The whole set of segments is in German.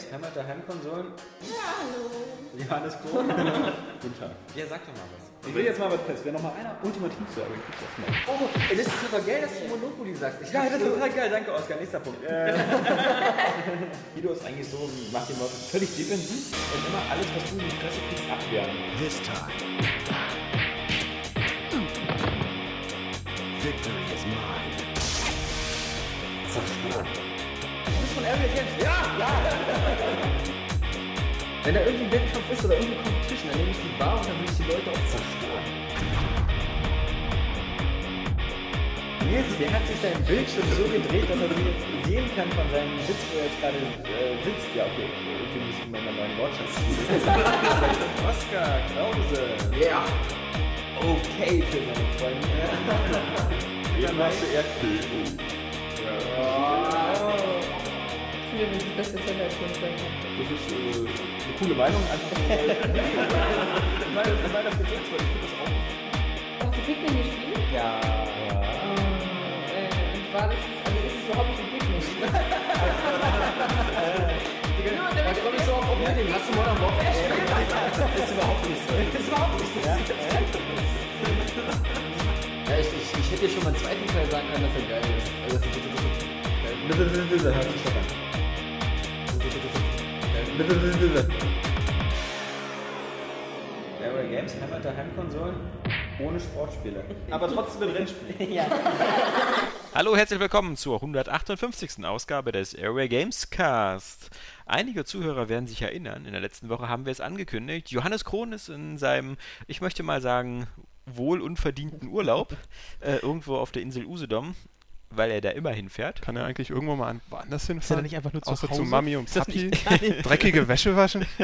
Games, Hammer der Heimkonsolen. Ja, hallo. Johannes Krohn. Guten Tag. ja, sag doch mal was. Ich will jetzt mal was fest. Wer noch mal einer ultimativ sagen, kriegt das mal. Oh, ey, das ist total geil, dass du Monopoly sagst. Ich ja, das ist total geil. Danke, Oskar. Nächster Punkt. Guido ist eigentlich so, macht den Leuten völlig defensiv und immer alles, was du in die Fresse kriegst, abwehren. This time, Ja, ja. Wenn da irgendwie ein Wettkampf ist oder irgendeine Competition, dann nehme ich die Bar und dann will ich die Leute auch zerstören. Nils, der hat sich sein Bildschirm so gedreht, dass er sich jetzt sehen kann von seinem Sitz, wo er jetzt gerade äh, sitzt. Ja, okay, irgendwie muss ich mal meinen neuen Wortschatz Oskar Krause. Ja. Okay für seine Freunde. Dann machst du Erdbeben. Das ist die beste Zelle als mein Freund. Das ist äh, eine coole Meinung. Einfach nur, weil in meiner Präsenz, weil ich finde das auch. Hast du Pikmin gespielt? Ja. Äh, und war das, also ist es überhaupt nicht ein? Da komme ich so auf Opening. Hast du Modern Warfare gespielt? Das ist überhaupt nicht so. Das ist überhaupt nicht so. Ja, ich, ich, ich hätte dir schon mal einen zweiten Teil sagen können, dass er geil ist. Also, das ist das ist- das ist- hört sich doch an. Area Games, Heimat der Heimkonsolen, ohne Sportspiele. Aber trotzdem mit Rennspielen. ja. Hallo, herzlich willkommen zur 158. Ausgabe des Area Games Cast. Einige Zuhörer werden sich erinnern, in der letzten Woche haben wir es angekündigt. Johannes Krohn ist in seinem, ich möchte mal sagen, wohl unverdienten Urlaub äh, irgendwo auf der Insel Usedom, weil er da immer hinfährt. Kann er eigentlich irgendwo mal an, woanders hinfahren? Ist er nicht einfach nur zu Außer Hause? zu Mami und Papi? Dreckige Wäsche waschen?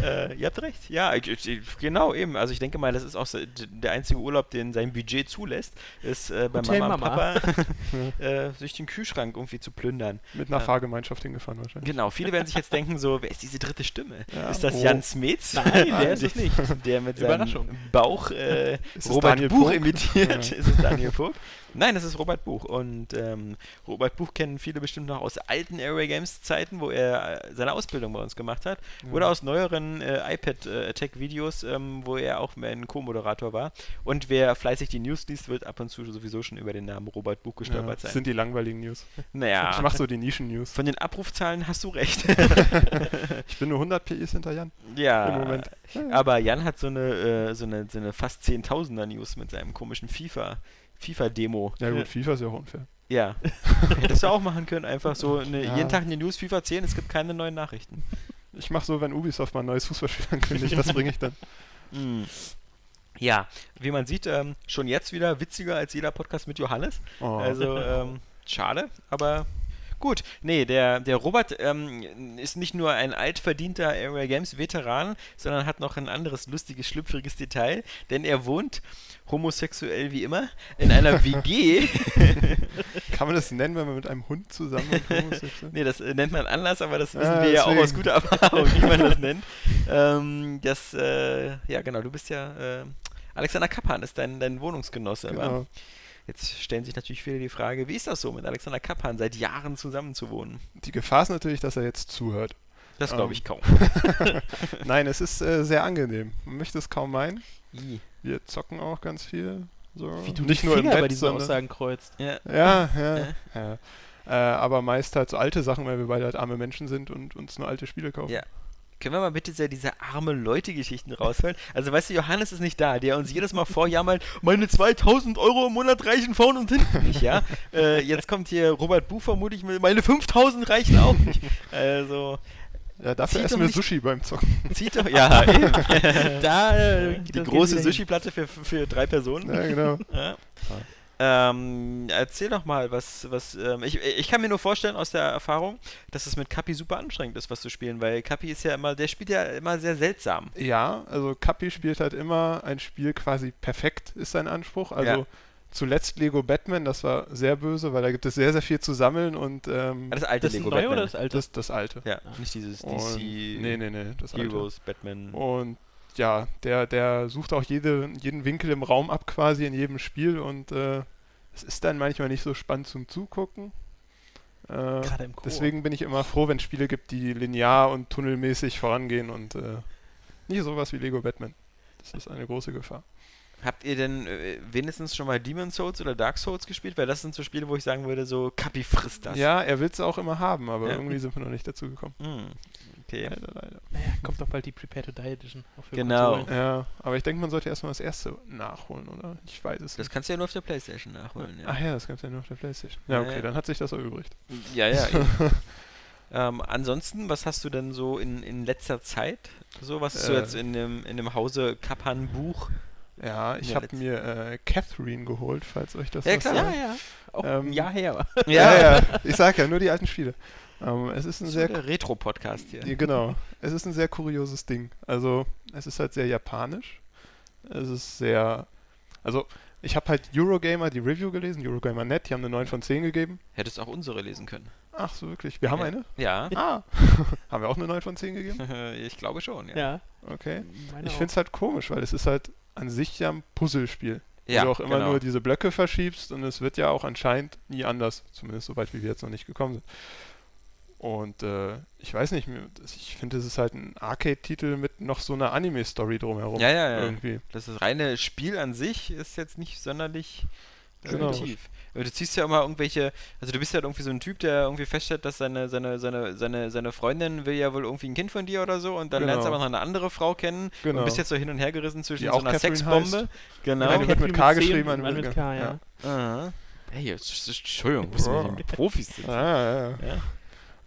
Äh, ihr habt recht. Ja, ich, ich, genau eben. Also ich denke mal, das ist auch so der einzige Urlaub, den sein Budget zulässt, ist äh, bei Hotel Mama und. Papa äh, sich den Kühlschrank irgendwie zu plündern. Mit einer Ja. Fahrgemeinschaft hingefahren wahrscheinlich. Genau, viele werden sich jetzt denken so, wer ist diese dritte Stimme? Ja. Ist das Oh. Jan Smets? Nein, der ist es nicht. Der mit seinem Überraschung. Bauch äh, Robert Daniel Buch Pog? imitiert. Ja. Ist es Daniel Vogt? Nein, das ist Robert Buch. Und ähm, Robert Buch kennen viele bestimmt noch aus alten Area Games Zeiten, wo er äh, seine Ausbildung bei uns gemacht hat. Oder aus neueren äh, iPad äh, Attack Videos, ähm, wo er auch mehr ein Co-Moderator war. Und wer fleißig die News liest, wird ab und zu sowieso schon über den Namen Robert Buch Ja, gestolpert das sein. sind die langweiligen News. naja, Ich mache so die Nischen-News. von den Abrufzahlen hast du recht. Ich bin nur 100 PIs hinter Jan. Ja, Im Moment. aber Jan hat so eine, äh, so eine, so eine fast 10.000er News mit seinem komischen FIFA, FIFA-Demo. Ja gut, FIFA ist ja auch unfair. Ja, hättest du auch machen können, einfach so eine, Ja. jeden Tag eine News FIFA 10, es gibt keine neuen Nachrichten. Ich mache so, wenn Ubisoft mal ein neues Fußballspiel ankündigt, was bringe ich dann? Mm. Ja, wie man sieht, ähm, schon jetzt wieder witziger als jeder Podcast mit Johannes. Oh. Also, ähm, schade, aber gut. Nee, der, der Robert ähm, ist nicht nur ein altverdienter Area Games Veteran, sondern hat noch ein anderes lustiges, schlüpfriges Detail, denn er wohnt homosexuell wie immer in einer WG. Kann man das nennen, wenn man mit einem Hund zusammen homosexuell? nee, das äh, nennt man anders, aber das wissen Ah, wir ja auch aus guter Erfahrung, wie man das nennt. Ähm, das, äh, ja genau, du bist ja, äh, Alexander Kappan ist dein, dein Wohnungsgenosse? Genau. Jetzt stellen sich natürlich viele die Frage, wie ist das so, mit Alexander Kappan seit Jahren zusammen zu wohnen? Die Gefahr ist natürlich, dass er jetzt zuhört. Das glaube Ähm. ich kaum. Nein, es ist äh, sehr angenehm. Man möchte es kaum meinen. I. Wir zocken auch ganz viel. So. Wie du Nicht die nur im Finger Bett, bei diesen sondern Aussagen kreuzt. Ja. Ja, ja. ja. Äh, aber meist halt so alte Sachen, weil wir beide halt arme Menschen sind und uns nur alte Spiele kaufen. Ja. Können wir mal bitte diese, diese arme Leute-Geschichten rausholen? Also, weißt du, Johannes ist nicht da, der uns jedes Mal vorjammert, meine 2000 Euro im Monat reichen vorne und hinten nicht, ja? äh, jetzt kommt hier Robert Buch vermutlich mit, meine 5000 reichen auch nicht. Also, Ja, dafür essen wir Sushi beim Zocken. zieht doch, ja, eben. Da, äh, Die große. Sushi-Platte für, für drei Personen. Ja, genau. Ja. Ähm, erzähl doch mal, was, was, ähm, ich, ich kann mir nur vorstellen aus der Erfahrung, dass es mit Kapi super anstrengend ist, was zu spielen, weil Kapi ist ja immer, der spielt ja immer sehr seltsam. Ja, also Kapi spielt halt immer ein Spiel quasi perfekt, ist sein Anspruch. Also Ja. zuletzt Lego Batman, das war sehr böse, weil da gibt es sehr, sehr viel zu sammeln und ähm, Das alte Das ist Lego Batman. oder das alte? das, das alte. Ja, nicht dieses Und, DC nee, nee, nee, das alte. Heroes Batman. Und ja, der, der sucht auch jede, jeden Winkel im Raum ab quasi in jedem Spiel und äh, es ist dann manchmal nicht so spannend zum Zugucken. Äh, Gerade im Koop. deswegen bin ich immer froh, wenn es Spiele gibt, die linear und tunnelmäßig vorangehen und äh, nicht sowas wie Lego Batman. Das ist eine große Gefahr. Habt ihr denn äh, wenigstens schon mal Demon's Souls oder Dark Souls gespielt? Weil das sind so Spiele, wo ich sagen würde, so Kapi frisst das. Ja, er will es auch immer haben, aber Ja. irgendwie sind wir noch nicht dazu gekommen. Hm, okay. Leider, leider. Naja, kommt doch bald die Prepare to Die Edition. Genau. Konsolen. Ja, aber ich denke, man sollte erstmal das erste nachholen, oder? Ich weiß es Das nicht. kannst du ja nur auf der Playstation nachholen. Ja, Ach ja, das gab es ja nur auf der Playstation. Ja, okay, ja. dann hat sich das erübrigt. ja. ja ähm, ansonsten, was hast du denn so in, in letzter Zeit? So, was ist so Äh. jetzt in dem, in dem Hause Kappan Buch? Ja, ich Ja, habe mir äh, Catherine geholt, falls euch das Ja, was klar. sagt. Ja, ja. Auch Ähm, ein Jahr her. Ja, ja, ich sag ja, nur die alten Spiele. Ähm, es ist ein So sehr der Retro-Podcast hier. Ja, Genau. Es ist ein sehr kurioses Ding. Also, es ist halt sehr japanisch. Es ist sehr. Also, ich habe halt Eurogamer die Review gelesen, Eurogamer.net, die haben eine 9 von 10 gegeben. Hättest auch unsere lesen können. Ach so, wirklich. Wir haben Ja. eine? Ja, Ah. haben wir auch eine 9 von 10 gegeben? ich glaube schon, ja. Ja. Okay. Meine Ich finde es halt komisch, weil es ist halt an sich ja ein Puzzlespiel. Ja, wo du auch immer genau. nur diese Blöcke verschiebst und es wird ja auch anscheinend nie anders. Zumindest so weit, wie wir jetzt noch nicht gekommen sind. Und äh, ich weiß nicht, ich finde, es ist halt ein Arcade-Titel mit noch so einer Anime-Story drumherum. Ja, ja, ja. Irgendwie. Das ist reine Spiel an sich ist jetzt nicht sonderlich Genau. tief. Aber Du ziehst ja immer irgendwelche, also du bist ja irgendwie so ein Typ, der irgendwie feststellt, dass seine, seine, seine, seine, seine Freundin will ja wohl irgendwie ein Kind von dir oder so und dann Genau. lernst du aber noch eine andere Frau kennen Genau. und bist jetzt so hin und her gerissen zwischen Die so auch einer Catherine Sexbombe. heißt. Genau. Ja, die wird mit K geschrieben, und eine mit mit K, K, ja. Aha. Hey, Entschuldigung, muss man mit Profis sitzen. Ah, ja, ja.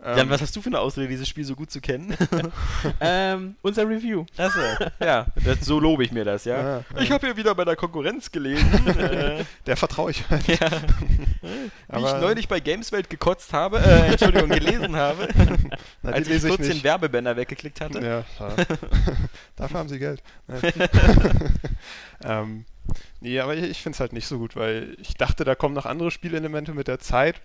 Ja. Ähm, Jan, was hast du für eine Ausrede, dieses Spiel so gut zu kennen? ähm, unser Review. Achso, ja, das, so lobe ich mir das, ja. Ja, ja. Ich habe hier wieder bei der Konkurrenz gelesen, äh, Der vertraue ich halt. ja, wie ich neulich bei Gameswelt gekotzt habe, äh, Entschuldigung, gelesen habe, Na, als ich lese 14 nicht. Werbebänder weggeklickt hatte. Ja, dafür haben sie Geld. Ähm, nee, aber ich, ich finde es halt nicht so gut, weil ich dachte, da kommen noch andere Spielelemente mit der Zeit.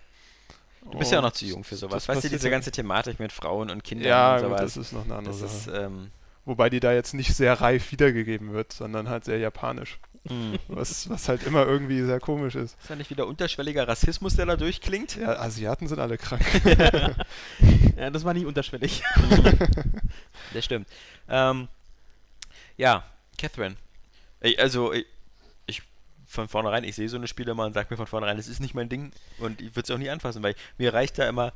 Du bist ja auch noch zu jung für sowas. Weißt du, diese ja- ganze Thematik mit Frauen und Kindern Ja, und sowas. das ist noch eine andere das ist, Sache. ähm, Wobei die da jetzt nicht sehr reif wiedergegeben wird, sondern halt sehr japanisch. mh. Was, was halt immer irgendwie sehr komisch ist. ist ja nicht wieder unterschwelliger Rassismus, der da durchklingt? Ja, Asiaten sind alle krank. Ja, das war nicht unterschwellig. Das stimmt. Ähm, ja, Catherine. Also, von vornherein, ich sehe so eine Spiele immer und sage mir von vornherein, das ist nicht mein Ding und ich würde es auch nie anfassen, weil mir reicht da immer,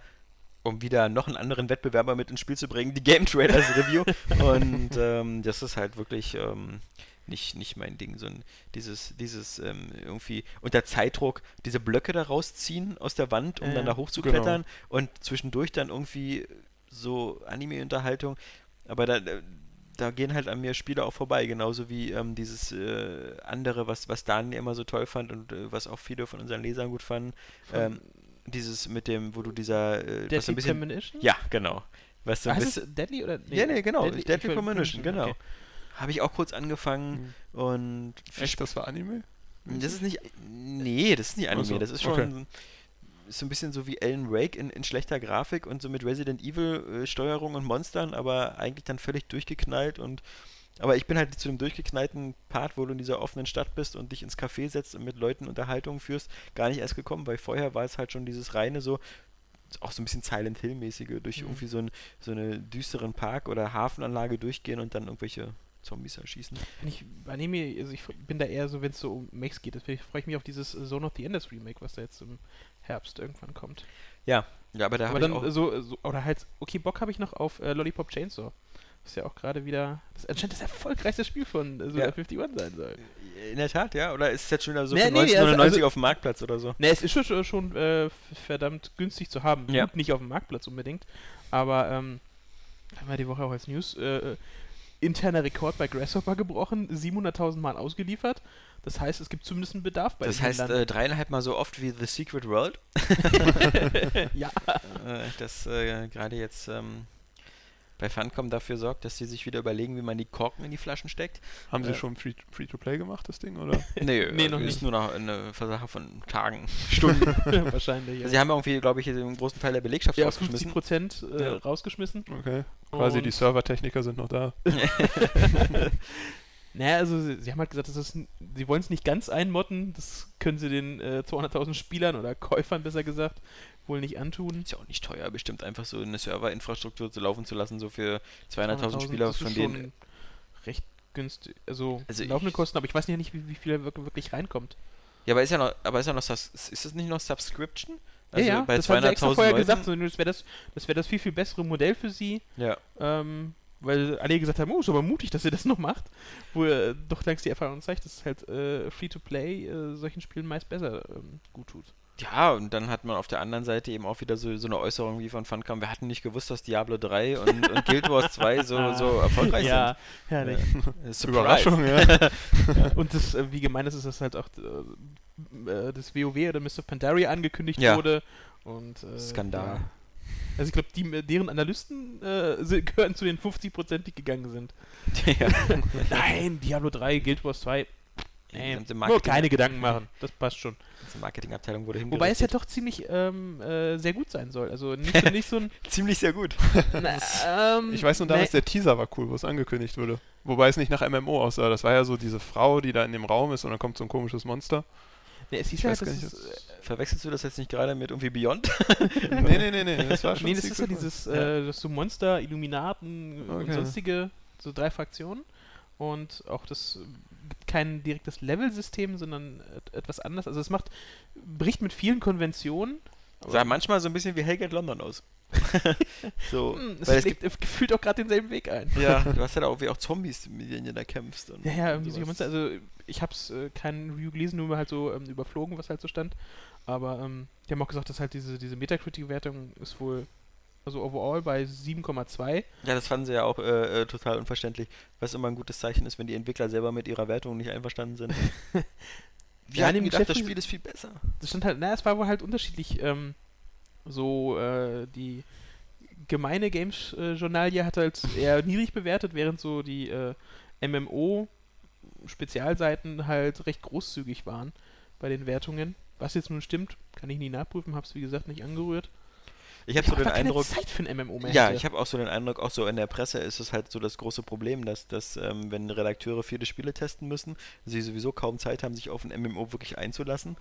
um wieder noch einen anderen Wettbewerber mit ins Spiel zu bringen, die Game Trailers Review. und ähm, das ist halt wirklich ähm, nicht, nicht mein Ding. So ein, dieses, dieses ähm, irgendwie unter Zeitdruck diese Blöcke da rausziehen aus der Wand, um Ja, dann da hochzuklettern und zwischendurch dann irgendwie so Anime-Unterhaltung. Aber da, da gehen halt an mir Spiele auch vorbei, genauso wie ähm, dieses äh, andere, was, was Daniel immer so toll fand und äh, was auch viele von unseren Lesern gut fanden. Ähm, dieses mit dem, wo du dieser, äh, was so Deadly ein bisschen, Premonition? ja, genau. Was so ein heißt bisschen, es Deadly oder? ja, nee, genau, Deadly, Deadly, Premonition, genau. okay. Habe ich auch kurz angefangen und Echt, das war Anime? das ist nicht, nee, das ist nicht Anime, Ach so, das ist schon okay. Ist so ein bisschen so wie Alan Wake in, in schlechter Grafik und so mit Resident Evil äh, Steuerung und Monstern, aber eigentlich dann völlig durchgeknallt und aber ich bin halt zu dem durchgeknallten Part, wo du in dieser offenen Stadt bist und dich ins Café setzt und mit Leuten Unterhaltungen führst, gar nicht erst gekommen, weil vorher war es halt schon dieses reine so auch so ein bisschen Silent Hill mäßige durch Mhm. irgendwie so, ein, so eine düsteren Park oder Hafenanlage durchgehen und dann irgendwelche Zombies erschießen. Ich also ich bin da eher so, wenn es so um Makes geht, deswegen freue ich mich auf dieses Zone of the Enders Remake, was da jetzt im Herbst irgendwann kommt. Ja, ja, aber da habe ich dann auch äh, so, so, oder halt, okay, Bock habe ich noch auf äh, Lollipop Chainsaw. Was ja auch gerade wieder, das anscheinend das erfolgreichste Spiel von äh, Suda Ja. 51 sein soll. in der Tat, ja, oder ist es jetzt schon wieder so Nee, für nee, also- 1999 also- auf dem Marktplatz oder so? Ne, es ist schon, schon äh, verdammt günstig zu haben. Ja. Gut, nicht auf dem Marktplatz unbedingt. Aber, ähm, haben wir die Woche auch als News, äh, äh, interner Rekord bei Grasshopper gebrochen, 700.000 Mal ausgeliefert. Das heißt, es gibt zumindest einen Bedarf bei Das den heißt äh, dreieinhalb Mal so oft wie The Secret World. ja. Äh, das äh, gerade jetzt ähm, bei Funcom dafür sorgt, dass sie sich wieder überlegen, wie man die Korken in die Flaschen steckt. Haben sie Äh. schon Free- Free-to-Play gemacht, das Ding, oder? Nee, Nee, äh, noch ist nicht. nur noch eine Sache von Tagen, Stunden. Wahrscheinlich. Ja, Sie haben irgendwie, glaube ich, den großen Teil der Belegschaft ja 50 rausgeschmissen. Prozent äh, Ja. rausgeschmissen. Okay. Quasi Und- die Servertechniker sind noch da. Naja, also sie, sie haben halt gesagt, das ist, sie wollen es nicht ganz einmotten, das können sie den äh, 200.000 Spielern oder Käufern besser gesagt wohl nicht antun. Ist ja auch nicht teuer, bestimmt einfach so eine Serverinfrastruktur zu laufen zu lassen, so für 200.000 200.000, Spieler, das von denen. recht günstig, also, Also laufende Kosten, aber ich weiß ja nicht, wie, wie viel da wirk- wirklich reinkommt. Ja, aber ist ja noch, aber ist ja noch, ist das nicht noch Subscription? Also ja, ja, bei das haben sie extra 200.000 vorher Leuten? gesagt, so, das wäre das, das, wär das viel, viel bessere Modell für sie, Ja. ähm, weil alle gesagt haben, oh, ist aber mutig, dass ihr das noch macht, wo äh, doch längst die Erfahrung zeigt, dass halt äh, Free-to-Play äh, solchen Spielen meist besser ähm, gut tut. Ja, und dann hat man auf der anderen Seite eben auch wieder so, so eine Äußerung wie von Funcom. Wir hatten nicht gewusst, dass Diablo 3 und, und Guild Wars 2 so, so erfolgreich ja, herrlich. sind. Äh, Surprise. Überraschung, ja. Und das, äh, wie gemein ist, ist, dass halt auch äh, äh, das WoW oder Mr. Pandaria angekündigt Ja. wurde. Und, äh, Skandal. Also ich glaube, die, deren Analysten äh, gehören zu den 50%, die gegangen sind. ja. Nein, Diablo 3, Guild Wars 2. Die Nee, nur keine Gedanken machen. Das passt schon. Die ganze Marketingabteilung wurde Wobei es ja hingerichtet. doch ziemlich ähm, äh, sehr gut sein soll. Also nicht so, nicht so ein. ziemlich sehr gut. na, ähm, Ich weiß nur damals, nee. der Teaser war cool, wo es angekündigt wurde. Wobei es nicht nach MMO aussah. Das war ja so diese Frau, die da in dem Raum ist und dann kommt so ein komisches Monster. Nee, es hieß Ich ja, weiß das gar nicht, ist, äh, Verwechselst du das jetzt nicht gerade mit irgendwie Beyond? nee, nee, nee, nee, das war schon nee, das ist ja dieses, äh, das so Monster, Illuminaten und Okay. sonstige, so drei Fraktionen. Und auch das gibt kein direktes Level-System, sondern et etwas anders. Also es macht, bricht mit vielen Konventionen. Sah manchmal so ein bisschen wie Hellgate London aus. so, Hm, es weil es gibt, gefühlt auch gerade denselben Weg ein. ja, du hast ja da auch, wie auch Zombies, mit denen du da kämpfst. Und Ja, ja, und irgendwie solche sowas. Monster. Also ich hab's äh, kein Review gelesen, nur halt so ähm, überflogen, was halt so stand. Aber ähm, die haben auch gesagt, dass halt diese, diese Metacritic-Wertung ist wohl, also overall bei 7,2. Ja, das fanden sie ja auch äh, äh, total unverständlich, was immer ein gutes Zeichen ist, wenn die Entwickler selber mit ihrer Wertung nicht einverstanden sind. Wir Ja, dem gedacht, das Spiel ist viel besser. Das stand halt, na, es war wohl halt unterschiedlich. Ähm, so, äh, die gemeine Games-Journalie hat halt eher niedrig bewertet, während so die äh, MMO-Spezialseiten halt recht großzügig waren bei den Wertungen. Was jetzt nun stimmt, kann ich nie nachprüfen, hab's wie gesagt nicht angerührt. Ich habe so den Eindruck, Zeit für ein MMO mehr. ja, ich habe auch so den Eindruck, auch so in der Presse ist es halt so das große Problem, dass, dass ähm, wenn Redakteure viele Spiele testen müssen, sie sowieso kaum Zeit haben, sich auf ein MMO wirklich einzulassen.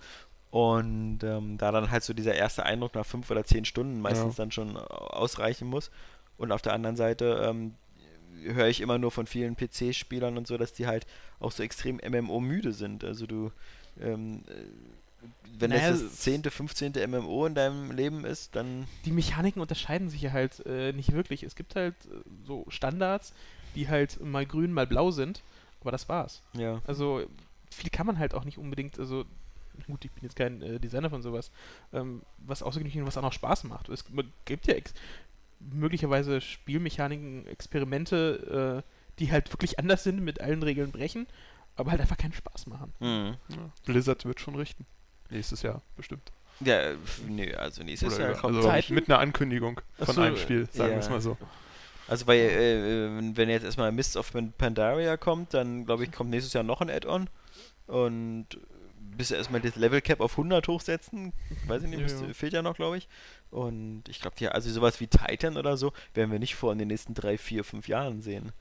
Und ähm, da dann halt so dieser erste Eindruck nach fünf oder zehn Stunden meistens dann schon äh, ausreichen muss. Und auf der anderen Seite ähm, höre ich immer nur von vielen PC-Spielern und so, dass die halt auch so extrem MMO-müde sind. Also du, ähm, äh, wenn Naja, das es- das zehnte, 15. MMO in deinem Leben ist, dann die Mechaniken unterscheiden sich ja halt äh, nicht wirklich. Es gibt halt äh, so Standards, die halt mal grün, mal blau sind, aber das war's. ja. Also viel kann man halt auch nicht unbedingt, also gut, ich bin jetzt kein äh, Designer von sowas, ähm, was außergewöhnlich und was auch noch Spaß macht. Es gibt ja ex möglicherweise Spielmechaniken, Experimente, äh, die halt wirklich anders sind, mit allen Regeln brechen, aber halt einfach keinen Spaß machen. Mhm. Ja. Blizzard wird schon richten. Nächstes Jahr bestimmt. Ja, nee, also nächstes Oder Jahr kommt. also Zeiten? mit einer Ankündigung von so, einem Spiel, sagen ja. wir es mal so. Also, weil, äh, wenn jetzt erstmal Mists of Pan- Pandaria kommt, dann glaube ich, kommt nächstes Jahr noch ein Add-on. Und bis erstmal das Level Cap auf 100 hochsetzen, weiß ich nicht, Ja, ja. fehlt ja noch, glaube ich. Und ich glaube, ja, also sowas wie Titan oder so werden wir nicht vor in den nächsten drei, vier, fünf Jahren sehen.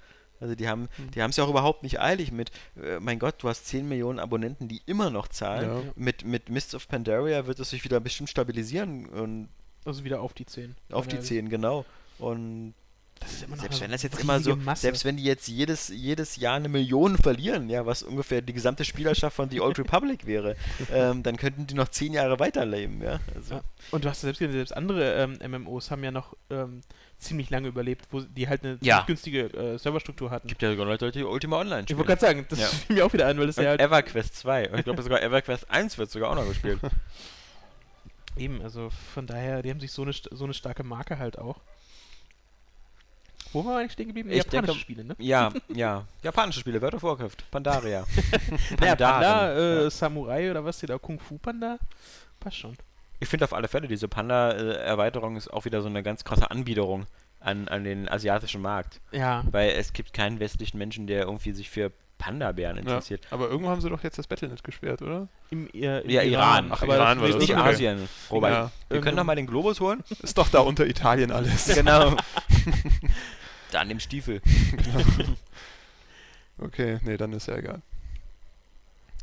Also die haben Hm. die haben es ja auch überhaupt nicht eilig mit, äh, mein Gott, du hast 10 Millionen Abonnenten, die immer noch zahlen. Ja. Mit, mit Mists of Pandaria wird es sich wieder bestimmt stabilisieren und Also wieder auf die 10. auf die Weil 10, genau. Und Das ist immer noch selbst wenn das jetzt immer so, Masse. selbst wenn die jetzt jedes, jedes Jahr eine Million verlieren, ja, was ungefähr die gesamte Spielerschaft von The Old Republic wäre, ähm, dann könnten die noch 10 Jahre weiterleben, ja. Also, Ja. Und du hast ja selbst gesehen, selbst andere ähm, MMOs haben ja noch ähm, ziemlich lange überlebt, wo die halt eine Ja. ziemlich günstige äh, Serverstruktur hatten. gibt ja sogar Leute, die Ultima Online Ich spielen. wollte gerade sagen, das Ja. fiel mir auch wieder an, weil das Und ja halt EverQuest 2. Und ich glaube sogar EverQuest 1 wird sogar auch noch gespielt. eben, also von daher, die haben sich so eine, so eine starke Marke halt auch. Wo waren wir eigentlich stehen geblieben? Ich Japanische denke- Spiele, ne? Ja, ja. Japanische Spiele, World of Warcraft, Pandaria. Ja, Pandaren, Panda, äh. Samurai oder was, die da Kung Fu Panda? Passt schon. Ich finde auf alle Fälle, diese Panda-Erweiterung ist auch wieder so eine ganz krasse Anbiederung an, an den asiatischen Markt. Ja. Weil es gibt keinen westlichen Menschen, der irgendwie sich für Panda-Bären Ja. interessiert. Aber irgendwo haben sie doch jetzt das Battlenet gesperrt, oder? Im, äh, im Ja, Iran. Ach, aber Iran das war ist das, Nicht okay. Asien, Robert. Ja. Wir können doch mal den Globus holen. Ist doch da unter Italien alles. genau. da an dem Stiefel. Okay, nee, dann ist ja egal.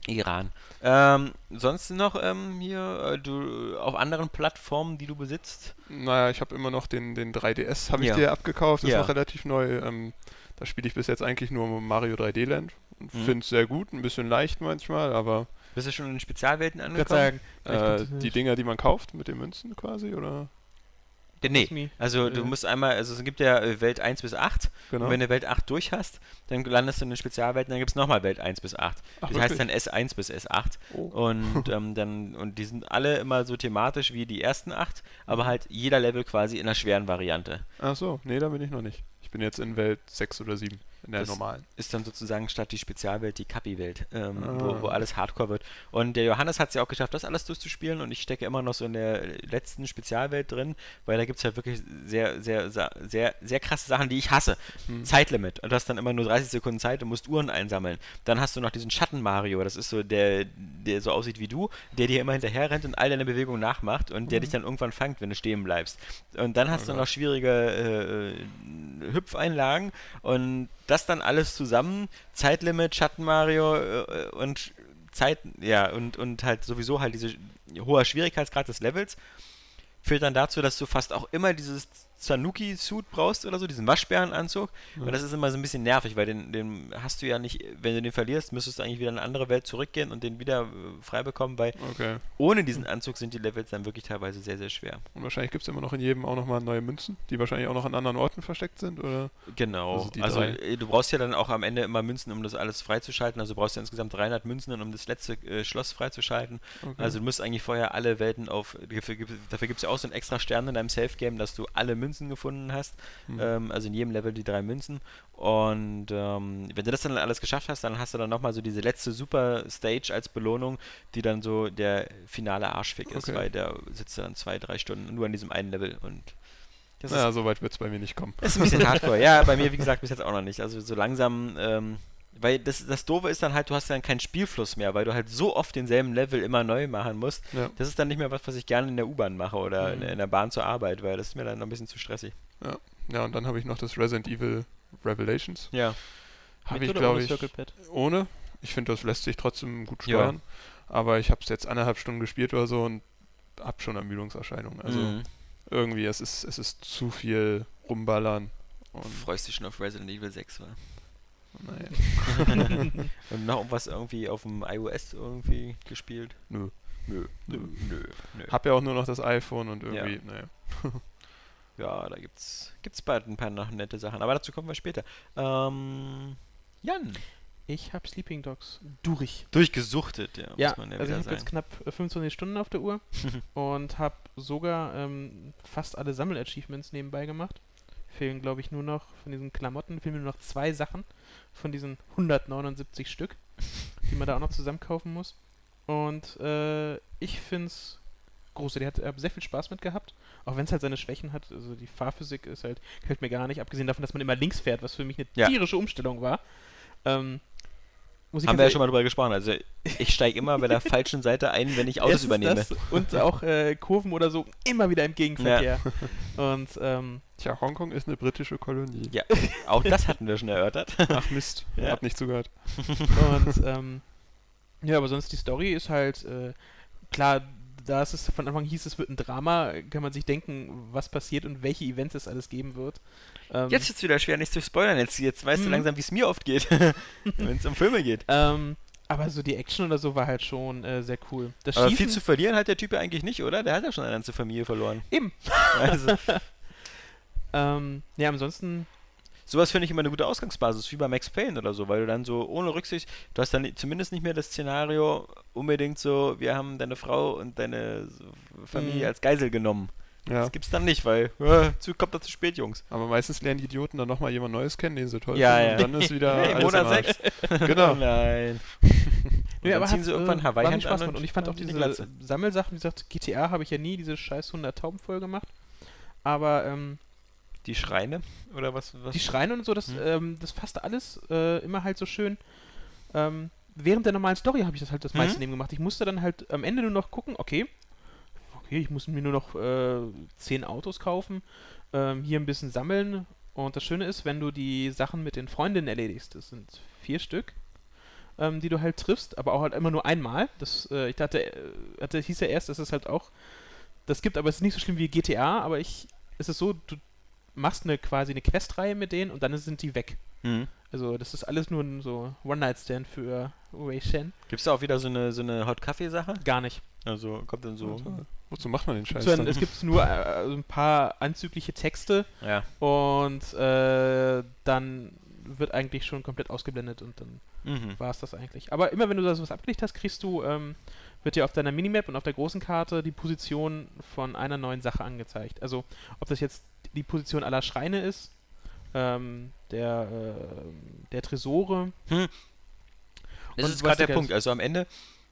Iran. Ähm, sonst noch ähm, hier äh, du auf anderen Plattformen, die du besitzt? Naja, ich habe immer noch den, den 3DS, habe ich Ja. dir abgekauft, ist Ja. noch relativ neu. Ähm, da spiele ich bis jetzt eigentlich nur Mario 3D Land und Mhm. finde es sehr gut, ein bisschen leicht manchmal, aber Bist du schon in den Spezialwelten Ich angekommen? sagen, äh, die Dinger, die man kauft mit den Münzen quasi, oder? Nee. Also du musst einmal, also es gibt ja äh, Welt 1 bis 8 Genau. und wenn du Welt 8 durch hast, dann landest du in den Spezialwelten, dann gibt es nochmal Welt 1 bis 8. Ach, das heißt wirklich? dann S1 bis S8 Oh. und ähm, dann und die sind alle immer so thematisch wie die ersten 8, aber halt jeder Level quasi in der schweren Variante. Ach so, nee, da bin ich noch nicht. Ich bin jetzt in Welt 6 oder 7, in der Das- normalen. Ist dann sozusagen statt die Spezialwelt die Kapi-Welt, ähm, Ah. wo, wo alles Hardcore wird. Und der Johannes hat es ja auch geschafft, das alles durchzuspielen und ich stecke immer noch so in der letzten Spezialwelt drin, weil da gibt es ja wirklich sehr, sehr, sehr, sehr, sehr krasse Sachen, die ich hasse. Hm. Zeitlimit. Und du hast dann immer nur 30 Sekunden Zeit und musst Uhren einsammeln. Dann hast du noch diesen Schatten-Mario, das ist so der, der so aussieht wie du, der dir immer hinterher rennt und all deine Bewegungen nachmacht und der dich dann irgendwann fangt, wenn du stehen bleibst. Und dann hast du Oh noch schwierige äh, Hüpfeinlagen und das dann alles zusammen, Zeitlimit, Schatten-Mario äh, und Zeit, ja, und, und halt sowieso halt diese hoher Schwierigkeitsgrad des Levels führt dann dazu, dass du fast auch immer dieses Sanuki-Suit brauchst oder so, diesen Waschbärenanzug. Und das ist immer so ein bisschen nervig, weil den, den hast du ja nicht, wenn du den verlierst, müsstest du eigentlich wieder in eine andere Welt zurückgehen und den wieder äh, frei bekommen, weil Okay. ohne diesen Anzug sind die Levels dann wirklich teilweise sehr, sehr schwer. Und wahrscheinlich gibt es immer noch in jedem auch nochmal neue Münzen, die wahrscheinlich auch noch an anderen Orten versteckt sind, oder? Genau. Also Also, äh, du brauchst ja dann auch am Ende immer Münzen, um das alles freizuschalten. Also du brauchst ja insgesamt 300 Münzen, um das letzte äh, Schloss freizuschalten. Okay. Also du musst eigentlich vorher alle Welten auf. Dafür gibt es ja auch so einen extra Stern in deinem Safe-Game, dass du alle Münzen gefunden hast. Hm. Ähm, also in jedem Level die drei Münzen. Und ähm, wenn du das dann alles geschafft hast, dann hast du dann nochmal so diese letzte Super-Stage als Belohnung, die dann so der finale Arschfick ist, Okay. weil der sitzt dann zwei, drei Stunden nur an diesem einen Level und das ist naja, so weit wird es bei mir nicht kommen. ist ein bisschen hardcore. Ja, bei mir, wie gesagt, bis jetzt auch noch nicht. Also so langsam, ähm, weil das, das Doofe ist dann halt, du hast dann keinen Spielfluss mehr, weil du halt so oft denselben Level immer neu machen musst. Ja. Das ist dann nicht mehr was, was ich gerne in der U-Bahn mache oder in, Mhm. der- in der Bahn zur Arbeit, weil das ist mir dann noch ein bisschen zu stressig. Ja, und dann habe ich noch das Resident Evil Revelations. Ja. Habe ich, oder glaube ohne ich, ohne. Ich finde, das lässt sich trotzdem gut Ja. steuern. Aber ich habe es jetzt anderthalb Stunden gespielt oder so und habe schon Ermüdungserscheinungen. Also Mhm. irgendwie, es ist, es ist zu viel rumballern. Und Freust dich schon auf Resident Evil 6, wa? Naja, Und noch was irgendwie auf dem iOS irgendwie gespielt? nö. Nö. Nö. Nö. Nö. Hab ja auch nur noch das iPhone und irgendwie, Ja. naja. Ja, da gibt's, gibt's bald ein paar noch nette Sachen, aber dazu kommen wir später. Ähm, Jan. Ich habe Sleeping Dogs durch. Durchgesuchtet, ja, Ja, ja also ich habe jetzt knapp äh, 25 Stunden auf der Uhr und habe sogar ähm, fast alle Sammel-Achievements nebenbei gemacht. Fehlen, glaube ich, nur noch von diesen Klamotten, fehlen mir nur noch zwei Sachen von diesen 179 Stück, die man da auch noch zusammen kaufen muss. Und äh, ich finde es großartig. Ich habe sehr viel Spaß mit gehabt, auch wenn es halt seine Schwächen hat. Also die Fahrphysik ist halt, gefällt mir gar nicht, abgesehen davon, dass man immer links fährt, was für mich eine Ja. tierische Umstellung war. Ähm, muss ich Haben wir ja schon mal drüber gesprochen. Also ich steige immer bei der falschen Seite ein, wenn ich Autos übernehme. Das und auch äh, Kurven oder so immer wieder im Gegenverkehr. Und ähm, Tja, Hongkong ist eine britische Kolonie. Ja, auch das hatten wir schon erörtert. Ach Mist, Ja. hab nicht zugehört. und ähm, ja, aber sonst die Story ist halt äh, klar, da es ist, von Anfang hieß, es wird ein Drama, kann man sich denken, was passiert und welche Events es alles geben wird. Ähm, Jetzt ist es wieder schwer, nicht zu spoilern. Jetzt, jetzt weißt du Mhm. langsam, wie es mir oft geht, wenn es um Filme geht. ähm, aber so die Action oder so war halt schon äh, sehr cool. Das Aber viel zu verlieren hat der Typ ja eigentlich nicht, oder? Der hat ja schon eine ganze Familie verloren. Eben. Also, ähm, ja, ansonsten sowas finde ich immer eine gute Ausgangsbasis, wie bei Max Payne oder so, weil du dann so ohne Rücksicht, du hast dann zumindest nicht mehr das Szenario unbedingt so, wir haben deine Frau und deine Familie Mhm. als Geisel genommen. Ja, Das gibt's dann nicht, weil äh, zu, kommt da zu spät, Jungs. aber meistens lernen die Idioten dann nochmal jemand Neues kennen, den sie toll Ja, finden. ja. Und dann ist wieder Hey, alles Monat. 6. Genau. Nein. Nee, dann aber ziehen sie irgendwann äh, Hawaii Hemd Spaß an und Und ich fand auch die diese Glatze. Sammelsachen, wie gesagt, GTA habe ich ja nie diese scheiß 100 Tauben voll gemacht. Aber ähm, Die Schreine? Oder was? was? die Schreine und so, das, Hm. ähm, das passte alles äh, immer halt so schön. Ähm, während der normalen Story habe ich das halt das Mhm. meiste neben gemacht. Ich musste dann halt am Ende nur noch gucken, okay, okay, ich muss mir nur noch äh, 10 Autos kaufen, ähm, hier ein bisschen sammeln. Und das Schöne ist, wenn du die Sachen mit den Freundinnen erledigst, das sind vier Stück, ähm, die du halt triffst, aber auch halt immer nur einmal. Das, äh, ich dachte, äh, hatte, hieß ja erst, dass es halt auch das gibt, aber es ist nicht so schlimm wie GTA, aber ich, es ist so, du machst eine quasi eine Questreihe mit denen und dann sind die weg. Mhm. Also das ist alles nur ein so One-Night-Stand für Wei Shen. Gibt es da auch wieder so eine, so eine Hot-Kaffee-Sache? Gar nicht. Also kommt dann so. Wozu macht man den Scheiß dann? es gibt nur äh, ein paar anzügliche Texte Ja. und äh, dann wird eigentlich schon komplett ausgeblendet und dann Mhm. war es das eigentlich. Aber immer wenn du da sowas abgelegt hast, kriegst du, ähm, wird dir auf deiner Minimap und auf der großen Karte die Position von einer neuen Sache angezeigt. Also ob das jetzt die Position aller Schreine ist, ähm, der, äh, der Tresore. Das Und ist gerade der Punkt. Also am Ende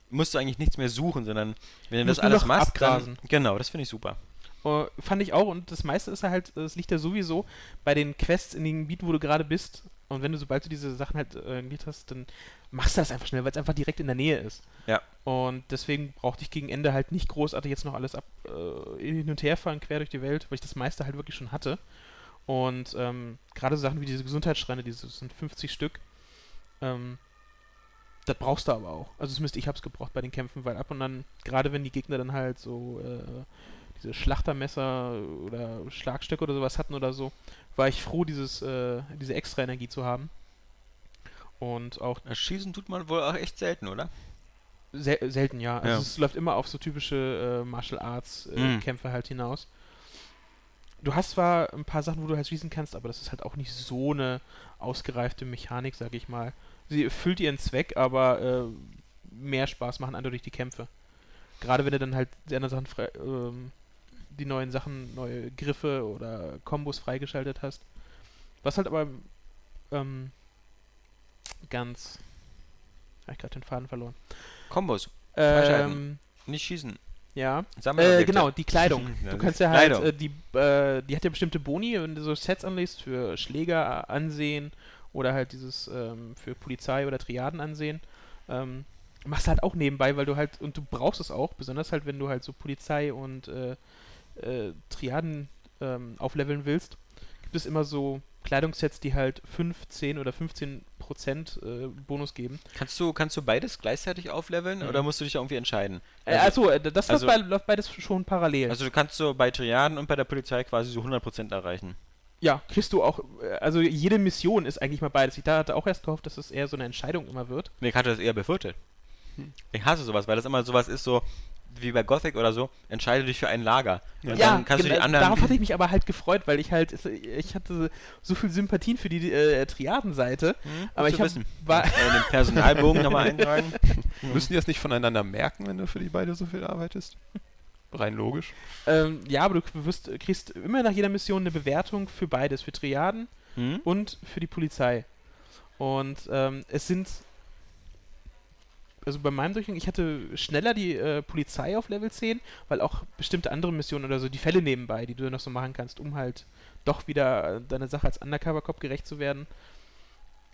musst du eigentlich nichts mehr suchen, sondern wenn du das alles machst, abgrasen. dann, genau, das finde ich super. Äh, fand ich auch und das meiste ist ja halt, es liegt ja sowieso bei den Quests in den Gebieten, wo du gerade bist. Und wenn du, sobald du diese Sachen halt äh, gelegt hast, dann machst du das einfach schnell, weil es einfach direkt in der Nähe ist. Ja. Und deswegen brauchte ich gegen Ende halt nicht großartig jetzt noch alles ab äh, hin und her fahren, quer durch die Welt, weil ich das meiste halt wirklich schon hatte. Und ähm, gerade so Sachen wie diese Gesundheitsschreine, diese sind 50 Stück, ähm, das brauchst du aber auch. Also zumindest ich hab's gebraucht bei den Kämpfen, weil ab und an, gerade wenn die Gegner dann halt so äh, Schlachtermesser oder Schlagstöcke oder sowas hatten oder so, war ich froh, dieses, äh, diese extra Energie zu haben. Und auch Schießen tut man wohl auch echt selten, oder? sel selten, ja. Also Ja. es läuft immer auf so typische äh, Martial Arts äh, Mhm. Kämpfe halt hinaus. Du hast zwar ein paar Sachen, wo du halt schießen kannst, aber das ist halt auch nicht so eine ausgereifte Mechanik, sag ich mal. Sie erfüllt ihren Zweck, aber äh, mehr Spaß machen eindeutig die Kämpfe. Gerade wenn du dann halt die anderen Sachen frei, ähm, die neuen Sachen, neue Griffe oder Kombos freigeschaltet hast. Was halt aber ähm, ganz. Hab ich gerade den Faden verloren. Kombos. Ähm, nicht schießen. ja. Äh, genau, die Kleidung. Du kannst ja halt, äh, die, äh, die hat ja bestimmte Boni, wenn du so Sets anlegst für Schläger, Ansehen oder halt dieses ähm, für Polizei oder Triaden ansehen. Ähm, machst du halt auch nebenbei, weil du halt, und du brauchst es auch, besonders halt, wenn du halt so Polizei und äh, Triaden ähm, aufleveln willst, gibt es immer so Kleidungssets, die halt 5, 10 oder 15 Prozent äh, Bonus geben. Kannst du, kannst du beides gleichzeitig aufleveln Mhm. oder musst du dich irgendwie entscheiden? Äh, also, äh, das also- läuft, bei, läuft beides schon parallel. Also du kannst so bei Triaden und bei der Polizei quasi so 100% erreichen. Ja, kriegst du auch, äh, also jede Mission ist eigentlich mal beides. Ich da hatte auch erst gehofft, dass es eher so eine Entscheidung immer wird. Nee, ich hatte das eher beviertelt. Hm. Ich hasse sowas, weil das immer sowas ist so, wie bei Gothic oder so, entscheide dich für ein Lager. Und ja, dann kannst du die genau, anderen... darauf hatte ich mich aber halt gefreut, weil ich halt, ich hatte so viel Sympathien für die äh, Triadenseite, Hm, aber ich zu hab, wissen. war, Äh, den Personalbogen nochmal eintragen. Müssen die das nicht voneinander merken, wenn du für die beide so viel arbeitest? Rein logisch. ähm, ja, aber du wirst, kriegst immer nach jeder Mission eine Bewertung für beides, für Triaden Hm? und für die Polizei. Und ähm, es sind, also bei meinem Durchgang, ich hatte schneller die äh, Polizei auf Level 10, weil auch bestimmte andere Missionen oder so, die Fälle nebenbei, die du noch so machen kannst, um halt doch wieder äh, deine Sache als Undercover-Cop gerecht zu werden.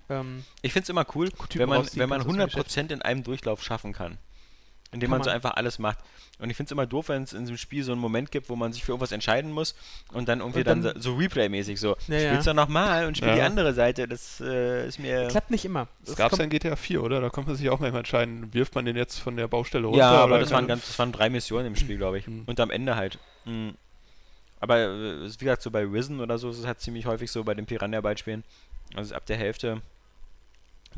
Ähm, Ich finde es immer cool, wenn man, wenn man kannst aus dem 100% in einem Durchlauf schaffen kann. Indem Kann man so man. einfach alles macht. Und ich finde es immer doof, wenn es in diesem Spiel so einen Moment gibt, wo man sich für irgendwas entscheiden muss und dann irgendwie Und dann, dann- so Replay-mäßig so, Ja, ja. spielst du nochmal und spiel Ja. die andere Seite. Das äh, ist mir... klappt nicht immer. Das Es gab es ja in GTA 4, oder? Da konnte man sich auch manchmal entscheiden, wirft man den jetzt von der Baustelle runter? Ja, aber oder das waren, ganz, das waren drei Missionen im Spiel, glaube ich. Mhm. Und am Ende halt. Mhm. Aber äh, ist wie gesagt, so bei Risen oder so ist es halt ziemlich häufig so bei den Piranha-Beispielen. Also ab der Hälfte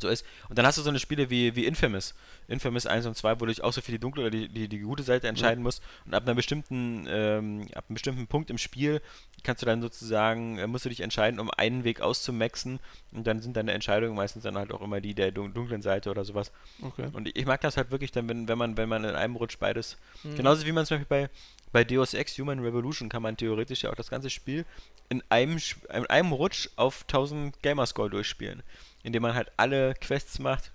so ist. Und dann hast du so eine Spiele wie, wie Infamous. Infamous 1 und 2, wo du dich auch so für die dunkle oder die, die, die gute Seite entscheiden musst. Und ab einer bestimmten, ähm, ab einem bestimmten Punkt im Spiel kannst du dann sozusagen, äh, musst du dich entscheiden, um einen Weg auszumaxen. Und dann sind deine Entscheidungen meistens dann halt auch immer die der dun- dunklen Seite oder sowas. Okay. Und ich mag das halt wirklich dann, wenn, wenn man, wenn man in einem Rutsch beides. Mhm. Genauso wie man zum Beispiel bei, bei Deus Ex Human Revolution kann man theoretisch ja auch das ganze Spiel in einem, in einem Rutsch auf 1000 Gamerscore durchspielen. Indem man halt alle Quests macht.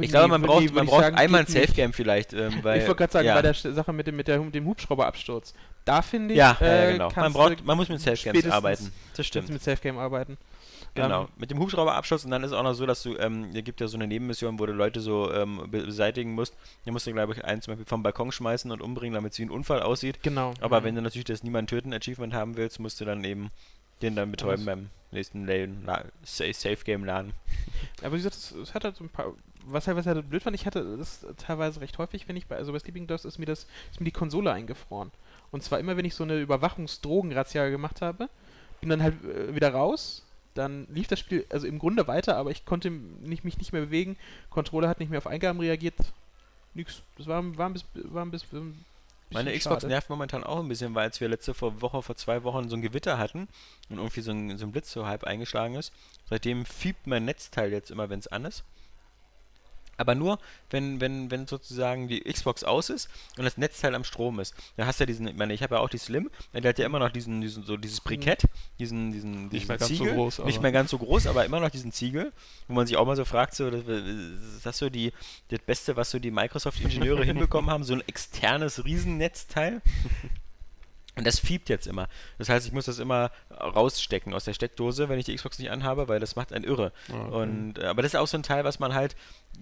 Ich glaube, man braucht, man braucht sagen, einmal ein. Safe-Game vielleicht. Ähm, weil, ich wollte gerade sagen, ja. bei der Sache mit dem, mit, der, dem Hubschrauberabsturz, da finde ich, ja, ja, äh, genau. Man, braucht, du man muss mit Safe-Games arbeiten. Das stimmt. du mit Safe Game arbeiten. Genau, Ähm, mit dem Hubschrauberabschluss und dann ist es auch noch so, dass du, ähm, hier gibt ja so eine Nebenmission, wo du Leute so ähm, be- beseitigen musst. Hier musst du, glaube ich, einen zum Beispiel vom Balkon schmeißen und umbringen, damit es wie ein Unfall aussieht. Genau. Aber Mhm. wenn du natürlich das Niemand töten Achievement haben willst, musst du dann eben den dann betäuben beim nächsten Safe Game Laden. Aber wie gesagt, es, hat halt so ein paar. Was halt, was halt blöd fand, ich hatte das teilweise recht häufig, wenn ich bei, also bei Sleeping Dogs ist mir das, ist mir die Konsole eingefroren. Und zwar immer, wenn ich so eine Überwachungsdrogenrazzia gemacht habe, bin dann halt äh, wieder raus, dann lief das Spiel also im Grunde weiter, aber ich konnte nicht, mich nicht mehr bewegen, Controller hat nicht mehr auf Eingaben reagiert, nix. Das war, war ein bisschen, war ein bisschen Meine Xbox schade. nervt momentan auch ein bisschen, weil als wir letzte Woche, vor zwei Wochen so ein Gewitter hatten und irgendwie so ein, so ein Blitz so halb eingeschlagen ist, seitdem fiebt mein Netzteil jetzt immer, wenn es an ist. Aber nur, wenn, wenn, wenn sozusagen die Xbox aus ist und das Netzteil am Strom ist. Dann hast du ja diesen, ich meine, ich habe ja auch die Slim, der hat ja immer noch diesen, diesen so dieses Brikett, diesen, diesen, diesen mehr ganz so Ziegel, groß, nicht aber- mehr ganz so groß, aber immer noch diesen Ziegel, wo man sich auch mal so fragt, so, das, ist das so die, das Beste, was so die Microsoft-Ingenieure hinbekommen haben, so ein externes Riesennetzteil? Und das fiebt jetzt immer. Das heißt, ich muss das immer rausstecken aus der Steckdose, wenn ich die Xbox nicht anhabe, weil das macht einen irre. Ah, okay. Und, äh, aber das ist auch so ein Teil, was man halt,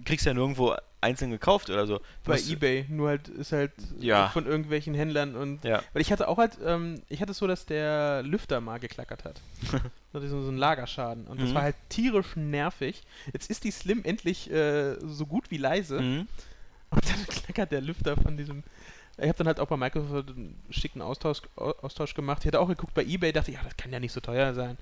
kriegst ja nirgendwo einzeln gekauft oder so. Bei musst- eBay, nur halt ist halt Ja. von irgendwelchen Händlern und Ja. weil ich hatte auch halt, ähm, ich hatte es so, dass der Lüfter mal geklackert hat. das ist so ein Lagerschaden und das Mhm. war halt tierisch nervig. Jetzt ist die Slim endlich äh, so gut wie leise Mhm. und dann klackert der Lüfter von diesem. Ich habe dann halt auch bei Microsoft einen schicken Austausch, Au- Austausch gemacht. Ich hatte auch geguckt bei eBay, dachte, ja, das kann ja nicht so teuer sein.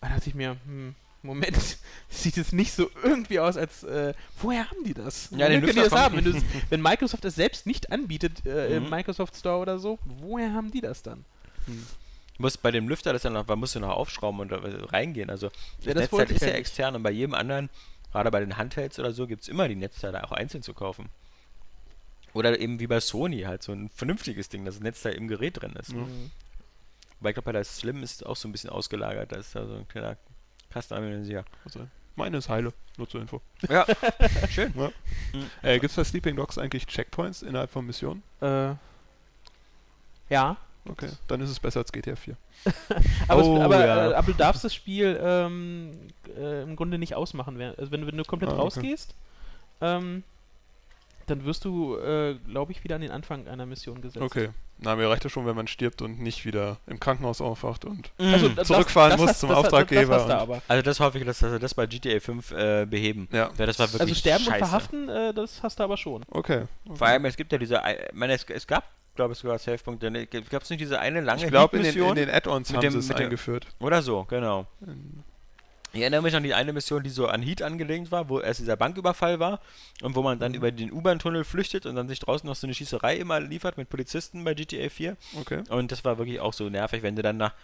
Dann dachte ich mir, hm, Moment, sieht jetzt nicht so irgendwie aus, als äh, woher haben die das? Ja, woher den können die das haben? Wenn, wenn Microsoft es selbst nicht anbietet äh, im Mhm. Microsoft Store oder so, woher haben die das dann? Du musst bei dem Lüfter das dann noch, man musst du noch aufschrauben und äh, reingehen. Also Ja, das, das Netzteil ich ist ja extern und bei jedem anderen, gerade bei den Handhelds oder so, gibt es immer die Netzteile auch einzeln zu kaufen. Oder eben wie bei Sony halt so ein vernünftiges Ding, dass das Netzteil im Gerät drin ist. Mhm. Weil ich glaube, bei der Slim ist es auch so ein bisschen ausgelagert. Da ist da so ein kleiner Kastenanalysierer. Also, meine ist heile, nur zur Info. Ja, schön. Äh, Gibt es bei Sleeping Dogs eigentlich Checkpoints innerhalb von Missionen? Äh, ja. Okay, dann ist es besser als GTA 4. Aber, Oh, es, aber, ja. äh, aber du darfst das Spiel ähm, äh, im Grunde nicht ausmachen. Also wenn, du- wenn du komplett Ah, okay. rausgehst, ähm, dann wirst du, äh, glaube ich, wieder an den Anfang einer Mission gesetzt. Okay, na, mir reicht es schon, wenn man stirbt und nicht wieder im Krankenhaus aufwacht und Also, Mhm. das- Zurückfahren das muss hast- zum das, Auftraggeber Das hast du und- aber. Also das hoffe ich, dass sie das bei GTA 5 äh, beheben. ja. Weil das war wirklich Also sterben scheiße. und verhaften, äh, das hast du aber schon. Okay. Vor allem, es gibt ja diese, ich meine, es, es gab, glaube ich, sogar Safe-Punkte. Gab es nicht diese eine lange Ich glaube, in, den- in den Add-ons Mit haben sie es eingeführt. Oder so, genau. In- Ich erinnere mich an die eine Mission, die so an Heat angelegt war, wo erst dieser Banküberfall war und wo man dann über den U-Bahn-Tunnel flüchtet und dann sich draußen noch so eine Schießerei immer liefert mit Polizisten bei GTA 4. Okay. Und das war wirklich auch so nervig, wenn du dann nach.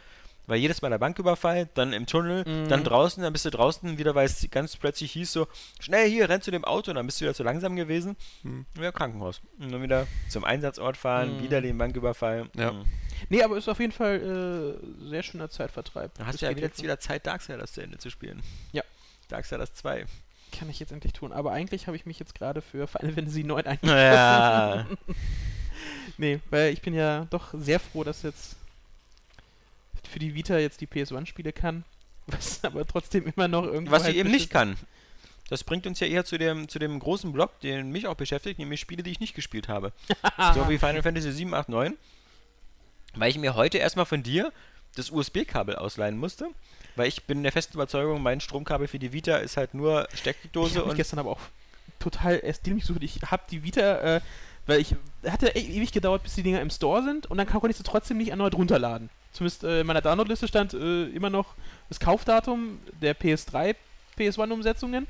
Weil jedes Mal der Banküberfall, dann im Tunnel, Mhm. dann draußen, dann bist du draußen wieder, weil es ganz plötzlich hieß so, schnell hier, renn zu dem Auto, und dann bist du wieder zu langsam gewesen. Hm. Ja, Krankenhaus. Und dann wieder zum Einsatzort fahren, Mhm. wieder den Banküberfall. Ja. Mhm. Nee, aber ist auf jeden Fall äh, sehr schöner Zeitvertreib. Dann hast du ja jetzt wieder Zeit, Darksiders zu Ende zu spielen. Ja. Darksiders 2. Kann ich jetzt endlich tun. Aber eigentlich habe ich mich jetzt gerade für Final Fantasy 9 eingeschlossen. Ja. Nee, weil ich bin ja doch sehr froh, dass jetzt für die Vita jetzt die PS1 spiele kann. Was aber trotzdem immer noch irgendwo. Was halt sie eben nicht kann. Das bringt uns ja eher zu dem, zu dem großen Block, den mich auch beschäftigt, nämlich Spiele, die ich nicht gespielt habe. so wie Final Fantasy 7, 8, 9. Weil ich mir heute erstmal von dir das USB-Kabel ausleihen musste. Weil ich bin der festen Überzeugung, mein Stromkabel für die Vita ist halt nur Ich Steckdose mich und. gestern aber auch total erst dämlich gesucht. Ich habe die Vita, äh, weil ich hatte ewig gedauert, bis die Dinger im Store sind und dann kann- konnte ich sie trotzdem nicht erneut runterladen. Zumindest äh, in meiner Downloadliste stand äh, immer noch das Kaufdatum der PS3, PS1-Umsetzungen,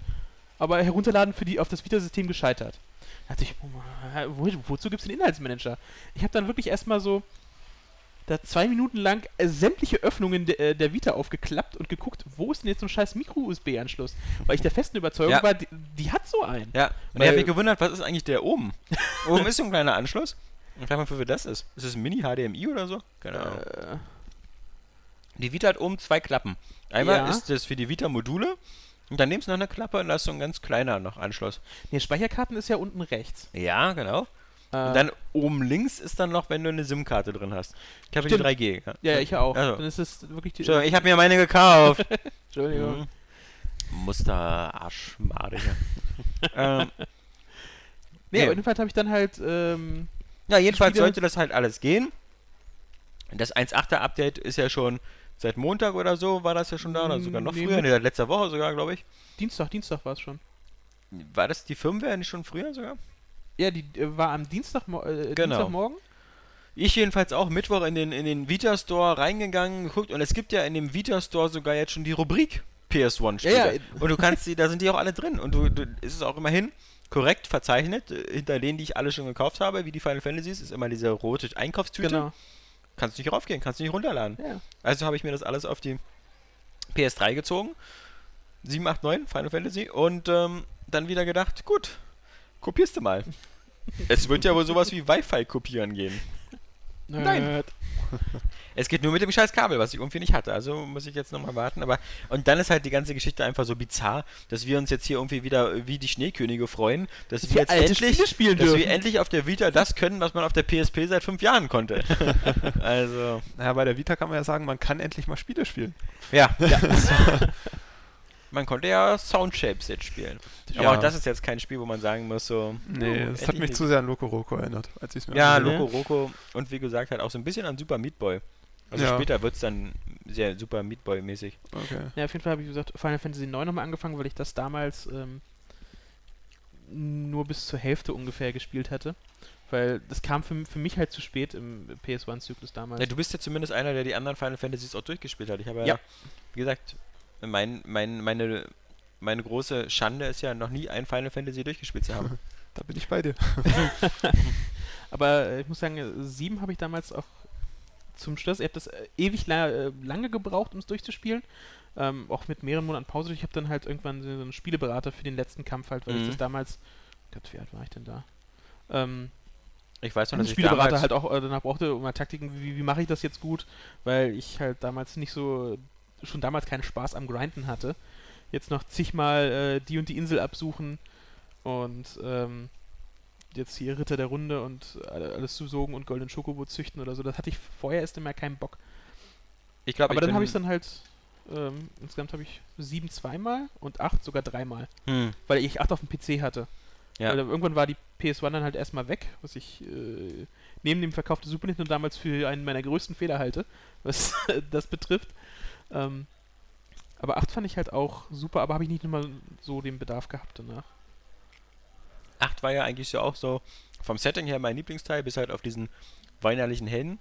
aber herunterladen für die auf das Vita-System gescheitert. Da dachte ich, äh, wo, wozu gibt es den Inhaltsmanager? Ich habe dann wirklich erstmal so da zwei Minuten lang äh, sämtliche Öffnungen de, äh, der Vita aufgeklappt und geguckt, wo ist denn jetzt so ein scheiß Micro-USB-Anschluss? Weil ich der festen Überzeugung Ja. war, die, die hat so einen. Ja, und ich habe mich gewundert, was ist eigentlich der oben? oben ist so ein kleiner Anschluss. Und frag mal, für wer das ist. Ist es ein Mini-HDMI oder so? Keine Ahnung. Äh, Die Vita hat oben zwei Klappen. Einmal Ja. ist das für die Vita-Module und daneben ist noch eine Klappe und da ist so ein ganz kleiner noch Anschluss. nee, Speicherkarten ist ja unten rechts. Ja, genau. Äh, Und dann oben links ist dann noch, wenn du eine SIM-Karte drin hast. Ich habe die Stimmt. 3G. Ja, ja, ich auch. Also. Dann ist es wirklich die. Ich habe mir meine gekauft. Entschuldigung. Mhm. Muster Arschmade ähm, Nee, aber jedenfalls habe ich dann halt. Ähm, ja, jedenfalls Spiele- sollte das halt alles gehen. Das 1.8er Update ist ja schon Seit Montag oder so war das ja schon da, oder sogar noch Nee, früher, nee, seit letzter Woche sogar, glaube ich. Dienstag, Dienstag war es schon. War das die Firmware nicht schon früher sogar? Ja, die äh, war am Dienstag, äh, Genau. Dienstagmorgen. Ich jedenfalls auch Mittwoch in den, in den Vita Store reingegangen, geguckt und es gibt ja in dem Vita Store sogar jetzt schon die Rubrik PS1-Spiele. Ja, ja. Und du kannst die, da sind die auch alle drin. Und du, du ist es auch immerhin korrekt verzeichnet, äh, hinter denen, die ich alle schon gekauft habe, wie die Final Fantasies, ist immer diese rote Einkaufstüte. Genau. Kannst nicht raufgehen, kannst nicht runterladen. Ja. Also habe ich mir das alles auf die PS3 gezogen. 7, 8, 9, Final Fantasy. Und ähm, dann wieder gedacht, gut, kopierst du mal. es wird ja wohl sowas wie Wi-Fi kopieren gehen. Nein. Es geht nur mit dem scheiß Kabel, was ich irgendwie nicht hatte. Also muss ich jetzt nochmal warten. Aber und dann ist halt die ganze Geschichte einfach so bizarr, dass wir uns jetzt hier irgendwie wieder wie die Schneekönige freuen, dass wir wir jetzt endlich, dass dürfen. wir endlich auf der Vita das können, was man auf der PSP seit fünf Jahren konnte. also Naja, bei der Vita kann man ja sagen, man kann endlich mal Spiele spielen. ja, ja. man konnte ja Soundshapes jetzt spielen. Aber Ja. auch das ist jetzt kein Spiel, wo man sagen muss so. Nee, oh, das hat endlich mich nicht. zu sehr an Loco Roco erinnert, als ich es mir Ja, Loco Roco und wie gesagt halt auch so ein bisschen an Super Meat Boy. Also Ja. später wird es dann sehr Super Meat Boy mäßig. Okay. Ja, auf jeden Fall habe ich, wie gesagt, Final Fantasy IX nochmal angefangen, weil ich das damals ähm, nur bis zur Hälfte ungefähr gespielt hatte. Weil das kam für, für mich halt zu spät im PS1-Zyklus damals. Ja, du bist ja zumindest einer, der die anderen Final Fantasies auch durchgespielt hat. Ich habe ja, Ja. wie gesagt, mein, mein, meine, meine große Schande ist ja noch nie ein Final Fantasy durchgespielt zu haben. Da bin ich bei dir. Aber äh, ich muss sagen, äh, 7 habe ich damals auch zum Schluss, ich habe das äh, ewig la äh, lange gebraucht, um es durchzuspielen. Ähm, auch mit mehreren Monaten Pause. Ich habe dann halt irgendwann so einen Spieleberater für den letzten Kampf halt, weil ich Mhm. das damals, Gott, wie alt war ich denn da? Ähm, Ich weiß noch, dass ich Spieleberater damals, halt auch äh, danach brauchte, um mal Taktiken, wie, wie mache ich das jetzt gut, weil ich halt damals nicht so, schon damals keinen Spaß am Grinden hatte. Jetzt noch zigmal äh, die und die Insel absuchen und ähm, jetzt hier Ritter der Runde und alle- alles zusogen und goldenen Schokobo züchten oder so. Das hatte ich vorher erst immer keinen Bock. ich glaube, Aber dann habe ich es dann halt, ähm, insgesamt habe ich sieben zweimal und acht sogar dreimal, Hm, weil ich acht auf dem PC hatte. Ja. Weil irgendwann war die PS1 dann halt erstmal weg, was ich äh, neben dem Verkauf des Super Nintendo damals für einen meiner größten Fehler halte, was das betrifft. Ähm, aber 8 fand ich halt auch super, aber habe ich nicht immer so den Bedarf gehabt danach. 8 war ja eigentlich so auch so vom Setting her mein Lieblingsteil, bis halt auf diesen weinerlichen Helden.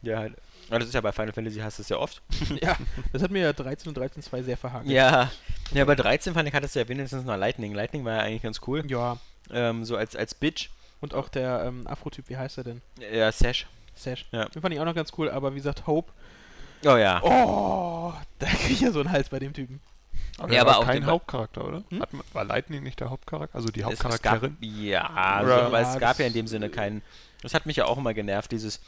Der halt. aber Das ist ja bei Final Fantasy hast du es ja oft. ja, das hat mir ja 13 und 13.2 sehr verhakt. Ja. Ja, bei 13 fand ich, hattest du ja wenigstens noch Lightning. Lightning war ja eigentlich ganz cool. Ja, Ähm, so als, als Bitch. und auch der ähm, Afro-Typ, wie heißt er denn? Ja, Sash. Sash. Ja. Den fand ich auch noch ganz cool, aber wie gesagt, Hope. Oh ja. Oh, da krieg ich ja so einen Hals bei dem Typen. Aber Ja, er aber war auch kein Hauptcharakter, oder? Hm? Man- war Lightning nicht der Hauptcharakter? Also die Es- Hauptcharakterin? Es gab, ja, also, Oder- aber Ja, es gab ja in dem Sinne keinen. Das hat mich ja auch immer genervt, dieses.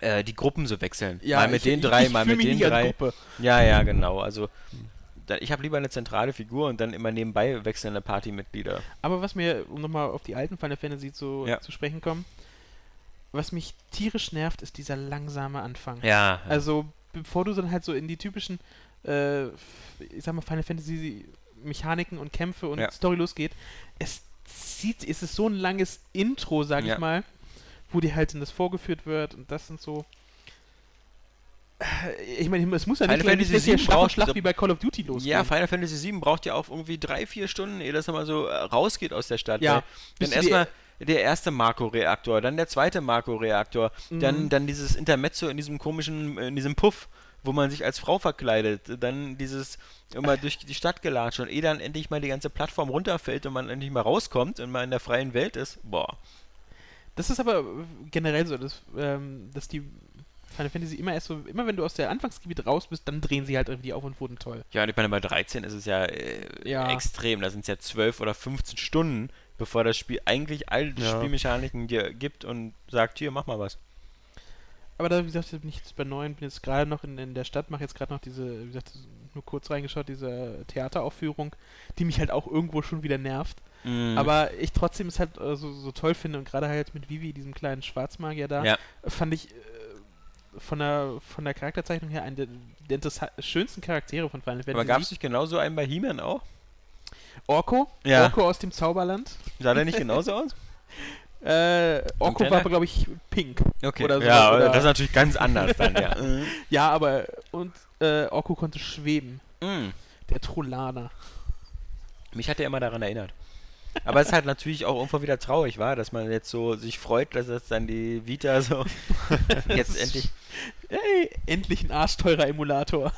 Äh, die Gruppen so wechseln. mal mit ich- den ich- drei, ich mal fühl mit den drei. Ja, ja, genau. Also. Da, ich habe lieber eine zentrale Figur und dann immer nebenbei wechselnde Partymitglieder. Aber was mir, um nochmal auf die alten Final Fantasy zu, Ja. zu sprechen kommen, was mich tierisch nervt, ist dieser langsame Anfang. Ja. Also, bevor du dann halt so in die typischen, äh, ich sag mal, Final Fantasy Mechaniken und Kämpfe und Ja. Story losgeht, es zieht, es ist so ein langes Intro, sag Ja. ich mal, wo dir halt in das vorgeführt wird und das sind so. Ich meine, es muss ja nicht Final nicht Fantasy hier VII braucht Schlag so- wie bei Call of Duty losgehen. Ja, Final Fantasy VII braucht ja auch irgendwie drei, vier Stunden, ehe das nochmal so äh, rausgeht aus der Stadt. Ja, Dann erstmal der erste Marco-Reaktor, dann der zweite Marco-Reaktor, dann, Mhm. dann dieses Intermezzo in diesem komischen, äh, in diesem Puff, wo man sich als Frau verkleidet, dann dieses immer durch die Stadt gelatscht und ehe dann endlich mal die ganze Plattform runterfällt und man endlich mal rauskommt und mal in der freien Welt ist, boah. Das ist aber äh, generell so, dass, ähm, dass die Final Fantasy immer erst so, immer wenn du aus der Anfangsgebiet raus bist, dann drehen sie halt irgendwie auf und wurden toll. Ja, und ich meine, bei 13 ist es ja, äh, Ja. extrem, da sind es ja 12 oder 15 Stunden, bevor das Spiel eigentlich all die Ja. Spielmechaniken dir gibt und sagt, hier, mach mal was. Aber da, wie gesagt, bin ich jetzt bei 9, bin jetzt gerade noch in, in der Stadt, mache jetzt gerade noch diese, wie gesagt, nur kurz reingeschaut, diese Theateraufführung, die mich halt auch irgendwo schon wieder nervt. Mhm. Aber ich trotzdem es halt äh, so, so toll finde und gerade halt mit Vivi, diesem kleinen Schwarzmagier da, Ja. fand ich äh, von der, von der Charakterzeichnung her einen der, der schönsten Charaktere von Final Fantasy. Aber gab es nicht genauso einen bei He-Man auch? Orko? Ja. Orko aus dem Zauberland? Sah der nicht genauso aus? Äh, Orko war aber, glaube ich, pink. Okay. Oder so, ja, oder- das ist natürlich ganz anders dann, ja. Mhm. Ja, aber und äh, Orko konnte schweben. Mhm. Der Trollaner. Mich hat er immer daran erinnert. Aber es ist halt natürlich auch irgendwo wieder traurig, war, dass man jetzt so sich freut, dass jetzt dann die Vita so jetzt endlich. Ey, endlich ein arschteurer Emulator.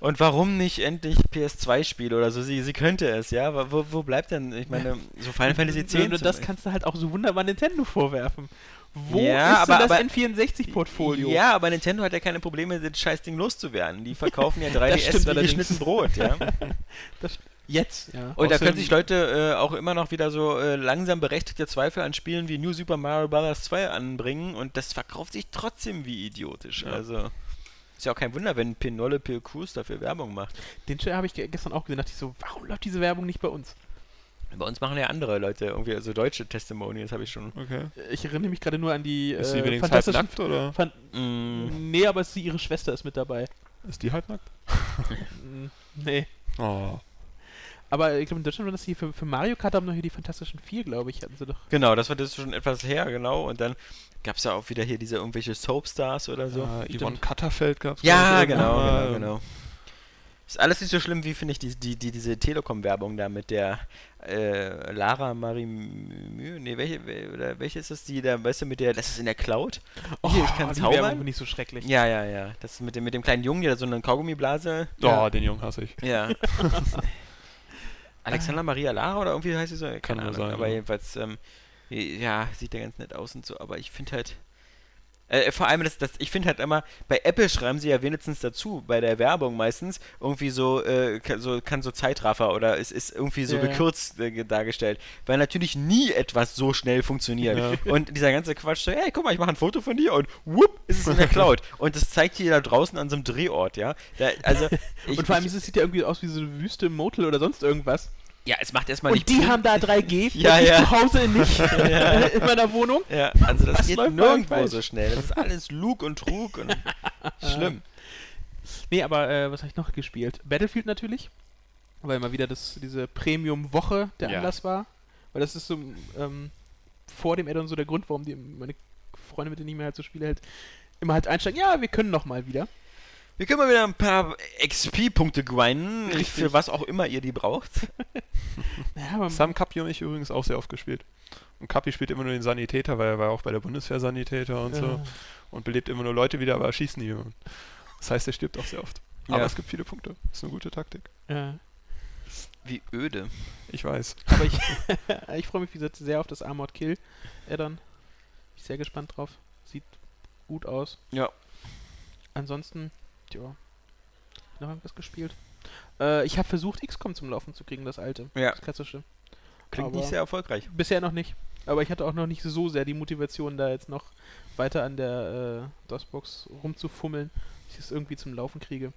Und warum nicht endlich PS2-Spiel oder so? Sie, sie könnte es, ja. Aber Wo, wo bleibt denn, ich meine, so Final Fantasy X. Und das kannst du halt auch so wunderbar Nintendo vorwerfen. Wo Ja, ist denn aber- das aber- N64-Portfolio? Ja, aber Nintendo hat ja keine Probleme, das Scheißding loszuwerden. Die verkaufen ja 3DS stimmt wie allerdings. geschnitten Brot, ja. Das, jetzt, ja. Und da können sich Leute äh, auch immer noch wieder so äh, langsam berechtigte Zweifel an Spielen wie New Super Mario Bros. 2 anbringen und das verkauft sich trotzdem wie idiotisch. Ja. Also ist ja auch kein Wunder, wenn Pinolle Pil Cruz dafür Werbung macht. Den Trailer habe ich ge- gestern auch gesehen. dachte ich so, warum läuft diese Werbung nicht bei uns? Bei uns machen ja andere Leute irgendwie, also deutsche Testimonials habe ich schon. Okay. Ich erinnere mich gerade nur an die Ist sie äh, wenigstens halb fantastischen... nackt oder Fan Mm, Nee, aber sie, ihre Schwester ist mit dabei. ist die halb nackt? Mm, nee. Oh. Aber ich glaube, in Deutschland war das hier für, für Mario Kart haben noch hier die Fantastischen Vier, glaube ich, hatten sie doch. genau, das war das schon etwas her, genau. Und dann gab es ja auch wieder hier diese irgendwelche Soapstars oder so. äh, stimmt. Yvonne Katterfeld gab es. Ja, genau, genau, genau. Ist alles nicht so schlimm, wie finde ich die, die, die, diese Telekom-Werbung da mit der äh, Lara Marimü, nee, welche, wel- oder welche ist das, die da, weißt du, mit der, das ist in der Cloud? Hier, ich kann Oh, die Werbung finde ich so schrecklich. Ja, ja, ja, das ist mit dem, mit dem kleinen Jungen, der so eine Kaugummiblase, Oh, Ja. den Jungen hasse ich. ja. Alexander Maria Lara oder irgendwie heißt sie so, keine Kann Ahnung, sein, aber ja. jedenfalls, ähm, ja, sieht der ganz nett aus und so, aber ich finde halt, äh, vor allem, das, das, ich finde halt immer, bei Apple schreiben sie ja wenigstens dazu, bei der Werbung meistens, irgendwie so, äh, kann, so, kann so Zeitraffer oder es ist irgendwie so Ja, gekürzt äh, ge- dargestellt, weil natürlich nie etwas so schnell funktioniert. Ja. Und dieser ganze Quatsch, so, hey, guck mal, ich mache ein Foto von dir und whoop, ist es in der Cloud. und das zeigt dir da draußen an so einem Drehort, ja. Da, also, ich, Und vor allem, es sieht ja irgendwie aus wie so eine Wüste im Motel oder sonst irgendwas. Ja, es macht erstmal Und nicht die Sinn. haben da 3G Ja, und ich ja. zu Hause nicht in meiner Wohnung. Ja, also das Was geht nirgendwo so schnell. Das ist alles Lug und Trug und schlimm. Nee, aber äh, was habe ich noch gespielt? Battlefield natürlich, weil mal wieder das, diese Premium-Woche der Ja. Anlass war. Weil das ist so ähm, vor dem Addon so der Grund, warum die meine Freunde, mit denen ich mir halt so spiele, halt immer halt einsteigen, ja, wir können noch mal wieder. Wir können mal wieder ein paar XP-Punkte grinden, Richtig. für was auch immer ihr die braucht. Ja, haben Kapi und ich übrigens auch sehr oft gespielt. Und Kapi spielt immer nur den Sanitäter, weil er war auch bei der Bundeswehr Sanitäter und so. äh, Und belebt immer nur Leute wieder, aber erschießt nie jemanden. Das heißt, er stirbt auch sehr oft. Ja. Aber es gibt viele Punkte. Das ist eine gute Taktik. äh, Wie öde. Ich weiß. aber ich, ich freue mich wie gesagt sehr auf das Armored Kill Addon. Bin ich sehr gespannt drauf. Sieht gut aus. Ja. Ansonsten, ja, noch irgendwas gespielt. Äh, ich habe versucht, XCOM zum Laufen zu kriegen, das alte. Ja. Das klassische. Klingt Aber- nicht sehr erfolgreich. Bisher noch nicht. Aber ich hatte auch noch nicht so sehr die Motivation, da jetzt noch weiter an der äh, DOS-Box rumzufummeln, dass ich es irgendwie zum Laufen kriege.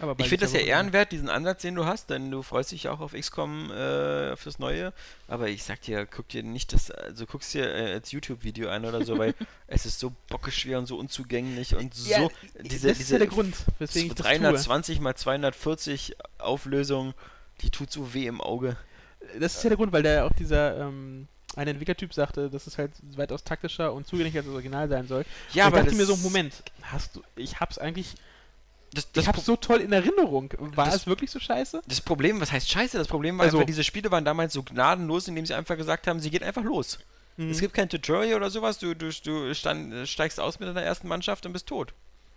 Aber Ich finde das ja aber- ehrenwert, diesen Ansatz, den du hast, denn du freust dich auch auf XCOM, äh, das Neue. Aber ich sag dir, guck dir nicht das, also guckst dir äh, als YouTube-Video an oder so, weil es ist so bockeschwer und so unzugänglich und Ja, so. Diese, das ist ja der Grund, weswegen ich das tue. 320 mal 240 Auflösung, die tut so weh im Auge. Das ist ja der Grund, weil da auch dieser ähm, eine Entwicklertyp sagte, dass es halt weitaus taktischer und zugänglicher als das Original sein soll. Ja, und ich dachte mir so, Moment, hast du, ich hab's eigentlich, Das, das, ich hab's so toll in Erinnerung. War das- es wirklich so scheiße? das Problem, was heißt scheiße? Das Problem war Also- einfach, diese Spiele waren damals so gnadenlos, indem sie einfach gesagt haben, sie geht einfach los. Mhm. Es gibt kein Tutorial oder sowas, du, du, du stand, steigst aus mit deiner ersten Mannschaft und bist tot.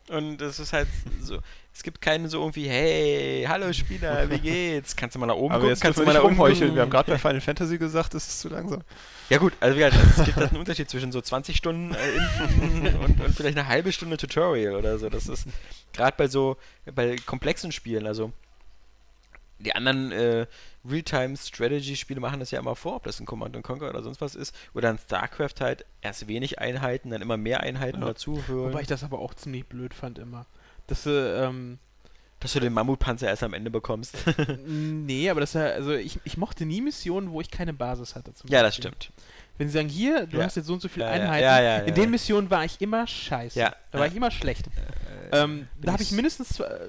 Und das ist halt so, es gibt keinen so irgendwie, hey, hallo Spieler, wie geht's? Kannst du mal nach oben Aber gucken? jetzt Kannst du mal nach rumheucheln. gucken? Wir haben gerade bei Final Fantasy gesagt, das ist zu langsam. Ja gut, also wie gesagt, es gibt halt einen Unterschied zwischen so 20 Stunden äh, und, und vielleicht eine halbe Stunde Tutorial oder so. Das ist gerade bei so, bei komplexen Spielen, also die anderen äh, Real-Time-Strategy-Spiele machen das ja immer vor, ob das ein Command and Conquer oder sonst was ist. Oder ein StarCraft halt, erst wenig Einheiten, dann immer mehr Einheiten Ja. dazu. Wobei ich das aber auch ziemlich blöd fand immer. Dass äh, ähm, dass du den Mammutpanzer erst am Ende bekommst. nee, aber das also ich, ich mochte nie Missionen, wo ich keine Basis hatte. Ja, das stimmt. Wenn sie sagen, hier, du Ja. hast jetzt so und so viele Ja, Einheiten, ja, ja, in den. Missionen war ich immer scheiße. Ja, Da war ich immer schlecht. Äh, Ähm, da habe ich mindestens, äh,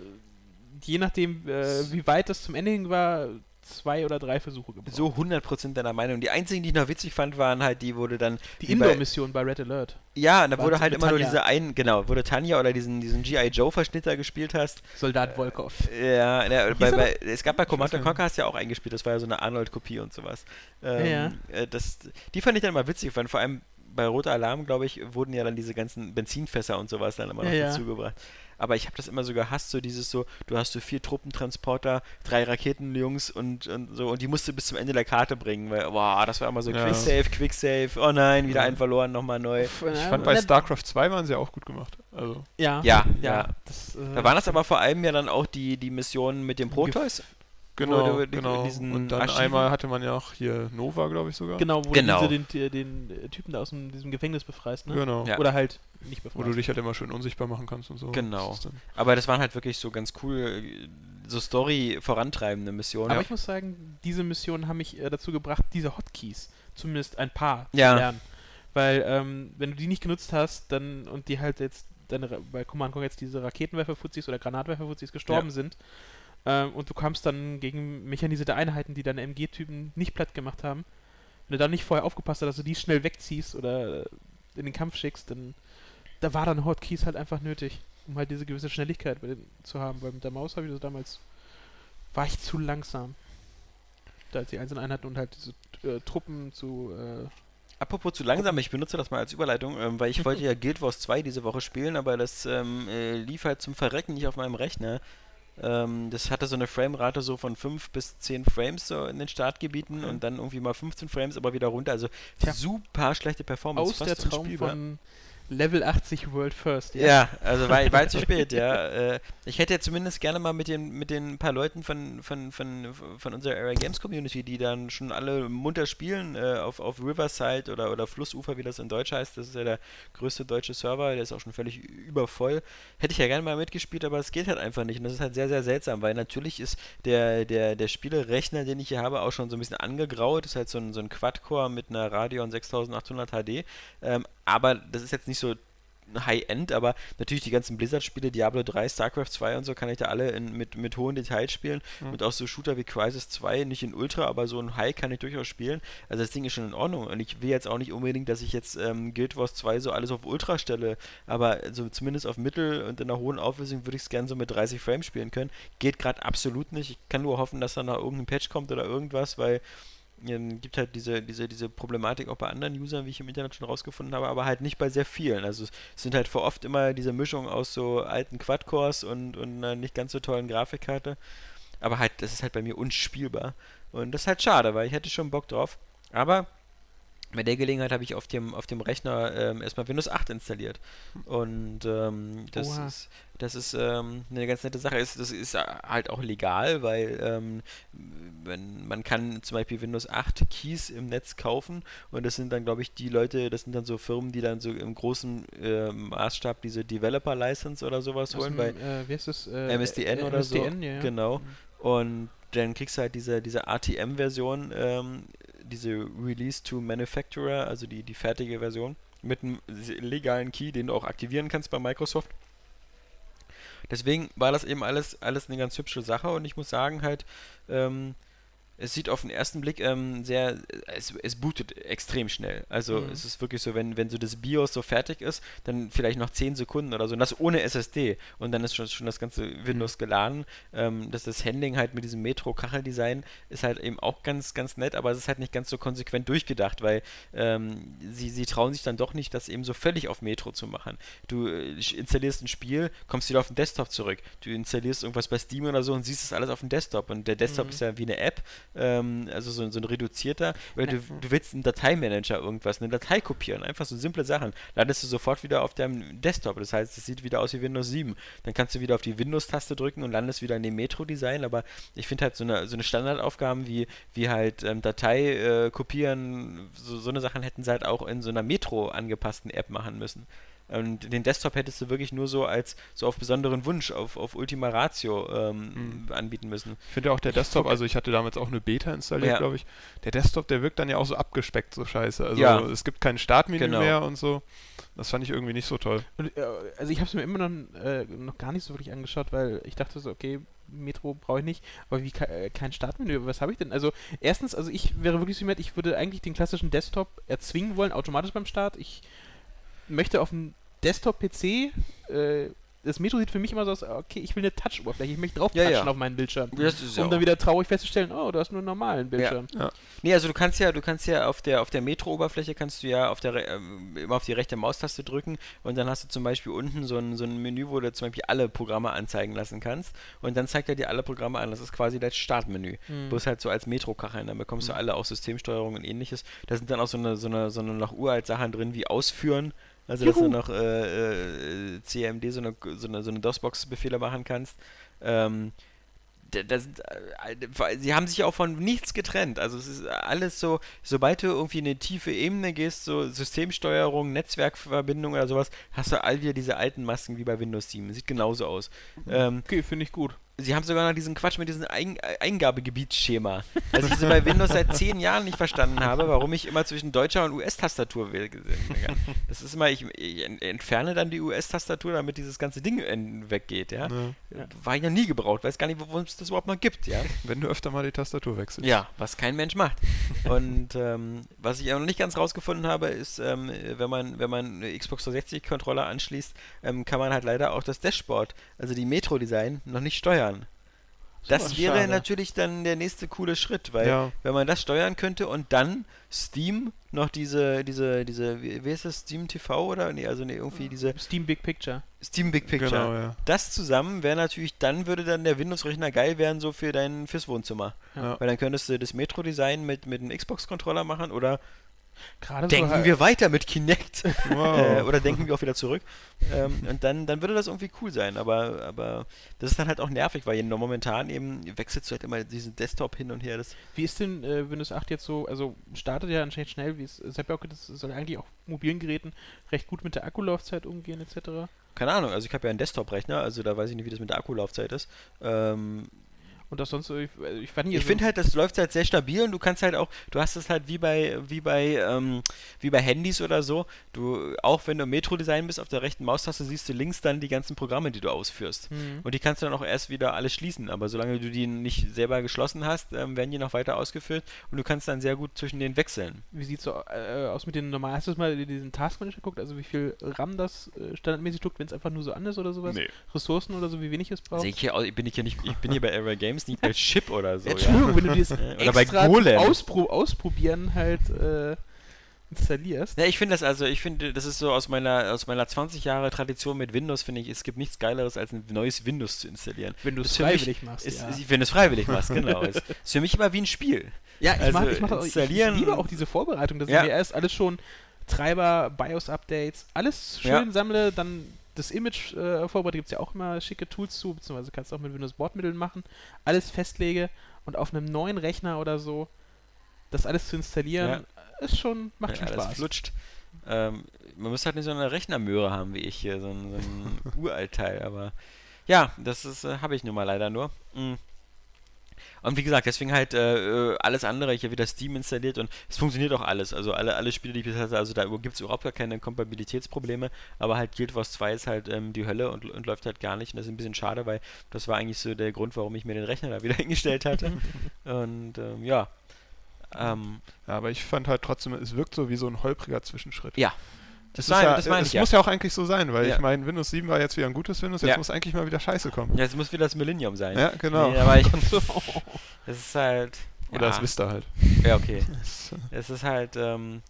je nachdem, äh, wie weit das zum Ende hin war, zwei oder drei Versuche gebraucht. So 100% deiner Meinung. Die einzigen, die ich noch witzig fand, waren halt, die wurde dann. die wie bei- Indoor-Mission bei Red Alert. Ja, da wurde halt immer nur Tanja. diese ein, genau, wo du Tanja oder diesen, diesen G.I. Joe-Verschnitt da gespielt hast. Soldat Volkov. Ja, ja bei, er bei, es gab bei Command weiß nicht. Conquer hast du ja auch eingespielt, das war ja so eine Arnold-Kopie und sowas. Ähm, Ja, Äh, das, die fand ich dann mal witzig, weil vor allem bei Roter Alarm, glaube ich, wurden ja dann diese ganzen Benzinfässer und sowas dann immer noch Ja, ja. Aber ich habe das immer so gehasst, so dieses so, du hast so vier Truppentransporter, drei Raketenjungs und, und so, und die musst du bis zum Ende der Karte bringen, weil, boah, das war immer so Ja. Quick Save, Quick Save, oh nein, wieder Ja. einen verloren, nochmal neu. Ich fand bei StarCraft 2 waren sie auch gut gemacht. Also, Ja, Ja, ja. ja. Das, äh, Da waren das aber vor allem ja dann auch die, die Missionen mit den Protoys. Genau, du die- genau. diesen Und dann Archiven- einmal hatte man ja auch hier Nova, glaube ich sogar. Genau, wo Genau. du diese, den, den äh, Typen da aus dem, diesem Gefängnis befreist, ne? Genau. Ja. Oder halt nicht Wo befreist. du dich halt immer schön unsichtbar machen kannst und so. Genau. Das Aber das waren halt wirklich so ganz cool, äh, so Story vorantreibende Missionen. Aber ich muss sagen, diese Missionen haben mich äh, dazu gebracht, diese Hotkeys, zumindest ein paar, Ja. zu lernen. Weil, ähm, wenn du die nicht genutzt hast, dann und die halt jetzt deine, bei Command jetzt diese Raketenwerfer-Fuzis oder Granatwerfer-Fuzis gestorben sind ähm, und du kamst dann gegen mechanisierte Einheiten, die deine MG-Typen nicht platt gemacht haben, wenn du dann nicht vorher aufgepasst hast, dass du die schnell wegziehst oder in den Kampf schickst, dann da war dann Hotkeys halt einfach nötig, um halt diese gewisse Schnelligkeit bei den, zu haben. Weil mit der Maus habe ich das damals war ich zu langsam. Da als die einzelnen Einheiten und halt diese äh, Truppen zu. Äh, Apropos zu langsam, ich benutze das mal als Überleitung, ähm, weil ich wollte ja Guild Wars 2 diese Woche spielen, aber das ähm, äh, lief halt zum Verrecken nicht auf meinem Rechner. Ähm, das hatte so eine Framerate so von 5 bis 10 Frames so in den Startgebieten Okay. und dann irgendwie mal 15 Frames, aber wieder runter. Also Tja. super schlechte Performance. aus der Traum von Level 80 World First. Ja, also war, war zu spät, ja. Äh, ich hätte ja zumindest gerne mal mit den, mit den paar Leuten von, von, von, von unserer Area Games Community, die dann schon alle munter spielen, äh, auf, auf Riverside oder, oder Flussufer, wie das in Deutsch heißt. Das ist ja der größte deutsche Server, der ist auch schon völlig übervoll. Hätte ich ja gerne mal mitgespielt, aber es geht halt einfach nicht. Und das ist halt sehr, sehr seltsam, weil natürlich ist der, der, der Spielerechner, den ich hier habe, auch schon so ein bisschen angegraut. Das ist halt so ein, so ein Quad-Core mit einer Radeon 6800 HD. Ähm, aber das ist jetzt nicht so High-End, aber natürlich die ganzen Blizzard-Spiele, Diablo 3, StarCraft 2 und so, kann ich da alle in, mit, mit hohen Details spielen. Mhm. Und auch so Shooter wie Crisis 2, nicht in Ultra, aber so in High kann ich durchaus spielen. Also das Ding ist schon in Ordnung. Und ich will jetzt auch nicht unbedingt, dass ich jetzt ähm, Guild Wars 2 so alles auf Ultra stelle, aber so zumindest auf Mittel und in einer hohen Auflösung würde ich es gerne so mit 30 Frames spielen können. Geht gerade absolut nicht. Ich kann nur hoffen, dass da noch irgendein Patch kommt oder irgendwas, weil ähm, gibt halt diese, diese, diese Problematik auch bei anderen Usern, wie ich im Internet schon rausgefunden habe, aber halt nicht bei sehr vielen. Also es sind halt vor oft immer diese Mischung aus so alten Quad-Cores und, und einer nicht ganz so tollen Grafikkarte. Aber halt, das ist halt bei mir unspielbar. Und das ist halt schade, weil ich hätte schon Bock drauf. Aber bei der Gelegenheit habe ich auf dem, auf dem Rechner ähm, erstmal Windows 8 installiert. Und ähm, das Oha. ist, das ist ähm, eine ganz nette Sache. Ist, das ist äh, halt auch legal, weil ähm, wenn, man kann zum Beispiel Windows 8 Keys im Netz kaufen und das sind dann, glaube ich, die Leute, das sind dann so Firmen, die dann so im großen ähm, Maßstab diese Developer License oder sowas holen, bei äh, wie heißt das? Äh, MSDN äh, oder so. MSDN, ja, ja. Genau. Und dann kriegst du halt diese, diese ATM-Version, ähm, diese Release to Manufacturer, also die, die fertige Version, mit einem legalen Key, den du auch aktivieren kannst bei Microsoft. Deswegen war das eben alles, alles eine ganz hübsche Sache und ich muss sagen halt, ähm, es sieht auf den ersten Blick ähm, sehr, es, es bootet extrem schnell. Also Mhm. es ist wirklich so, wenn, wenn so das BIOS so fertig ist, dann vielleicht noch 10 Sekunden oder so und das ohne SSD und dann ist schon, schon das ganze Windows geladen. Ähm, dass das Handling halt mit diesem Metro-Kacheldesign ist halt eben auch ganz, ganz nett, aber es ist halt nicht ganz so konsequent durchgedacht, weil ähm, sie, sie trauen sich dann doch nicht, das eben so völlig auf Metro zu machen. Du äh, installierst ein Spiel, kommst wieder auf den Desktop zurück. Du installierst irgendwas bei Steam oder so und siehst das alles auf dem Desktop und der Desktop Mhm. ist ja wie eine App, ähm, also so, so ein reduzierter, weil du, du willst einen Dateimanager irgendwas, eine Datei kopieren, einfach so simple Sachen, landest du sofort wieder auf deinem Desktop, das heißt, es sieht wieder aus wie Windows 7. Dann kannst du wieder auf die Windows-Taste drücken und landest wieder in dem Metro-Design, aber ich finde halt so eine, so eine Standardaufgaben wie, wie halt ähm, Datei äh, kopieren, so, so eine Sachen hätten sie halt auch in so einer Metro angepassten App machen müssen. Und den Desktop hättest du wirklich nur so als so auf besonderen Wunsch, auf, auf Ultima Ratio ähm, anbieten müssen. Ich finde auch der Desktop, also ich hatte damals auch eine Beta installiert, Ja. glaube ich. Der Desktop, der wirkt dann ja auch so abgespeckt, so scheiße. Also Ja. es gibt kein Startmenü Genau. mehr und so. Das fand ich irgendwie nicht so toll. Und, äh, also ich habe es mir immer noch, äh, noch gar nicht so wirklich angeschaut, weil ich dachte so, okay, Metro brauche ich nicht. Aber wie äh, kein Startmenü, was habe ich denn? Also erstens, also ich wäre wirklich so jemand, ich würde eigentlich den klassischen Desktop erzwingen wollen, automatisch beim Start. Ich möchte auf dem Desktop-PC, äh, das Metro sieht für mich immer so aus, okay, ich will eine Touch-Oberfläche, ich möchte drauf Ja, ja. auf meinen Bildschirm. Ja um dann wieder traurig festzustellen, oh, du hast nur einen normalen Bildschirm. Nee, also du kannst ja, du kannst ja auf der auf der Metro-Oberfläche kannst du ja auf der ähm, immer auf die rechte Maustaste drücken und dann hast du zum Beispiel unten so ein, so ein Menü, wo du zum Beispiel alle Programme anzeigen lassen kannst und dann zeigt er dir alle Programme an. Das ist quasi das Startmenü. Hm. Bloß halt so als Metro-Kacheln. Dann bekommst du alle auch Systemsteuerung und ähnliches. Da sind dann auch so eine, so eine, so eine noch uralt Sachen drin wie Ausführen. Also dass du noch äh, äh, CMD so eine, so eine, so eine DOS-Box-Befehle machen kannst. Ähm, da- das, äh, sie haben sich auch von nichts getrennt. Also es ist alles so, sobald du irgendwie in eine tiefe Ebene gehst, so Systemsteuerung, Netzwerkverbindung oder sowas, hast du all wieder diese alten Masken wie bei Windows 7. Sieht genauso aus. Ähm, Okay, finde ich gut. Sie haben sogar noch diesen Quatsch mit diesem Ein Eingabegebietsschema. Was ich so bei Windows seit zehn Jahren nicht verstanden habe, warum ich immer zwischen deutscher und US-Tastatur wähle. Das ist immer, ich, ich en- entferne dann die US-Tastatur, damit dieses ganze Ding weggeht, ja. Ne? War ja nie gebraucht, weiß gar nicht, warum es das überhaupt noch gibt, ja. Wenn du öfter mal die Tastatur wechselst. Ja, was kein Mensch macht. Und ähm, was ich auch noch nicht ganz rausgefunden habe, ist, ähm, wenn man wenn man eine Xbox 360 Controller anschließt, ähm, kann man halt leider auch das Dashboard, also die Metro-Design, noch nicht steuern. Das was wäre schade. natürlich dann der nächste coole Schritt, weil Ja. wenn man das steuern könnte und dann Steam noch diese, diese, diese, wie, wie ist das, Steam TV oder? Nee, also nee, irgendwie diese Steam Big Picture. Steam Big Picture. Genau, ja. Das zusammen wäre natürlich, dann würde dann der Windows-Rechner geil werden, so für dein, fürs Wohnzimmer. Ja. Weil dann könntest du das Metro-Design mit, mit einem Xbox-Controller machen oder Gerade denken so, halt wir weiter mit Kinect. Wow. äh, oder denken wir auch wieder zurück. Ähm, und dann, dann würde das irgendwie cool sein. Aber, aber das ist dann halt auch nervig, weil momentan eben wechselst du halt immer diesen Desktop hin und her. Das, Wie ist denn äh, Windows 8 jetzt so, also startet ja anscheinend schnell, wie es Sepp auch das soll eigentlich auch mobilen Geräten recht gut mit der Akkulaufzeit umgehen etc. keine Ahnung, also ich habe ja einen Desktop-Rechner, also da weiß ich nicht, wie das mit der Akkulaufzeit ist. Ähm, Und das sonst so, ich, ich fand hier Ich so- finde halt, das läuft halt sehr stabil und du kannst halt auch, du hast es halt wie bei, wie bei, ähm, wie bei Handys oder so. Du, auch wenn du im Metro-Design bist, auf der rechten Maustaste siehst du links dann die ganzen Programme, die du ausführst. Mhm. Und die kannst du dann auch erst wieder alle schließen. Aber solange du die nicht selber geschlossen hast, ähm, werden die noch weiter ausgeführt und du kannst dann sehr gut zwischen denen wechseln. Wie sieht so äh, aus mit den normalen? Hast du mal diesen Task Manager geguckt? Also wie viel RAM das äh, standardmäßig druckt, wenn es einfach nur so an ist oder sowas? Ressourcen oder so, wie wenig es braucht? Sehe ich hier, aus- bin ich hier nicht, ich bin hier bei Era Games nicht bei Chip oder so. Ja? Entschuldigung, wenn du dieses Oder bei Golem. Auspro ausprobieren halt äh, installierst. Ja, ich finde das also, ich finde, das ist so aus meiner, aus meiner 20 Jahre Tradition mit Windows, finde ich, es gibt nichts Geileres, als ein neues Windows zu installieren. Wenn du es mich- freiwillig machst. Ist, ja. ist, wenn du es freiwillig machst, genau. Ist, ist für mich immer wie ein Spiel. Ja, ich Also mag, ich das auch, ich, ich liebe auch diese Vorbereitung, dass Ja. ich mir erst alles schon Treiber, BIOS-Updates, alles schön Ja. sammle, dann das Image äh, vorbereite, gibt es ja auch immer schicke Tools zu, beziehungsweise kannst du auch mit Windows Bordmitteln machen, alles festlege und auf einem neuen Rechner oder so das alles zu installieren, ist schon, macht schon Ja, alles Spaß. flutscht. Ähm, man muss halt nicht so eine Rechnermöhre haben wie ich hier, so ein, so ein Uraltteil, aber ja, das ist, äh, habe ich nun mal leider nur. Mm. Und wie gesagt, deswegen halt äh, äh, alles andere, ich habe wieder Steam installiert und es funktioniert auch alles. Also alle, alle Spiele, die ich bisher hatte, also da gibt es überhaupt gar keine Kompatibilitätsprobleme, aber halt Guild Wars 2 ist halt ähm, die Hölle und, und läuft halt gar nicht. Und das ist ein bisschen schade, weil das war eigentlich so der Grund, warum ich mir den Rechner da wieder hingestellt hatte. und ähm, ja. Ähm, Ja, aber ich fand halt trotzdem, es wirkt so wie so ein holpriger Zwischenschritt. Ja. Das, Das ja, das meine ich ja. muss ja auch eigentlich so sein, weil Ja. ich meine, Windows 7 war jetzt wieder ein gutes Windows, jetzt Ja. muss eigentlich mal wieder Scheiße kommen. ja, es muss wieder das Millennium sein. Ja, genau. Nee, aber ich, es ist halt. Oder ja, das ihr halt. Ja, okay. Das, äh, Es ist halt, ähm,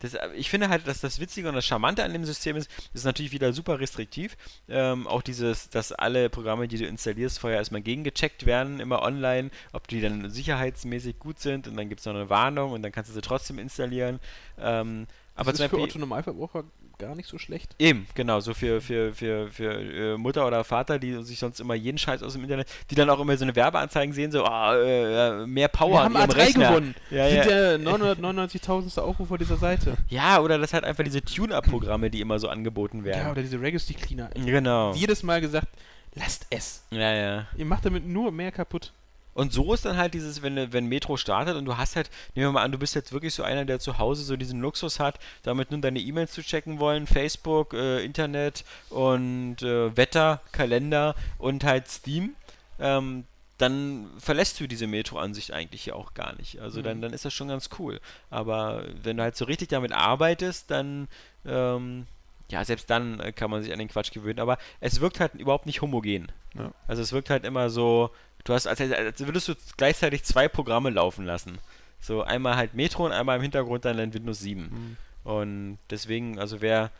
das, ich finde halt, dass das Witzige und das Charmante an dem System ist, ist natürlich wieder super restriktiv. Ähm, auch dieses, dass alle Programme, die du installierst, vorher erstmal gegengecheckt werden, immer online, ob die dann sicherheitsmäßig gut sind und dann gibt es noch eine Warnung und dann kannst du sie trotzdem installieren. Ähm, aber das ist für Normalverbraucher gar nicht so schlecht. Eben, genau, so für, für, für, für äh, Mutter oder Vater, die sich sonst immer jeden Scheiß aus dem Internet, die dann auch immer so eine Werbeanzeigen sehen, so, ah, äh, mehr Power Wir haben ihrem A3 Rechner. gewonnen. Ja, Sind ja. der 999.000. Aufruf vor dieser Seite. Ja, oder das halt einfach diese Tune-Up-Programme, die immer so angeboten Ja, werden. oder diese Registry Cleaner. genau. Jedes Mal gesagt, lasst es. Ja, ja. Ihr macht damit nur mehr kaputt. Und so ist dann halt dieses, wenn, wenn Metro startet und du hast halt, nehmen wir mal an, du bist jetzt wirklich so einer, der zu Hause so diesen Luxus hat, damit nun deine E-Mails zu checken wollen, Facebook, äh, Internet und äh, Wetter, Kalender und halt Steam. ähm, dann verlässt du diese Metro-Ansicht eigentlich ja auch gar nicht. Also dann, Mhm. dann ist das schon ganz cool. Aber wenn du halt so richtig damit arbeitest, dann, ähm, ja, selbst dann äh, kann man sich an den Quatsch gewöhnen. Aber es wirkt halt überhaupt nicht homogen. Ja. Also es wirkt halt immer so, du hast, als, als würdest du gleichzeitig zwei Programme laufen lassen. So einmal halt Metro und einmal im Hintergrund dann in Windows 7. Mhm. Und deswegen, also wer,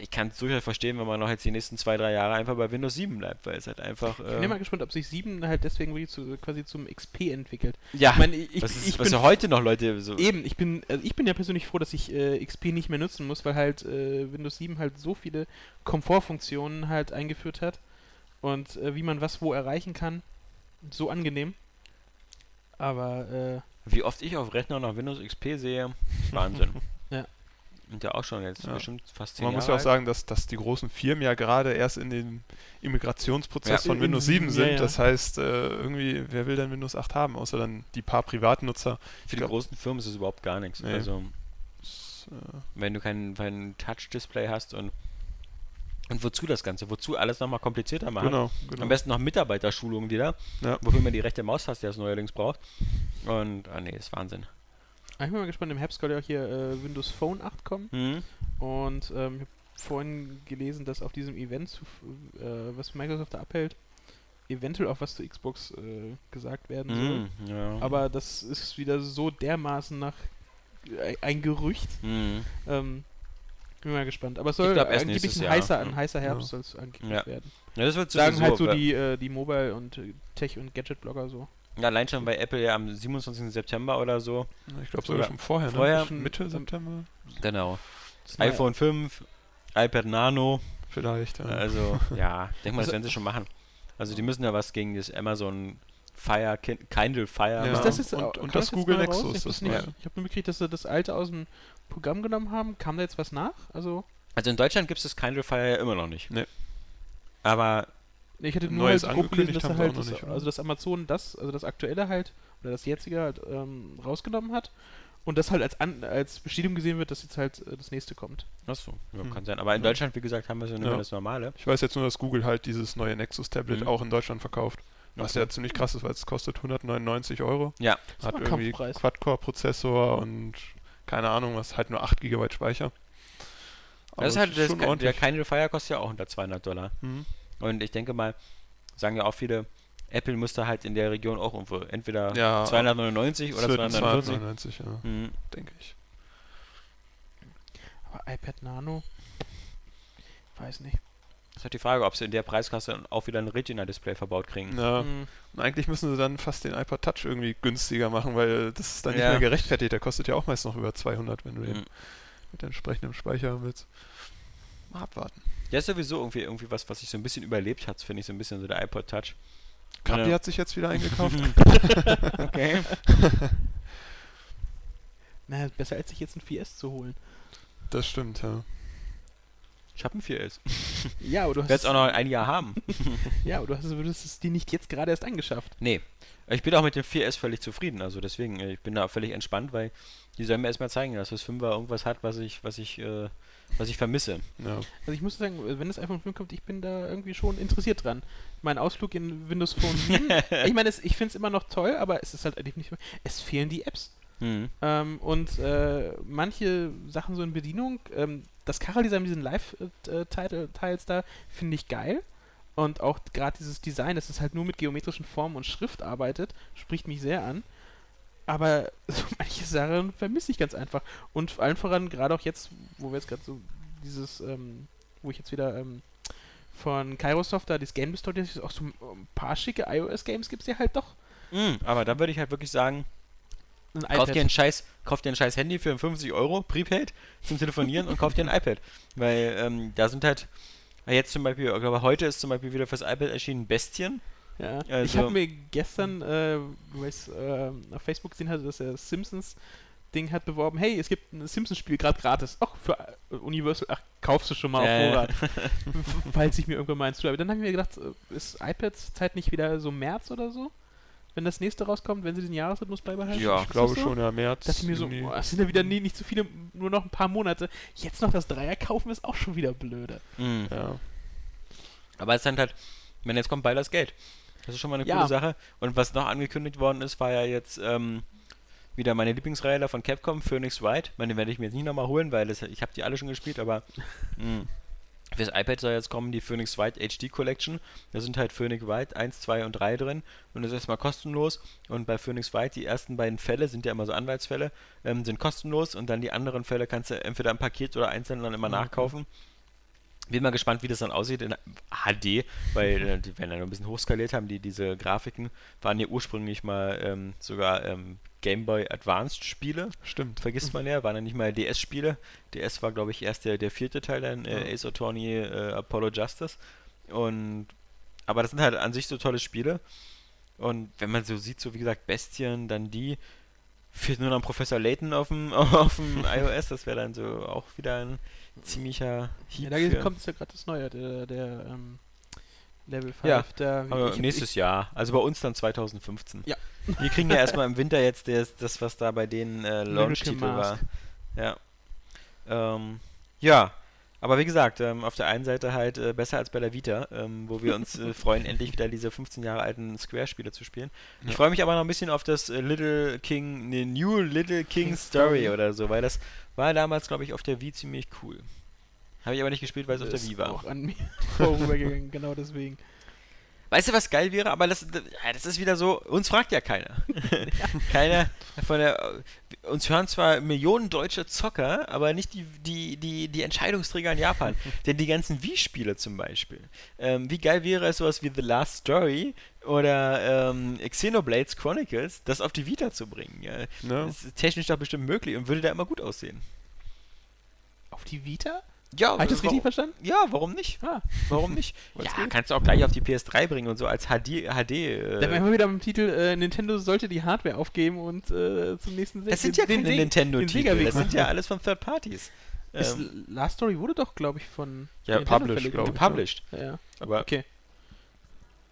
ich kann es durchaus verstehen, wenn man noch jetzt die nächsten zwei, drei Jahre einfach bei Windows 7 bleibt, weil es halt einfach. Ich bin Äh, immer gespannt, ob sich 7 halt deswegen wirklich zu, quasi zum XP entwickelt. ja, Ich meine, ich, was, ist, ich was bin ja heute noch Leute so. Eben, ich bin, also ich bin ja persönlich froh, dass ich äh, XP nicht mehr nutzen muss, weil halt äh, Windows 7 halt so viele Komfortfunktionen halt eingeführt hat und äh, wie man was wo erreichen kann, so angenehm. Aber äh, Wie oft ich auf Rechner noch Windows XP sehe, Wahnsinn. Ja. Und ja auch schon jetzt Ja. bestimmt fast zehn Man Jahre muss ja auch alt. sagen, dass, dass die großen Firmen ja gerade erst in den Immigrationsprozess Ja. von In- Windows in- 7 sind. ja, ja. Das heißt, äh, irgendwie, wer will denn Windows 8 haben, außer dann die paar Privatnutzer. Für die großen Firmen ist es überhaupt gar nichts. Nee. Also, Das, äh, wenn du kein, kein Touch-Display hast und. Und wozu das Ganze? Wozu alles nochmal komplizierter machen? genau, genau. Am besten noch Mitarbeiterschulungen wieder, Ja. wofür man die rechte Maustaste jetzt neuerdings braucht. Und, ah nee, ist Wahnsinn. ich bin mal gespannt, im Herbst soll ja auch hier äh, Windows Phone 8 kommen Mhm. und ähm, ich habe vorhin gelesen, dass auf diesem Event, äh, was Microsoft da abhält, eventuell auch was zu Xbox äh, gesagt werden soll. Mhm. Ja. Aber das ist wieder so dermaßen nach äh, ein Gerücht. Mhm. Ähm, bin mal gespannt. Aber es soll glaub, angeblich ein Jahr. heißer, ein heißer Herbst Ja. soll es angeblich Ja. werden. ja, das wird Sagen sowieso, halt so die, äh, die Mobile- und äh, Tech- und Gadget-Blogger so. Ja, allein schon bei Apple ja am 27. September oder so. ich glaube sogar schon vorher, ne? vorher- Schon Mitte September Genau. IPhone 5, iPad Nano. vielleicht. Ja. Also, ja, denk mal, das Also- werden sie schon machen. Also, die müssen ja was gegen das Amazon Fire, Kin- Kindle Fire Ja. Ist machen. das jetzt, und- und das Google? Nexus, Ich, ich habe nur mitgekriegt, dass sie das alte aus dem Programm genommen haben. Kam da jetzt was nach? Also, Also, in Deutschland gibt es das Kindle Fire ja immer noch nicht. Nee. Aber, nee, ich hatte nur Neues halt gelesen, angekündigt dass, er halt das, nicht, also dass Amazon das, also das aktuelle halt, oder das jetzige halt ähm, rausgenommen hat und das halt als, an, als Bestätigung gesehen wird, dass jetzt halt äh, das nächste kommt. achso, ja, Hm. kann sein. Aber in Ja. Deutschland, wie gesagt, haben wir so nur Ja. das normale. Ich weiß jetzt nur, dass Google halt dieses neue Nexus-Tablet Mhm. auch in Deutschland verkauft. Was Okay. ja ziemlich krass ist, weil es kostet 199 Euro. Ja, Das Hat irgendwie. Quad-Core-Prozessor und keine Ahnung was, halt nur 8 GB Speicher. Aber das ist halt, das, schon Ki- der. Kindle Fire kostet ja auch unter 200 Dollar. Mhm. Und ich denke mal, sagen ja auch viele, Apple müsste halt in der Region auch irgendwo entweder Ja, 299 oder Es wird 249. 299, ja, Mhm. denke ich. Aber iPad Nano, weiß nicht. Das ist halt die Frage, ob sie in der Preiskasse auch wieder ein Retina-Display verbaut kriegen. Ja, Hm. und eigentlich müssen sie dann fast den iPod Touch irgendwie günstiger machen, weil das ist dann nicht Ja. mehr gerechtfertigt. Der kostet ja auch meist noch über 200, wenn du den Mhm. mit entsprechendem Speicher haben willst. Mal abwarten. Der ist sowieso irgendwie, irgendwie was, was sich so ein bisschen überlebt hat, finde ich so ein bisschen so der iPod Touch. Kapi hat sich jetzt wieder eingekauft. okay. Naja, besser als sich jetzt ein 4S zu holen. das stimmt, ja. Ich habe ein 4S. Ja, aber du hast, auch noch ein Jahr haben. ja, aber du hast, würdest es dir nicht jetzt gerade erst angeschafft. Nee. Ich bin auch mit dem 4S völlig zufrieden. Also deswegen, äh, ich bin da völlig entspannt, weil die sollen mir erstmal zeigen, dass das 5er irgendwas hat, was ich, was ich, äh, was ich vermisse. ja. Also ich muss sagen, wenn das iPhone 5 kommt, ich bin da irgendwie schon interessiert dran. Mein Ausflug in Windows Phone 7, ich meine, ich finde es immer noch toll, aber es ist halt eigentlich nicht mehr, es fehlen die Apps. Hm. Ähm, und äh, manche Sachen so in Bedienung, ähm, das Kachel-Design mit diesen Live-Tiles da, finde ich geil. Und auch gerade dieses Design, dass es halt nur mit geometrischen Formen und Schrift arbeitet, spricht mich sehr an. Aber so manche Sachen vermisse ich ganz einfach. Und vor allem voran, gerade auch jetzt, wo wir jetzt gerade so dieses, ähm, wo ich jetzt wieder ähm, von Kairosoft da das Game Store, auch so ein paar schicke iOS-Games gibt es ja halt doch. Hm, aber da würde ich halt wirklich sagen, Ein kauf dir ein scheiß, kauf dir ein scheiß Handy für 50 Euro, Prepaid, zum Telefonieren und kauf dir ein iPad. Weil ähm, da sind halt, äh, jetzt zum Beispiel, ich glaube heute ist zum Beispiel wieder fürs iPad erschienen Bestien. Ja, ich Also- habe mir gestern, äh, weil ich äh, auf Facebook gesehen hatte, dass er Simpsons Ding hat beworben, hey, es gibt ein Simpsons-Spiel gerade gratis. Ach, für äh, Universal, ach, kaufst du schon mal ja. auf Vorrat. Falls ich mir irgendwann mal eins tue. Aber dann habe ich mir gedacht, äh, ist iPads Zeit nicht wieder so März oder so? Wenn das nächste rauskommt, wenn sie den Jahresrhythmus beibehalten? Ja, Ich glaube so? schon, ja, März. Dachte ich mir so, boah, es sind ja wieder nie, nicht so viele, nur noch ein paar Monate. Jetzt noch das Dreier kaufen ist auch schon wieder blöde. Hm. Ja. Aber es ist dann halt, wenn jetzt kommt bald das Geld. Das ist schon mal eine Ja. coole Sache. Und was noch angekündigt worden ist, war ja jetzt ähm, wieder meine Lieblingsreihe von Capcom, Phoenix Wright. Ich meine, den werde ich mir jetzt nicht nochmal holen, weil das, ich habe die alle schon gespielt, aber mh. Fürs iPad soll jetzt kommen die Phoenix Wright HD Collection. Da sind halt Phoenix Wright 1, 2 und 3 drin und das ist erstmal kostenlos. Und bei Phoenix Wright, die ersten beiden Fälle sind ja immer so Anwaltsfälle, ähm, sind kostenlos und dann die anderen Fälle kannst du entweder im Paket oder einzeln dann immer nachkaufen. Bin mal gespannt, wie das dann aussieht in HD, weil äh, die werden noch ein bisschen hochskaliert haben. Die, diese Grafiken waren ja ursprünglich mal ähm, sogar ähm, Game Boy Advanced Spiele. Stimmt. Vergisst man ja, waren ja nicht mal DS-Spiele. DS war, glaube ich, erst der, der vierte Teil dann, äh, Ja. Ace Attorney, äh, Apollo Justice. Und aber das sind halt an sich so tolle Spiele. Und wenn man so sieht, so wie gesagt, Bestien, dann die, fehlt nur noch ein Professor Layton auf dem, auf dem iOS, das wäre dann so auch wieder ein ziemlicher Ja, Hieb da für- kommt ja gerade das Neue, der, der ähm, Level 5. Ja, der, Aber ich- nächstes Jahr, also bei uns dann 2015. Ja. Wir kriegen ja erstmal im Winter jetzt das, das was da bei denen äh, Launch-Titel war. Ja. Ähm, ja, aber wie gesagt, ähm, auf der einen Seite halt äh, besser als bei der Vita, ähm, wo wir uns äh, freuen, endlich wieder diese 15 Jahre alten Square-Spiele zu spielen. Ich Ja. freue mich aber noch ein bisschen auf das äh, Little King, ne, New Little King, Story oder so, weil das war damals, glaube ich, auf der Wii ziemlich cool. Habe ich aber nicht gespielt, weil es auf der Wii war. auch an mir vorübergegangen, genau deswegen. Weißt du, was geil wäre? Aber das, das, ist wieder so, uns fragt ja keiner. keiner von der. Uns hören zwar Millionen deutsche Zocker, aber nicht die, die, die, die Entscheidungsträger in Japan. Denn die ganzen Wii-Spiele zum Beispiel. Ähm, wie geil wäre es, sowas wie The Last Story oder ähm, Xenoblades Chronicles, das auf die Vita zu bringen? Ja, Ne? Das ist technisch doch bestimmt möglich und würde da immer gut aussehen. Auf die Vita? Ja, Habe ich das richtig verstanden? Ja, warum nicht? Ah, Warum nicht? Ja, kannst du auch gleich auf die PS3 bringen und so als HD. HD äh, da wären wir wieder am Titel, äh, Nintendo sollte die Hardware aufgeben und äh, zum nächsten Se- Das sind ja keine Nintendo-Titel, das sind ja alles von Third Parties. Ähm, Last Story wurde doch, glaube ich, von ja, published, verlegt, glaub oder? ich. published. Ja, ja. Aber Okay.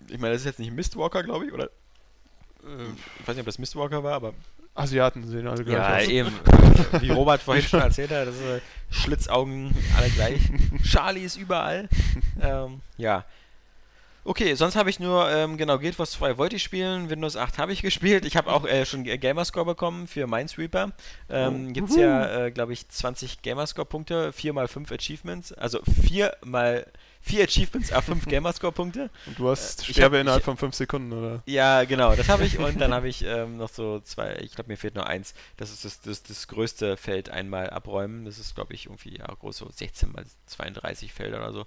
ich meine, das ist jetzt nicht Mistwalker, glaube ich, oder? Äh, ich weiß nicht, ob das Mistwalker war, aber. Asiaten sehen alle gleich Ja, aus. eben. Wie Robert vorhin schon erzählt hat, das ist, Schlitzaugen, alle gleich. Charlie ist überall. Ähm, ja. Okay, sonst habe ich nur, ähm, genau, Guild Wars 2 wollte ich spielen, Windows 8 habe ich gespielt. Ich habe auch äh, schon Gamerscore bekommen für Minesweeper. Ähm, Oh. Gibt es ja, äh, glaube ich, 20 Gamerscore-Punkte, 4 mal 5 Achievements, also 4 mal 4 Achievements, a 5 Gamerscore-Punkte. Und du hast Äh, ich Sterbe hab- innerhalb ich- von 5 Sekunden, oder? Ja, genau, das habe ich und dann habe ich ähm, noch so zwei, ich glaube, mir fehlt nur eins. Das ist das, das, das größte Feld einmal abräumen. Das ist, glaube ich, irgendwie ja, groß, so 16 mal 32 Felder oder so.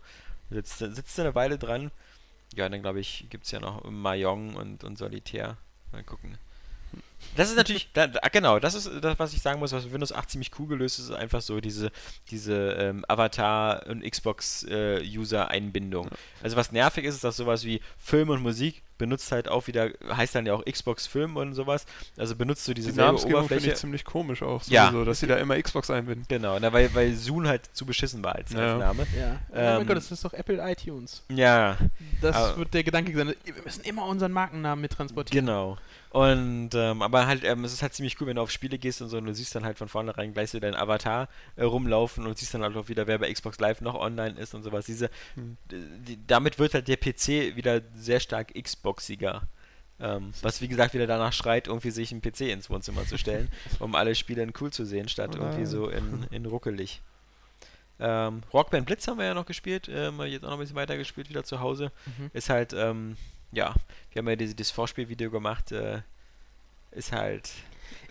Sitzt, sitzt eine Weile dran. Ja, dann glaube ich, gibt es ja noch Mahjong und, und Solitär. Mal gucken. Das ist natürlich, da, genau, das ist das, was ich sagen muss, was Windows 8 ziemlich cool gelöst ist, ist einfach so diese, diese ähm, Avatar- und Xbox-User-Einbindung. Also was nervig ist, ist, dass sowas wie Film und Musik benutzt halt auch wieder, heißt dann ja auch Xbox Film und sowas. Also benutzt du diese Die Namensgebung finde ich ziemlich komisch auch, Ja. sowieso, dass sie da immer Xbox einbinden. Genau, na, weil, weil Zoom halt zu beschissen war als, Ja. als Name. Ja. oh Ähm, mein Gott, das ist doch Apple iTunes. Ja, Das aber- wird der Gedanke sein. Wir müssen immer unseren Markennamen mittransportieren. Genau. Und ähm, aber halt, ähm, es ist halt ziemlich cool, wenn du auf Spiele gehst und so und du siehst dann halt von vornherein gleich so deinen Avatar äh, rumlaufen und siehst dann halt auch wieder, wer bei Xbox Live noch online ist und sowas. Diese, Hm. die, damit wird halt der PC wieder sehr stark Xboxiger. Ähm, was wie gesagt wieder danach schreit, irgendwie sich einen PC ins Wohnzimmer zu stellen, um alle Spiele in cool zu sehen, statt Oder- irgendwie so in, in ruckelig. Ähm, Rockband Blitz haben wir ja noch gespielt, ähm, jetzt auch noch ein bisschen weiter gespielt, wieder zu Hause. Mhm. Ist halt, ähm, ja, wir haben ja diese, das Vorspielvideo gemacht, äh, ist halt.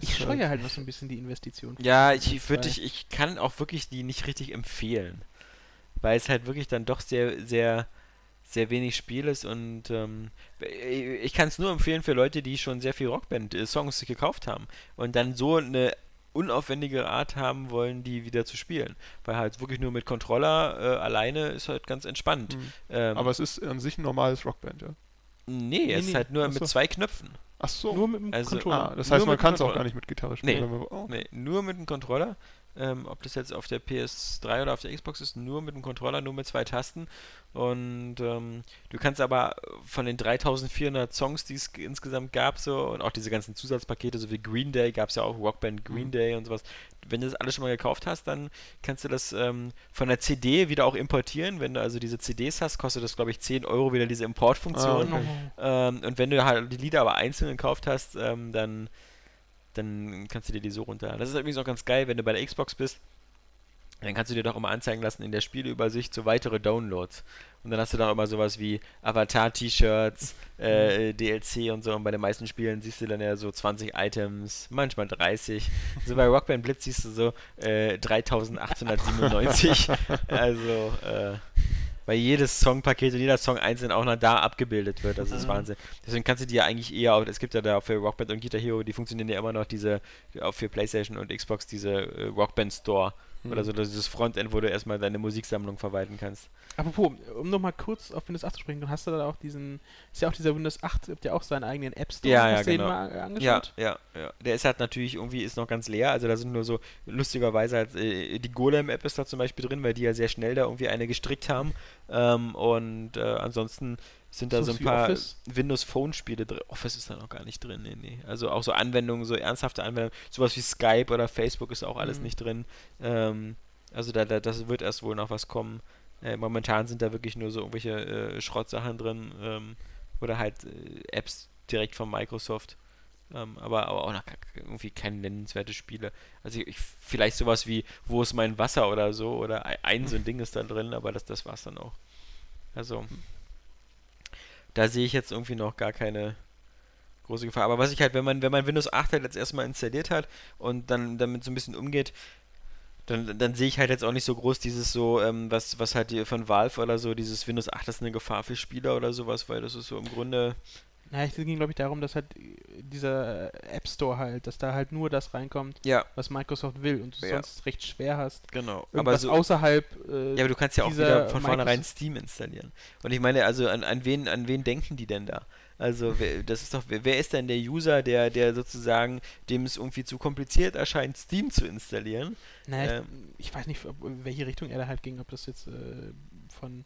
Ich scheue halt noch so ein bisschen die Investition. Ja, ich würde ich, ich kann auch wirklich die nicht richtig empfehlen. Weil es halt wirklich dann doch sehr, sehr, sehr wenig Spiel ist und ähm, ich kann es nur empfehlen für Leute, die schon sehr viel Rockband-Songs gekauft haben und dann so eine unaufwendige Art haben wollen, die wieder zu spielen. Weil halt wirklich nur mit Controller äh, alleine ist halt ganz entspannt. Hm. Ähm, Aber es ist an sich ein normales Rockband, ja. Nee, es nee, ist halt nur ach so. mit zwei Knöpfen. Ach so. Nur mit dem Also- Controller. ah, das heißt, man kann es auch gar nicht mit Gitarre Nee. spielen. wenn man- oh. Nee, nur mit dem Controller. Ähm, ob das jetzt auf der PS3 oder auf der Xbox ist, nur mit dem Controller, nur mit zwei Tasten. Und ähm, du kannst aber von den 3400 Songs, die es insgesamt gab, so und auch diese ganzen Zusatzpakete, so wie Green Day, gab es ja auch Rockband Green Mhm. Day und sowas. Wenn du das alles schon mal gekauft hast, dann kannst du das ähm, von der CD wieder auch importieren. Wenn du also diese CDs hast, kostet das, glaube ich, 10 Euro wieder diese Importfunktion. Ah, okay. Ähm, und wenn du halt die Lieder aber einzeln gekauft hast, ähm, dann, dann kannst du dir die so runterladen. Das ist übrigens auch ganz geil, wenn du bei der Xbox bist. Dann kannst du dir doch immer anzeigen lassen in der Spieleübersicht so weitere Downloads. Und dann hast du da immer sowas wie Avatar-T-Shirts, äh, DLC und so. Und bei den meisten Spielen siehst du dann ja so 20 Items, manchmal 30. So bei Rockband Blitz siehst du so äh, 3897. also, äh, weil jedes Songpaket und jeder Song einzeln auch noch da abgebildet wird. Das ist Mhm. Wahnsinn. Deswegen kannst du die ja eigentlich eher es gibt ja da für Rockband und Guitar Hero, die funktionieren ja immer noch diese, auch für Playstation und Xbox, diese äh, Rockband Store Hm. oder so, dieses Frontend, wo du erstmal deine Musiksammlung verwalten kannst. Apropos, um nochmal kurz auf Windows 8 zu sprechen, hast du da auch diesen, ist ja auch dieser Windows 8, habt ja auch seinen eigenen App Store. Ja, ja, hast du den genau. mal äh, Ja, angeschaut? ja, ja. Der ist halt natürlich irgendwie ist noch ganz leer. Also da sind nur so lustigerweise halt äh, die Golem-App ist da zum Beispiel drin, weil die ja sehr schnell da irgendwie eine gestrickt haben. Ähm, und äh, ansonsten sind da So so ein paar Office? Windows Phone Spiele drin. Office ist da noch gar nicht drin, nee, nee. Also auch so Anwendungen, so ernsthafte Anwendungen, sowas wie Skype oder Facebook ist auch alles Mhm. nicht drin. Ähm, also da, da das wird erst wohl noch was kommen. Äh, momentan sind da wirklich nur so irgendwelche äh, Schrottsachen drin ähm, oder halt äh, Apps direkt von Microsoft. Ähm, aber, aber auch noch irgendwie keine nennenswerte Spiele. Also ich, vielleicht sowas wie Wo ist mein Wasser oder so oder ein, ein so ein Ding ist da drin, aber das, das war's dann auch. Also da sehe ich jetzt irgendwie noch gar keine große Gefahr. Aber was ich halt, wenn man, wenn man Windows 8 halt jetzt erstmal installiert hat und dann damit so ein bisschen umgeht, dann, dann sehe ich halt jetzt auch nicht so groß dieses so, ähm, was, was halt von Valve oder so, dieses Windows 8 ist eine Gefahr für Spieler oder sowas, weil das ist so im Grunde. Naja, es ging, glaube ich, darum, dass halt äh, dieser äh, App Store halt, dass da halt nur das reinkommt, Ja, was Microsoft will und du Ja. sonst recht schwer hast. genau. Aber so, außerhalb. Äh, ja, aber du kannst ja auch wieder von Microsoft- vornherein Steam installieren. Und ich meine, also an, an wen an wen denken die denn da? Also wer, das ist doch, wer, wer ist denn der User, der, der sozusagen, dem es irgendwie zu kompliziert erscheint, Steam zu installieren? naja, ähm, ich, ich weiß nicht, ob, in welche Richtung er da halt ging, ob das jetzt äh, von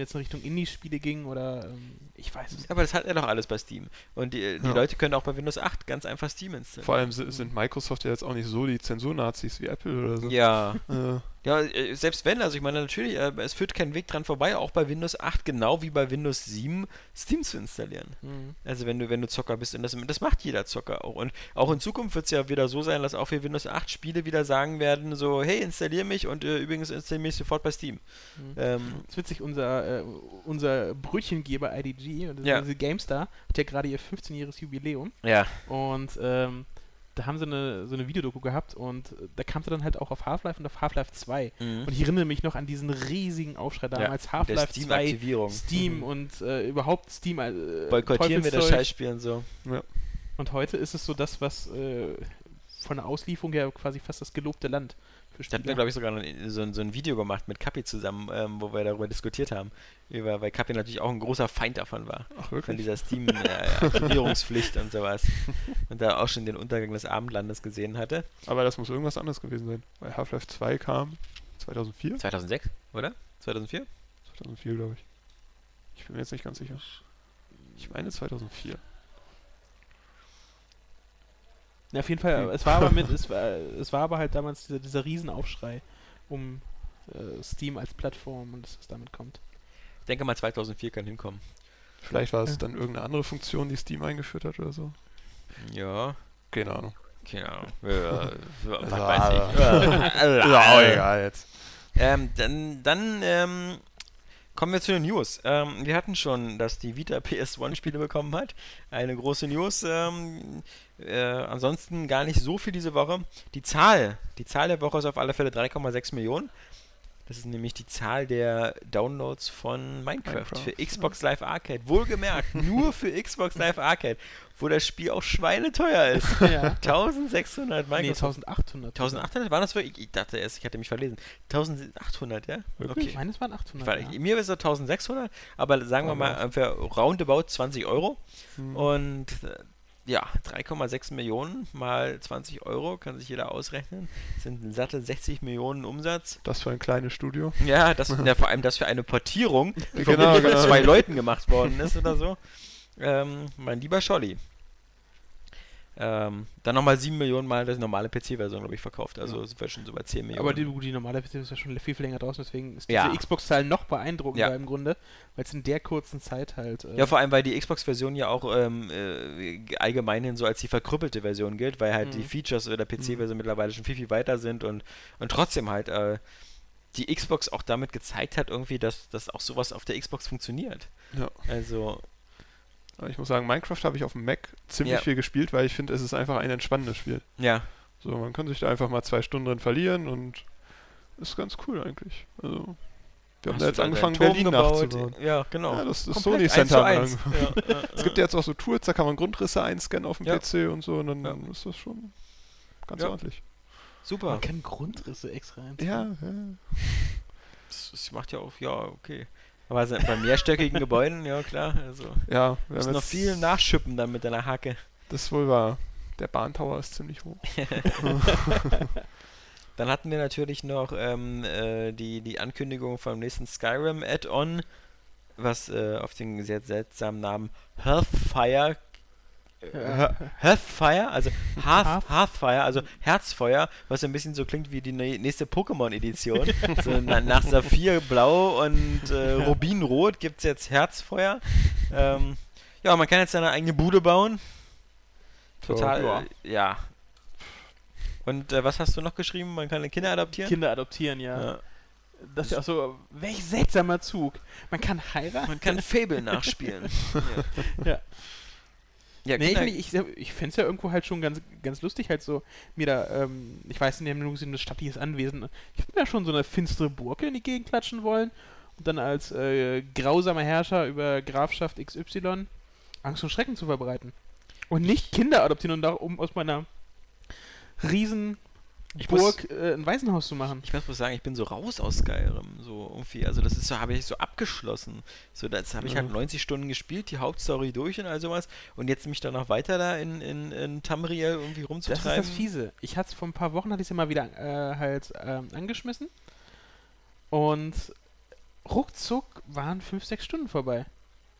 jetzt in Richtung Indie-Spiele ging oder ähm, ich weiß es nicht. Aber das hat er doch alles bei Steam. Und die, die Ja. Leute können auch bei Windows 8 ganz einfach Steam installieren. Vor allem si- sind Microsoft ja jetzt auch nicht so die Zensurnazis wie Apple oder so. Ja, Äh, ja, äh, selbst wenn, also ich meine natürlich, äh, es führt kein Weg dran vorbei, auch bei Windows 8 genau wie bei Windows 7 Steam zu installieren. Mhm. Also wenn du, wenn du Zocker bist und das, das macht jeder Zocker auch. Und auch in Zukunft wird es ja wieder so sein, dass auch für Windows 8 Spiele wieder sagen werden, so, hey, installier mich und äh, übrigens installier mich sofort bei Steam. Mhm. Ähm, Das ist witzig, unser, äh, unser Brötchengeber IDG, das Ja. diese GameStar, hat ja gerade ihr 15-jähriges Jubiläum ja. und ähm, da haben sie eine, so eine Videodoku gehabt und äh, da kam sie dann halt auch auf Half-Life und auf Half-Life 2. Mhm. Und ich erinnere mich noch an diesen riesigen Aufschrei Ja, damals, der Half-Life 2, Steam-Aktivierung. Steam Mhm. und äh, überhaupt Steam. Äh, Boykottieren wir das. Scheißspiel und so. Und heute ist es so das, was äh, von der Auslieferung her quasi fast das gelobte Land Ich habe Spieler. glaube ich, sogar so, ein- so ein Video gemacht mit Kapi zusammen, ähm, wo wir darüber diskutiert haben. Über, weil Kapi natürlich auch ein großer Feind davon war. ach Von wirklich? dieser Steam-Aktivierungspflicht und sowas. Und da auch schon den Untergang des Abendlandes gesehen hatte. Aber das muss irgendwas anderes gewesen sein. Weil Half-Life 2 kam 2004? 2006, oder? 2004? 2004, glaube ich. Ich bin mir jetzt nicht ganz sicher. Ich meine 2004. Ja, auf jeden Fall, es war aber mit, es war, es war aber halt damals dieser, dieser Riesenaufschrei um äh, Steam als Plattform und dass es damit kommt. Ich denke mal 2004 kann hinkommen. Vielleicht war es Ja. dann irgendeine andere Funktion, die Steam eingeführt hat oder so. Ja, Keine Ahnung. keine Ahnung. Ja, was Ja, weiß ich. auch egal jetzt. Ähm, dann dann ähm, kommen wir zu den News. Ähm, wir hatten schon, dass die Vita PS1-Spiele bekommen hat. Eine große News. Ähm, äh, ansonsten gar nicht so viel diese Woche. Die Zahl, die Zahl der Woche ist auf alle Fälle 3,6 Millionen. Das ist nämlich die Zahl der Downloads von Minecraft, Minecraft, für Xbox Live Arcade. Wohlgemerkt, nur für Xbox Live Arcade, wo das Spiel auch schweineteuer ist. ja. 1600 Nee, Microsoft 1800. 1800 waren das wirklich? Ich dachte erst, ich hatte mich verlesen. 1800, ja? Wirklich? Ich meine, es waren 800. Weil, ja. Mir ist es 1600, aber sagen wir mal für roundabout 20 Euro. Hm. Und äh, ja, 3,6 Millionen mal 20 Euro, kann sich jeder ausrechnen. Das sind satte 60 Millionen Umsatz. Das für ein kleines Studio. Ja, das, ja, vor allem das für eine Portierung, die von Genau, mit genau. zwei Leuten gemacht worden ist oder so. Ähm, mein lieber Scholli. Ähm, dann nochmal 7 Millionen Mal die normale PC-Version, glaube ich, verkauft. Also sind wir schon so bei 10 Millionen. Aber die, die normale PC ist ja schon viel, viel länger draußen, deswegen ist Ja. diese Xbox-Zahl noch beeindruckender Ja. im Grunde, weil es in der kurzen Zeit halt. Äh, Ja, vor allem, weil die Xbox-Version ja auch ähm, äh, allgemeinhin so als die verkrüppelte Version gilt, weil halt die Mhm. Features der PC-Version mittlerweile schon viel, viel weiter sind und, und trotzdem halt äh, die Xbox auch damit gezeigt hat, irgendwie, dass, dass auch sowas auf der Xbox funktioniert. Ja. Also, Ich muss sagen, Minecraft habe ich auf dem Mac ziemlich Ja. viel gespielt, weil ich finde, es ist einfach ein entspannendes Spiel. ja. So, man kann sich da einfach mal zwei Stunden drin verlieren und ist ganz cool eigentlich. Also, wir haben da jetzt angefangen, Berlin gebaut? nachzubauen. Ja, genau. Ja, das, das Komplett Sony Center. zu haben wir eins. angefangen. Ja, ja, Es gibt ja jetzt auch so Tools, da kann man Grundrisse einscannen auf dem Ja. PC und so und dann Ja. ist das schon ganz Ja. ordentlich. Super. Man kann Grundrisse extra rein. Ja, ja. Das, das macht ja auch, ja, okay. Aber also bei mehrstöckigen Gebäuden, ja klar, also Ja, wir müssen haben noch viel nachschippen dann mit deiner Hacke. das ist wohl wahr. Der Bahntower ist ziemlich hoch. Dann hatten wir natürlich noch ähm, äh, die, die Ankündigung vom nächsten Skyrim Add-on, was äh, auf den sehr seltsamen Namen Hearthfire. Hearthfire, also Hearth, Hearth- Hearthfire, also Herzfeuer, was so ein bisschen so klingt wie die nä- nächste Pokémon-Edition. so na, nach Saphir Blau und äh, Rubinrot gibt es jetzt Herzfeuer. Ähm, ja, man kann jetzt seine eigene Bude bauen. Total, ja. äh, ja. Und äh, was hast du noch geschrieben? Man kann Kinder adoptieren? Kinder adoptieren, ja. Ja. Das ist ja auch so, welch seltsamer Zug. Man kann heiraten. Man kann Fable nachspielen. Ja. Ja, Nee, ich, ich, ich fände es ja irgendwo halt schon ganz, ganz lustig, halt so, mir da, ähm, ich weiß nicht, haben nur gesehen, das stattliches Anwesen. Ich würde mir schon so eine finstere Burg in die Gegend klatschen wollen und dann als äh, grausamer Herrscher über Grafschaft XY Angst und Schrecken zu verbreiten. Und nicht Kinder adoptieren und da, um aus meiner riesen Ich muss- Burg äh, ein Waisenhaus zu machen. Ich muss bloß sagen, ich bin so raus aus Skyrim. So irgendwie, also das ist so, habe ich so abgeschlossen. So, das habe ich halt Ja. 90 Stunden gespielt, die Hauptstory durch und all sowas. Und jetzt mich dann noch weiter da in, in, in Tamriel irgendwie Das rumzutreiben. ist das Fiese. Ich hatte es vor ein paar Wochen, hatte ich es ja mal wieder äh, halt ähm, angeschmissen. Und ruckzuck waren fünf, sechs Stunden vorbei.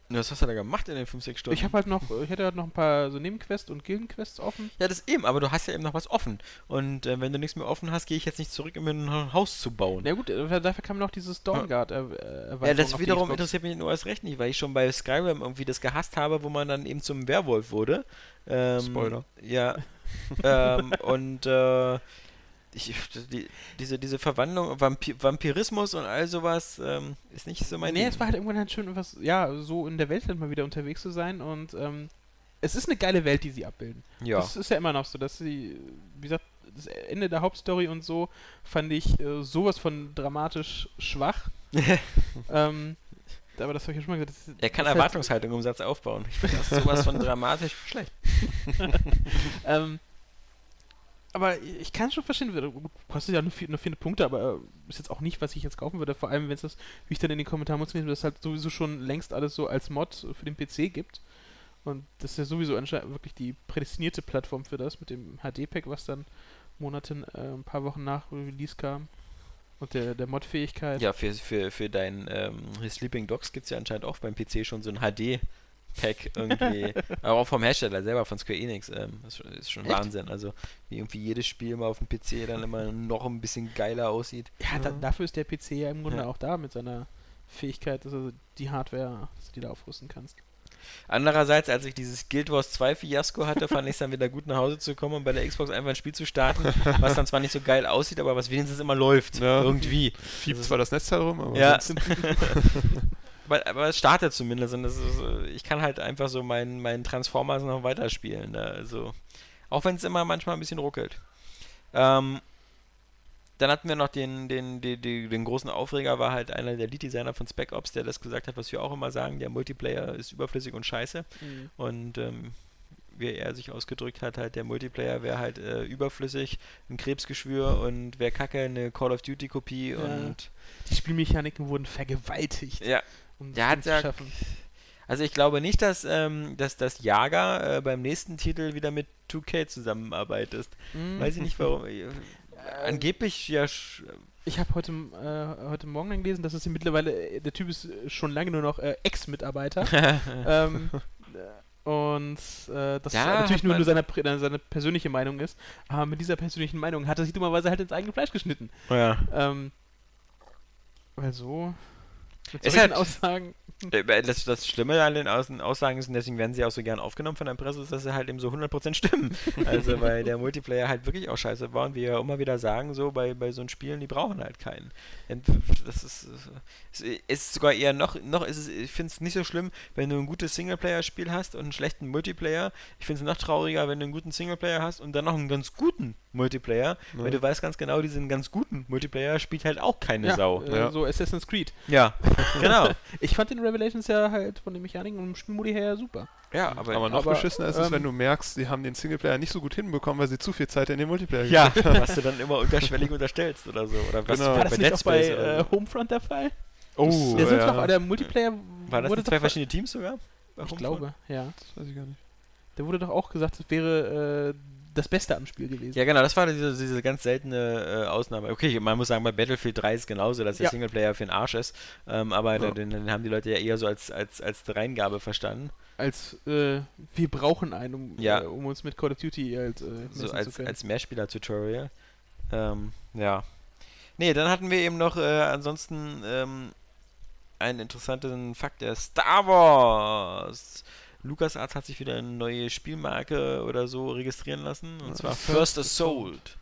Und Was hast du da gemacht in den 5, 6 Stunden? Ich habe halt noch, ich hätte halt noch ein paar so Nebenquests und Gildenquests offen. ja, das eben, aber du hast ja eben noch was offen. Und äh, wenn du nichts mehr offen hast, gehe ich jetzt nicht zurück, um mir ein Haus zu bauen. Na gut, äh, dafür kam noch dieses Dawnguard äh, äh, Ja, das wiederum interessiert mich nur erst recht nicht, weil ich schon bei Skyrim irgendwie das gehasst habe, wo man dann eben zum Werwolf wurde. Ähm, Spoiler. Ja. ähm, und äh, ich, die, diese, diese Verwandlung, Vampi Vampirismus und all sowas ähm, ist nicht so mein Nee, Ding. es war halt irgendwann halt schön, was, ja, so in der Welt halt mal wieder unterwegs zu sein und ähm, es ist eine geile Welt, die sie abbilden. ja. Das ist ja immer noch so, dass sie, wie gesagt, das Ende der Hauptstory und so fand ich äh, sowas von dramatisch schwach. ähm, aber das habe ich ja schon mal gesagt. er kann ist halt- Erwartungshaltung im Satz aufbauen. Ich finde das sowas von dramatisch schlecht. Ähm, aber ich kann schon verstehen, kostet ja nur vier, nur vier Punkte, aber äh, ist jetzt auch nicht, was ich jetzt kaufen würde. Vor allem, wenn es das, wie ich dann in den Kommentaren muss, dass es halt sowieso schon längst alles so als Mod für den PC gibt. Und das ist ja sowieso anscheinend wirklich die prädestinierte Plattform für das mit dem HD-Pack, was dann Monaten, äh, ein paar Wochen nach Release kam. Und der, der Mod-Fähigkeit. Ja, für, für, für dein ähm, Sleeping Dogs gibt es ja anscheinend auch beim PC schon so ein HD-Pack irgendwie. aber auch vom Hersteller selber, von Square Enix. Ähm, das ist schon, ist schon? Wahnsinn. Also, wie irgendwie jedes Spiel mal auf dem PC dann immer noch ein bisschen geiler aussieht. Ja, da, dafür ist der PC ja im Grunde Ja. auch da mit seiner Fähigkeit, dass du die Hardware, dass du die da aufrüsten kannst. Andererseits, als ich dieses Guild Wars 2 Fiasko hatte, fand ich es dann wieder gut nach Hause zu kommen und bei der Xbox einfach ein Spiel zu starten, was dann zwar nicht so geil aussieht, aber was wenigstens immer läuft. Ja. Irgendwie. Fiebt zwar das Netzteil rum, aber Ja. aber, aber es startet zumindest und das ist, äh, ich kann halt einfach so meinen meinen Transformers noch weiterspielen. Ne? Also, auch wenn es immer manchmal ein bisschen ruckelt. Ähm, dann hatten wir noch den, den, den, den, großen Aufreger, war halt einer der Lead-Designer von Spec Ops, der das gesagt hat, was wir auch immer sagen, der Multiplayer ist überflüssig und scheiße. Und ähm, wie er sich ausgedrückt hat, halt der Multiplayer wäre halt äh, überflüssig, ein Krebsgeschwür und wäre kacke, eine Call of Duty Kopie Ja. und Die Spielmechaniken wurden vergewaltigt. ja, um Der hat zu ja- schaffen. Also ich glaube nicht, dass, ähm, dass das Jager äh, beim nächsten Titel wieder mit 2K zusammenarbeitet. Mhm. Weiß ich nicht warum. Äh, Angeblich ja. Ich habe heute, äh, heute Morgen dann gelesen, dass es hier mittlerweile, äh, der Typ ist äh, schon lange nur noch äh, Ex-Mitarbeiter. ähm, äh, und äh, das Ja, natürlich nur, nur seine, äh, seine persönliche Meinung ist. Aber mit dieser persönlichen Meinung hat er sich dummerweise halt ins eigene Fleisch geschnitten. ja. Ähm, weil so. Mit Ist solchen halt- Aussagen. Äh, Das, das Schlimme an den Aussagen ist, und deswegen werden sie auch so gern aufgenommen von der Presse, ist, dass sie halt eben so 100% stimmen. Also, weil der Multiplayer halt wirklich auch scheiße war und wir ja immer wieder sagen, so bei, bei so Spielen, die brauchen halt keinen. Das ist, ist sogar eher noch, noch ist es, ich finde es nicht so schlimm, wenn du ein gutes Singleplayer-Spiel hast und einen schlechten Multiplayer. Ich finde es noch trauriger, wenn du einen guten Singleplayer hast und dann noch einen ganz guten Multiplayer, weil du weißt ganz genau, diesen ganz guten Multiplayer spielt halt auch keine Sau. Äh, Ja. So Assassin's Creed. Ja, genau. Ich fand den Revelations ja halt von den Mechaniken und dem Spielmodi her super. Ja, aber, Aber noch aber, beschissener ist es, ähm, wenn du merkst, sie haben den Singleplayer nicht so gut hinbekommen, weil sie zu viel Zeit in den Multiplayer Ja, gesteckt haben. was du dann immer unterschwellig unterstellst oder so. Oder was Genau. bei War das nicht auch bei äh. Homefront der Fall? Oh, der, sind ja. doch, der Multiplayer War das wurde nicht zwei verschiedene Teams sogar? Bei Ich glaube, ja. Das weiß ich gar nicht. Da wurde doch auch gesagt, es wäre äh, das Beste am Spiel gewesen. Ja, genau, das war diese, diese ganz seltene äh, Ausnahme. Okay, man muss sagen, bei Battlefield 3 ist genauso, dass der Ja. Singleplayer für den Arsch ist. Ähm, aber Ja. den, den haben die Leute ja eher so als, als, als Reingabe verstanden. Als äh, wir brauchen einen, um, Ja. äh, um uns mit Call of Duty halt So als, als Mehrspieler-Tutorial. Ähm, ja. Nee, dann hatten wir eben noch äh, ansonsten ähm, einen interessanten Fakt, der Star Wars. LucasArts hat sich wieder eine neue Spielmarke oder so registrieren lassen, und Ja, zwar First Assault.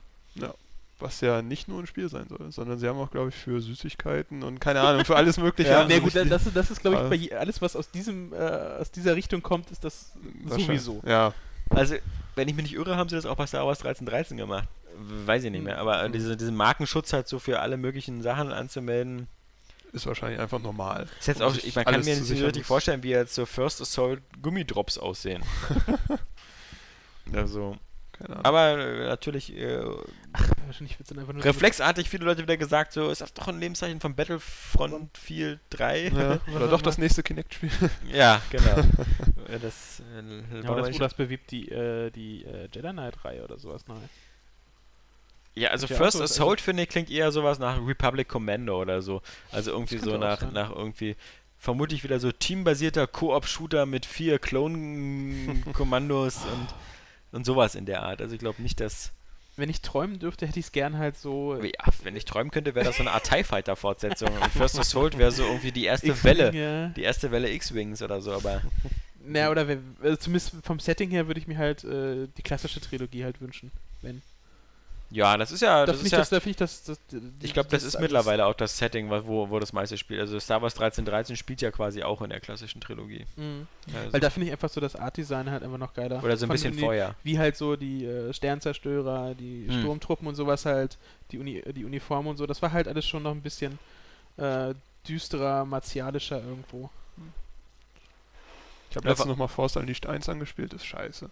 Was ja nicht nur ein Spiel sein soll, sondern sie haben auch, glaube ich, für Süßigkeiten und keine Ahnung, für alles Mögliche. Ja, Nee, gut, das, ist- das ist, glaube ich, bei je- alles, was aus diesem, äh, aus dieser Richtung kommt, ist das sowieso. Ja, Also, wenn ich mich nicht irre, haben sie das auch bei Star Wars 1313 gemacht. Weiß ich nicht mehr, aber Mhm. diese, diesen Markenschutz halt so für alle möglichen Sachen anzumelden. Ist wahrscheinlich einfach normal. Ist jetzt auch, ich, man kann mir nicht richtig vorstellen, wie jetzt so First Assault Gummidrops aussehen. also, Keine Ahnung. aber äh, natürlich äh, Wahrscheinlich wird es dann einfach nur reflexartig viele Leute wieder gesagt, so ist das doch ein Lebenszeichen von Battlefront 4 3. ja, oder doch das nächste Kinect-Spiel. ja, genau. Das, äh, Ja, aber das, das bewirbt die, äh, die äh, Jedi Knight-Reihe oder sowas neu. Ja, also Ja, First Assault finde ich klingt eher sowas nach Republic Commando oder so. Also irgendwie so nach, sein. nach irgendwie vermutlich wieder so teambasierter Koop-Shooter mit vier Clone-Kommandos und, und sowas in der Art. Also ich glaube nicht, dass. Wenn ich träumen dürfte, hätte ich es gern halt so. Ja, wenn ich träumen könnte, wäre das so eine Art TIE Fighter-Fortsetzung. Und First Assault wäre so irgendwie die erste Welle. Die erste Welle X-Wings oder so, aber. Na, oder wer, also zumindest vom Setting her würde ich mir halt äh, die klassische Trilogie halt wünschen. Wenn. Ja, das ist ja. da Das finde ist ich, ja das, da ich das, das, die- ich glaube, das ist mittlerweile auch das Setting, wo, wo das meiste spielt. Also Star Wars 1313 spielt ja quasi auch in der klassischen Trilogie. Mhm. Also, Weil da finde ich einfach so das Art-Design halt einfach noch geiler. oder so ein Von bisschen Uni- vorher. Wie halt so die äh, Sternzerstörer, die Hm. Sturmtruppen und sowas halt, die, Uni die Uniformen und so, das war halt alles schon noch ein bisschen äh, düsterer, martialischer irgendwo. Ich habe letztens nochmal Force Unleashed 1 angespielt, ist scheiße.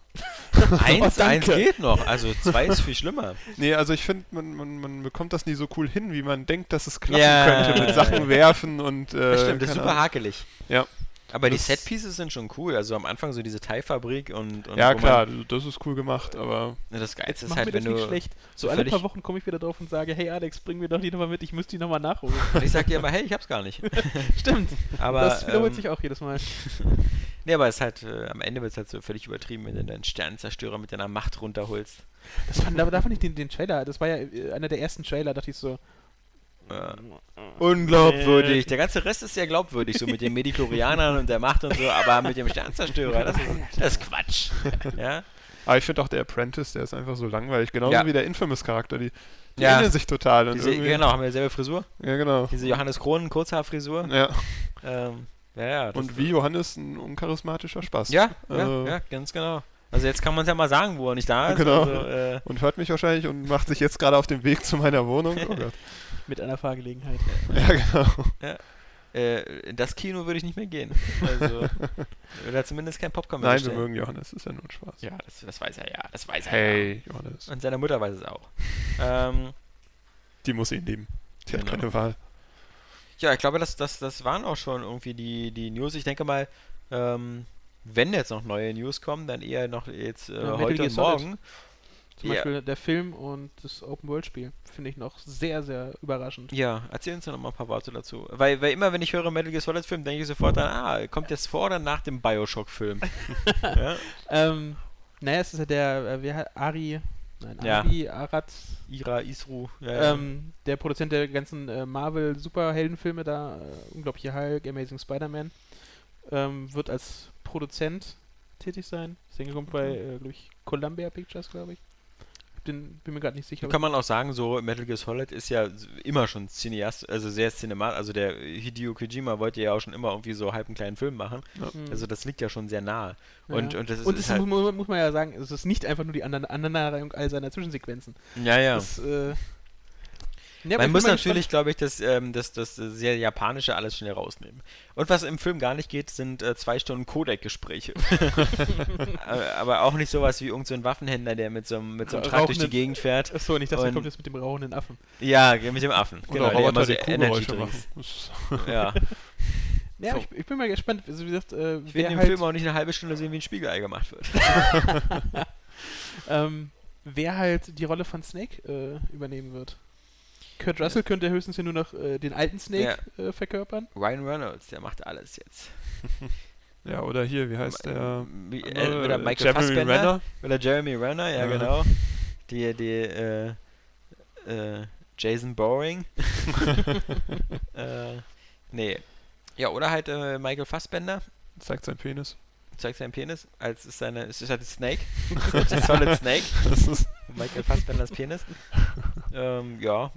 Eins, Oh, eins danke. geht noch, also zwei ist viel schlimmer. Nee, also ich finde, man, man, man bekommt das nie so cool hin, wie man denkt, dass es klappen Ja. könnte mit Sachen werfen und. Äh, Das stimmt, das ist super Ahnung. hakelig. Ja. Aber die Das- Setpieces sind schon cool. Also am Anfang so diese Thai-Fabrik und, und Ja, klar, Man, das ist cool gemacht, aber Ja, das Geilste ist halt, wenn das nicht du. schlecht. So so alle paar Wochen komme ich wieder drauf und sage, hey Alex, bring mir doch die nochmal mit, ich muss die nochmal nachholen. Und ich sag dir immer, hey, ich hab's gar nicht. Stimmt, Aber, das wiederholt ähm, sich auch jedes Mal. Nee, aber es ist halt, äh, am Ende wird es halt so völlig übertrieben, wenn du deinen Sternenzerstörer mit deiner Macht runterholst. Das fand, da, da fand ich den, den Trailer, das war ja äh, einer der ersten Trailer, dachte ich so, Ja. Unglaubwürdig. Der ganze Rest ist ja glaubwürdig, so mit den Mediklorianern und der Macht und so, aber mit dem Sternenzerstörer, das ist, das ist Quatsch. Ja? Aber ich finde auch der Apprentice, der ist einfach so langweilig. Genauso Ja. wie der Infamous-Charakter. Die, die Ja. ähneln sich total. Und Diese, irgendwie, genau, haben wir dieselbe Frisur. Ja, genau. Diese Johannes Kronen Kurzhaarfrisur. Ja. Ähm, ja, ja. das- Und wie Johannes ein uncharismatischer Spaß. Ja, ja, Äh, ja, ganz genau. Also jetzt kann man es ja mal sagen, wo er nicht da ist. Genau. Also, äh, Und hört mich wahrscheinlich und macht sich jetzt gerade auf den Weg zu meiner Wohnung. Oh Gott. mit einer Fahrgelegenheit. Ja, genau. äh, in das Kino würde ich nicht mehr gehen. Also, oder zumindest kein Popcorn mehr Nein, wir mögen Johannes, ist ja nur ein Spaß. Ja, das, das weiß er ja. Das weiß er Hey, Johannes. ja. Und seine Mutter weiß es auch. Ähm, Die muss ihn lieben. Die hat Genau. keine Wahl. Ja, ich glaube, das, das, das waren auch schon irgendwie die, die News. Ich denke mal, Ähm, wenn jetzt noch neue News kommen, dann eher noch jetzt äh, Ja, heute und Solid. morgen. Zum Ja. Beispiel der Film und das Open-World-Spiel finde ich noch sehr, sehr überraschend. Ja, erzähl uns doch noch mal ein paar Worte dazu. Weil, weil immer, wenn ich höre Metal Gear Solid Film, denke ich sofort an, ah, kommt das vor oder nach dem Bioshock-Film? ja? Ähm, naja, es ist ja der, äh, wie heißt Ari, nein, Ja. Ari Arad, Ira, Isru. Ja, ja. ähm, der Produzent der ganzen äh, Marvel-Superheldenfilme da, äh, unglaubliche Hulk, Amazing Spider-Man, ähm, wird als Produzent tätig sein. Denke, kommt bei, äh, glaube ich, Columbia Pictures, glaube ich. Den, bin mir gerade nicht sicher. Kann man auch sagen, so Metal Gear Solid ist ja immer schon Cineast, also sehr cinemat, also der Hideo Kojima wollte ja auch schon immer irgendwie so halb einen kleinen Film machen. Hm. Also das liegt ja schon sehr nah. Ja. Und, und das ist, Und ist es halt, mu- mu- muss man ja sagen, es ist nicht einfach nur die Aneinanderreihung all seiner Zwischensequenzen. ja, ja. Das, äh, ja, Man muss natürlich, glaube ich, das, ähm, das, das sehr Japanische alles schnell rausnehmen. Und was im Film gar nicht geht, sind äh, zwei Stunden Codec-Gespräche. aber, aber auch nicht sowas wie irgendein so Waffenhändler, der mit so einem, mit so einem Truck durch die Gegend fährt. Achso, dachte, Und- er kommt jetzt mit dem rauchenden Affen. Ja, mit dem Affen. Oder genau, der Roboter, immer so Energy Ja. Ja, So. ich, ich bin mal gespannt. Also, wie gesagt, äh, Ich will in dem halt, Film auch nicht eine halbe Stunde sehen, wie ein Spiegelei gemacht wird. ähm, wer halt die Rolle von Snake äh, übernehmen wird. Kurt Russell könnte höchstens ja nur noch äh, den alten Snake äh, verkörpern. Ryan Reynolds, der macht alles jetzt. Ja, oder hier, wie heißt der? Wie, äh, äh, Michael Jeremy Fassbender. Renner? Oder Jeremy Renner, ja, Ja. genau. Die, die, äh, äh, Jason Boring. äh, nee. Ja, oder halt äh, Michael Fassbender. Zeigt sein Penis. Zeigt seinen Penis. Als ist seine, es ist halt Snake. Solid Snake. Das ist Michael Fassbenders Penis. ähm, ja,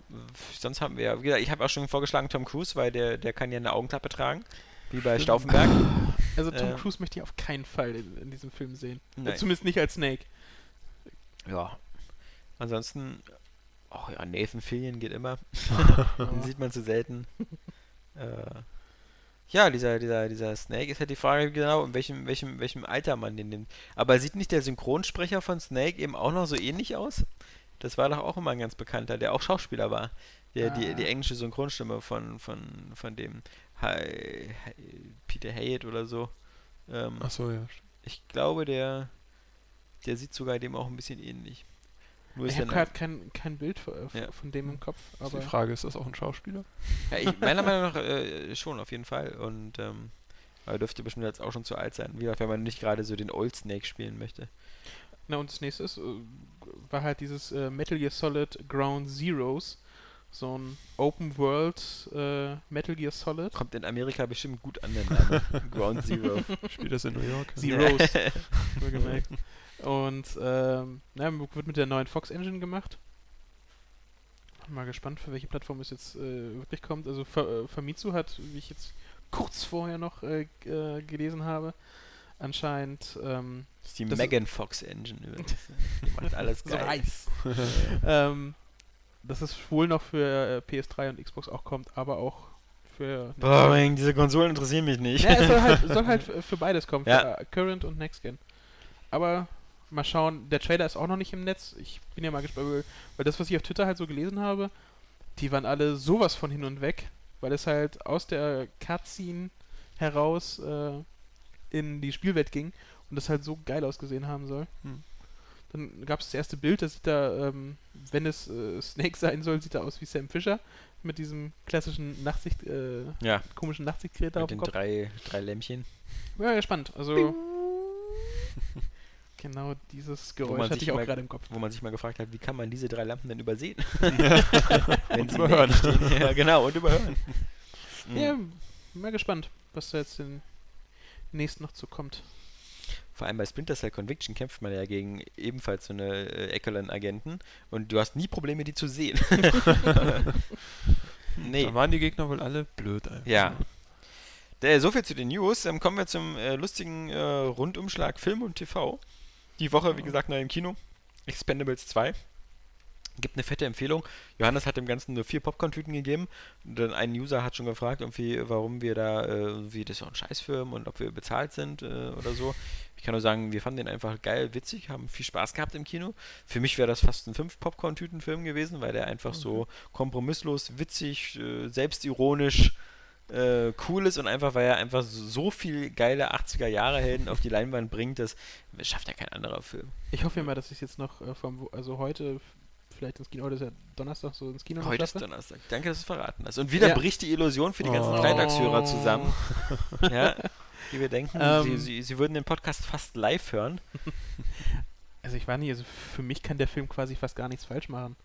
sonst haben wir, wie gesagt, ich habe auch schon vorgeschlagen Tom Cruise, weil der, der kann ja eine Augenklappe tragen. Wie bei Stauffenberg. Also Tom Äh, Cruise möchte ich auf keinen Fall in, in diesem Film sehen. Nein. Zumindest nicht als Snake. Ja. Ansonsten, oh ja, Nathan Fillion geht immer. Den sieht man zu selten. äh, ja, dieser, dieser, dieser Snake ist halt die Frage, genau, in welchem, welchem, welchem Alter man den nimmt. Aber sieht nicht der Synchronsprecher von Snake eben auch noch so ähnlich aus? Das war doch auch immer ein ganz bekannter, der auch Schauspieler war. Der, die, Ah. die englische Synchronstimme von, von, von dem Hi, Hi, Peter Hayat oder so. Ähm, Achso, ja. ich glaube, der, der sieht sogar dem auch ein bisschen ähnlich. Nur Ich habe gerade kein, kein Bild von, Ja. von dem im Kopf. Ist Aber die Frage, ist das auch ein Schauspieler? Ja, ich, meiner Meinung nach äh, schon, auf jeden Fall. Und ähm, aber dürfte bestimmt jetzt auch schon zu alt sein. Wie gesagt, wenn man nicht gerade so den Old Snake spielen möchte. Na und das nächste ist, äh, war halt dieses äh, Metal Gear Solid Ground Zeroes. So ein Open World äh, Metal Gear Solid. Kommt in Amerika bestimmt gut an, der Name. Ground Zero. Spielt das in New York? Zeroes, wohlgemerkt. Und ähm, na, wird mit der neuen Fox Engine gemacht. Mal gespannt, für welche Plattform es jetzt äh, wirklich kommt. Also Fa- äh, Famitsu hat, wie ich jetzt kurz vorher noch äh, äh, gelesen habe, anscheinend ähm, Das ist die Das- Megan Fox Engine übrigens. Die macht alles so geil. heiß. ähm, dass es wohl noch für äh, PS3 und Xbox auch kommt, aber auch für. Boring, diese Konsolen interessieren mich nicht. Ja, es soll halt, soll halt für beides kommen, Ja. für äh, Current und Next Gen. Aber mal schauen, der Trailer ist auch noch nicht im Netz. Ich bin ja mal gespannt, weil- das, was ich auf Twitter halt so gelesen habe, die waren alle sowas von hin und weg, weil es halt aus der Cutscene heraus äh, in die Spielwelt ging und das halt so geil ausgesehen haben soll. Hm. Dann gab es das erste Bild, das sieht da, ähm, wenn es äh, Snake sein soll, sieht er aus wie Sam Fisher mit diesem klassischen Nachtsicht, äh, ja, komischen Nachtsichtgerät da auf mit dem den Kopf. drei, drei Lämpchen. Ja, ja, spannend. Also genau dieses Wo man Geräusch hatte sich ich auch gerade im Kopf. Wo man sich mal gefragt hat, wie kann man diese drei Lampen denn übersehen? Und sie überhören. Ja, genau, und überhören. Mhm. Ja, mal gespannt, was da jetzt den nächsten noch zukommt. Vor allem bei Splinter Cell Conviction kämpft man ja gegen ebenfalls so eine äh, Echelon-Agenten und du hast nie Probleme, die zu sehen. nee. Da waren die Gegner wohl alle blöd einfach. Ja. Der, so viel zu den News. Ähm, kommen wir zum äh, lustigen äh, Rundumschlag Film und TV. Die Woche, wie gesagt, neu im Kino. Expendables 2. Gibt eine fette Empfehlung. Johannes hat dem Ganzen nur vier Popcorn-Tüten gegeben. Dann ein User hat schon gefragt, irgendwie, warum wir da, äh, wie das so ein Scheißfilm und ob wir bezahlt sind äh, oder so. Ich kann nur sagen, wir fanden den einfach geil, witzig, haben viel Spaß gehabt im Kino. Für mich wäre das fast ein fünf Popcorn-Tüten-Film gewesen, weil der einfach so kompromisslos, witzig, äh, selbstironisch äh, cool ist und einfach, weil er einfach so viel geile 80er Jahre Helden auf die Leinwand bringt, das schafft ja kein anderer Film. Ich hoffe ja mal, dass ich jetzt noch äh, vom, also heute vielleicht ins Kino, heute ist ja Donnerstag so ins Kino Heute ist. Donnerstag. Danke, dass du es verraten hast. Und wieder Ja. bricht die Illusion für die ganzen Oh. Freitagshörer zusammen. ja, die wir denken, Ähm. sie, sie, sie würden den Podcast fast live hören. Also ich war nicht, also für mich kann der Film quasi fast gar nichts falsch machen.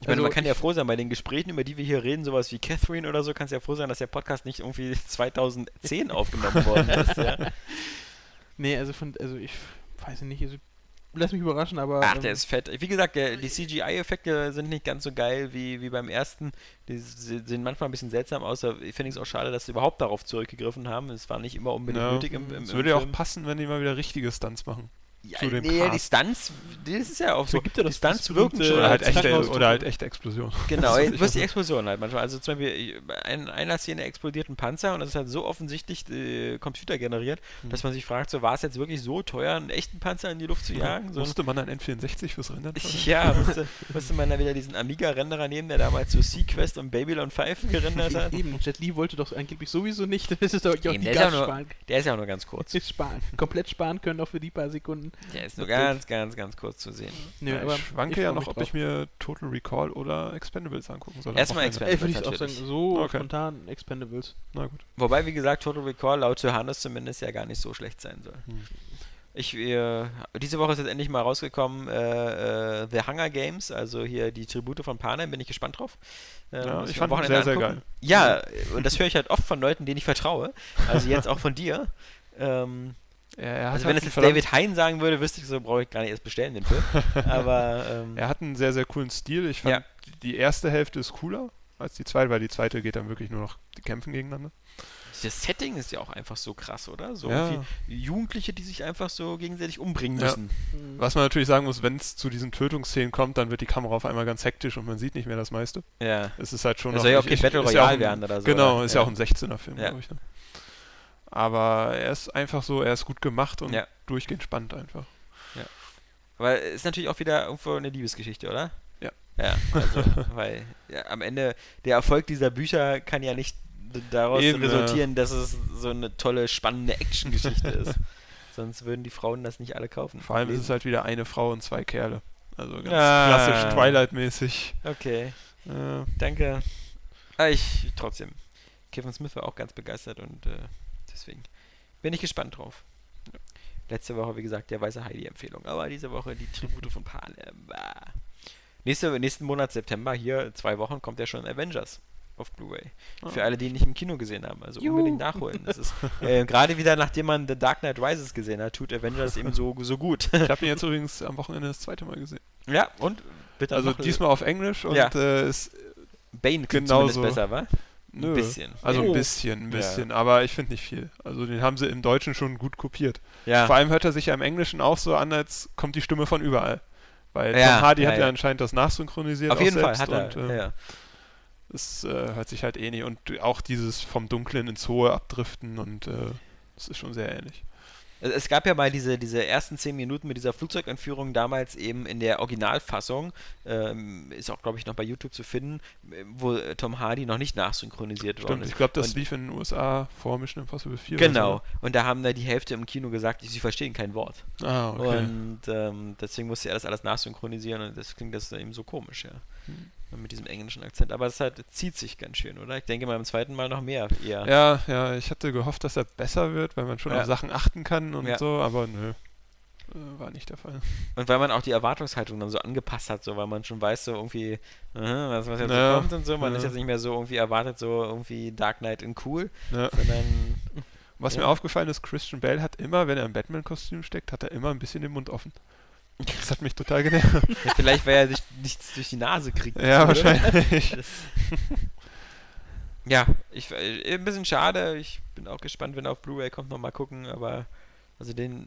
Ich meine, Also man kann ja froh sein, bei den Gesprächen, über die wir hier reden, sowas wie Catherine oder so, kannst du ja froh sein, dass der Podcast nicht irgendwie 2010 aufgenommen worden ist. Ja? Nee, also von, also ich weiß nicht, also lass mich überraschen, aber. Ach, ähm, der ist fett. Wie gesagt, der, die CGI-Effekte sind nicht ganz so geil wie, wie beim ersten. Die se- sehen manchmal ein bisschen seltsam aus. aber Ich finde es auch schade, dass sie überhaupt darauf zurückgegriffen haben. Es war nicht immer unbedingt Ja. nötig im, im, Es würde ja auch passen, wenn die mal wieder richtige Stunts machen. Ja, zu dem nee, die Cast. Stunts, das ist ja auch so. Gibt ja die das- Stunts das wirken schon. Oder halt, echte, oder halt echte Explosionen. Genau, du wirst die. Explosion halt manchmal. Also zum Beispiel in einer Szene explodiert ein Panzer und das ist halt so offensichtlich äh, computergeneriert, Hm. dass man sich fragt, so war es jetzt wirklich so teuer, einen echten Panzer in die Luft zu jagen? So, Musste man ein N64 fürs Rendern? ja, musste, musste man da wieder diesen Amiga-Renderer nehmen, der damals so Sequest und Babylon 5 gerendert hat. Eben, Jet Li wollte doch angeblich sowieso nicht, das ist doch auch Eben, die der ist ja nur-. Der ist ja auch nur ganz kurz. sparen. Komplett sparen können auch für die paar Sekunden. Der ist nur ganz, ganz, ganz kurz zu sehen. Nö, Ja, ich schwanke ich ja noch, ob drauf. ich mir Total Recall oder Expendables angucken soll. Erstmal Wochenende. Ey, würde ich auch sagen, so Okay. spontan Expendables. Na gut. Wobei, wie gesagt, Total Recall laut Johannes zumindest ja gar nicht so schlecht sein soll. Hm. Ich, äh, diese Woche ist jetzt endlich mal rausgekommen äh, äh, The Hunger Games, also hier die Tribute von Panem, bin ich gespannt drauf. Äh, Ja, ich fand Wochenende sehr, sehr angucken. Ja, und das höre ich halt oft von Leuten, denen ich vertraue. Also jetzt auch von dir. Ähm, Er, er also halt wenn es einen jetzt David Hein sagen würde, wüsste ich so, brauche ich gar nicht erst bestellen, den Film. Aber ähm, Er hat einen sehr, sehr coolen Stil. Ich fand, Ja. die erste Hälfte ist cooler als die zweite, weil die zweite geht dann wirklich nur noch die kämpfen gegeneinander. das Setting ist ja auch einfach so krass, oder? So Ja. Jugendliche, die sich einfach so gegenseitig umbringen Ja. müssen. Was man natürlich sagen muss, wenn es zu diesen Tötungsszenen kommt, dann wird die Kamera auf einmal ganz hektisch und man sieht nicht mehr das meiste. Ja. Es ist halt schon Das noch... soll ja auch kein Battle Royale werden oder so, Genau, oder? ist ja, Ja. auch ein 16er-Film, Ja. glaube ich. Ne? Aber er ist einfach so, er ist gut gemacht und Ja. durchgehend spannend einfach. Aber ist natürlich auch wieder irgendwo eine Liebesgeschichte, oder? Ja. Ja, also, weil ja, am Ende der Erfolg dieser Bücher kann ja nicht daraus Eben, resultieren, dass es so eine tolle, spannende Actiongeschichte ist. Sonst würden die Frauen das nicht alle kaufen. Vor allem ist Lesen. es halt wieder eine Frau und zwei Kerle. Also ganz Ah. klassisch Twilight-mäßig. Okay, Äh, danke. Ah, ich trotzdem. Kevin Smith war auch ganz begeistert und äh, deswegen bin ich gespannt drauf. Letzte Woche, wie gesagt, der weiße Heidi-Empfehlung, aber diese Woche die Tribute von Panem. Ah. Nächste, nächsten Monat September, hier zwei Wochen, kommt ja schon Avengers auf Blu-ray. Für Ah. alle, die ihn nicht im Kino gesehen haben. Also unbedingt nachholen. Das ist äh, gerade wieder, nachdem man The Dark Knight Rises gesehen hat, tut Avengers eben so, so gut. ich habe ihn jetzt übrigens am Wochenende das zweite Mal gesehen. ja, und bitte Also noch- diesmal auf Englisch und Ja. äh, ist Bane genauso. besser, wa? Nö. Ein bisschen. Also ein Oh. bisschen, ein Ja. bisschen, aber ich finde nicht viel. Also den haben sie im Deutschen schon gut kopiert. Ja. Vor allem hört er sich ja im Englischen auch so an, als kommt die Stimme von überall. Weil Ja, Tom Hardy ja, hat ja, ja. anscheinend das nachsynchronisiert Auf auch jeden Fall selbst hat er. und äh, ja. es äh, hört sich halt eh nicht. Und auch dieses vom Dunklen ins Hohe abdriften und äh, es ist schon sehr ähnlich. Es- gab ja mal diese, diese ersten zehn Minuten mit dieser Flugzeugentführung damals eben in der Originalfassung, ähm, ist auch glaube ich noch bei YouTube zu finden, wo Tom Hardy noch nicht nachsynchronisiert worden Stimmt, ist. ich glaube, das Und- lief in den USA vor Mission Impossible 4. oder Genau, und da haben da die Hälfte im Kino gesagt, sie verstehen kein Wort. So. Ah, okay. Und ähm, deswegen musste er das alles nachsynchronisieren und das klingt das eben so komisch, ja. Hm. Mit diesem englischen Akzent. Aber es halt, zieht sich ganz schön, oder? Ich denke mal beim zweiten Mal noch mehr eher. Ja, ja, ich hatte gehofft, dass er besser wird, weil man schon Ja. auf Sachen achten kann und Ja. so, aber nö. Äh, War nicht der Fall. Und weil man auch die Erwartungshaltung dann so angepasst hat, so weil man schon weiß, so irgendwie, aha, was, was jetzt Ja, kommt und so. Man ist jetzt nicht mehr so irgendwie erwartet, so irgendwie Dark Knight in cool, sondern Was mir aufgefallen ist, Christian Bale hat immer, wenn er im Batman-Kostüm steckt, hat er immer ein bisschen den Mund offen. Das hat mich total genervt. ja, vielleicht, weil er sich nichts durch die Nase kriegt. ja, oder? wahrscheinlich. Ja, ich, äh, ein bisschen schade. Ich bin auch gespannt, wenn er auf Blu-ray kommt, nochmal gucken. Aber, also den,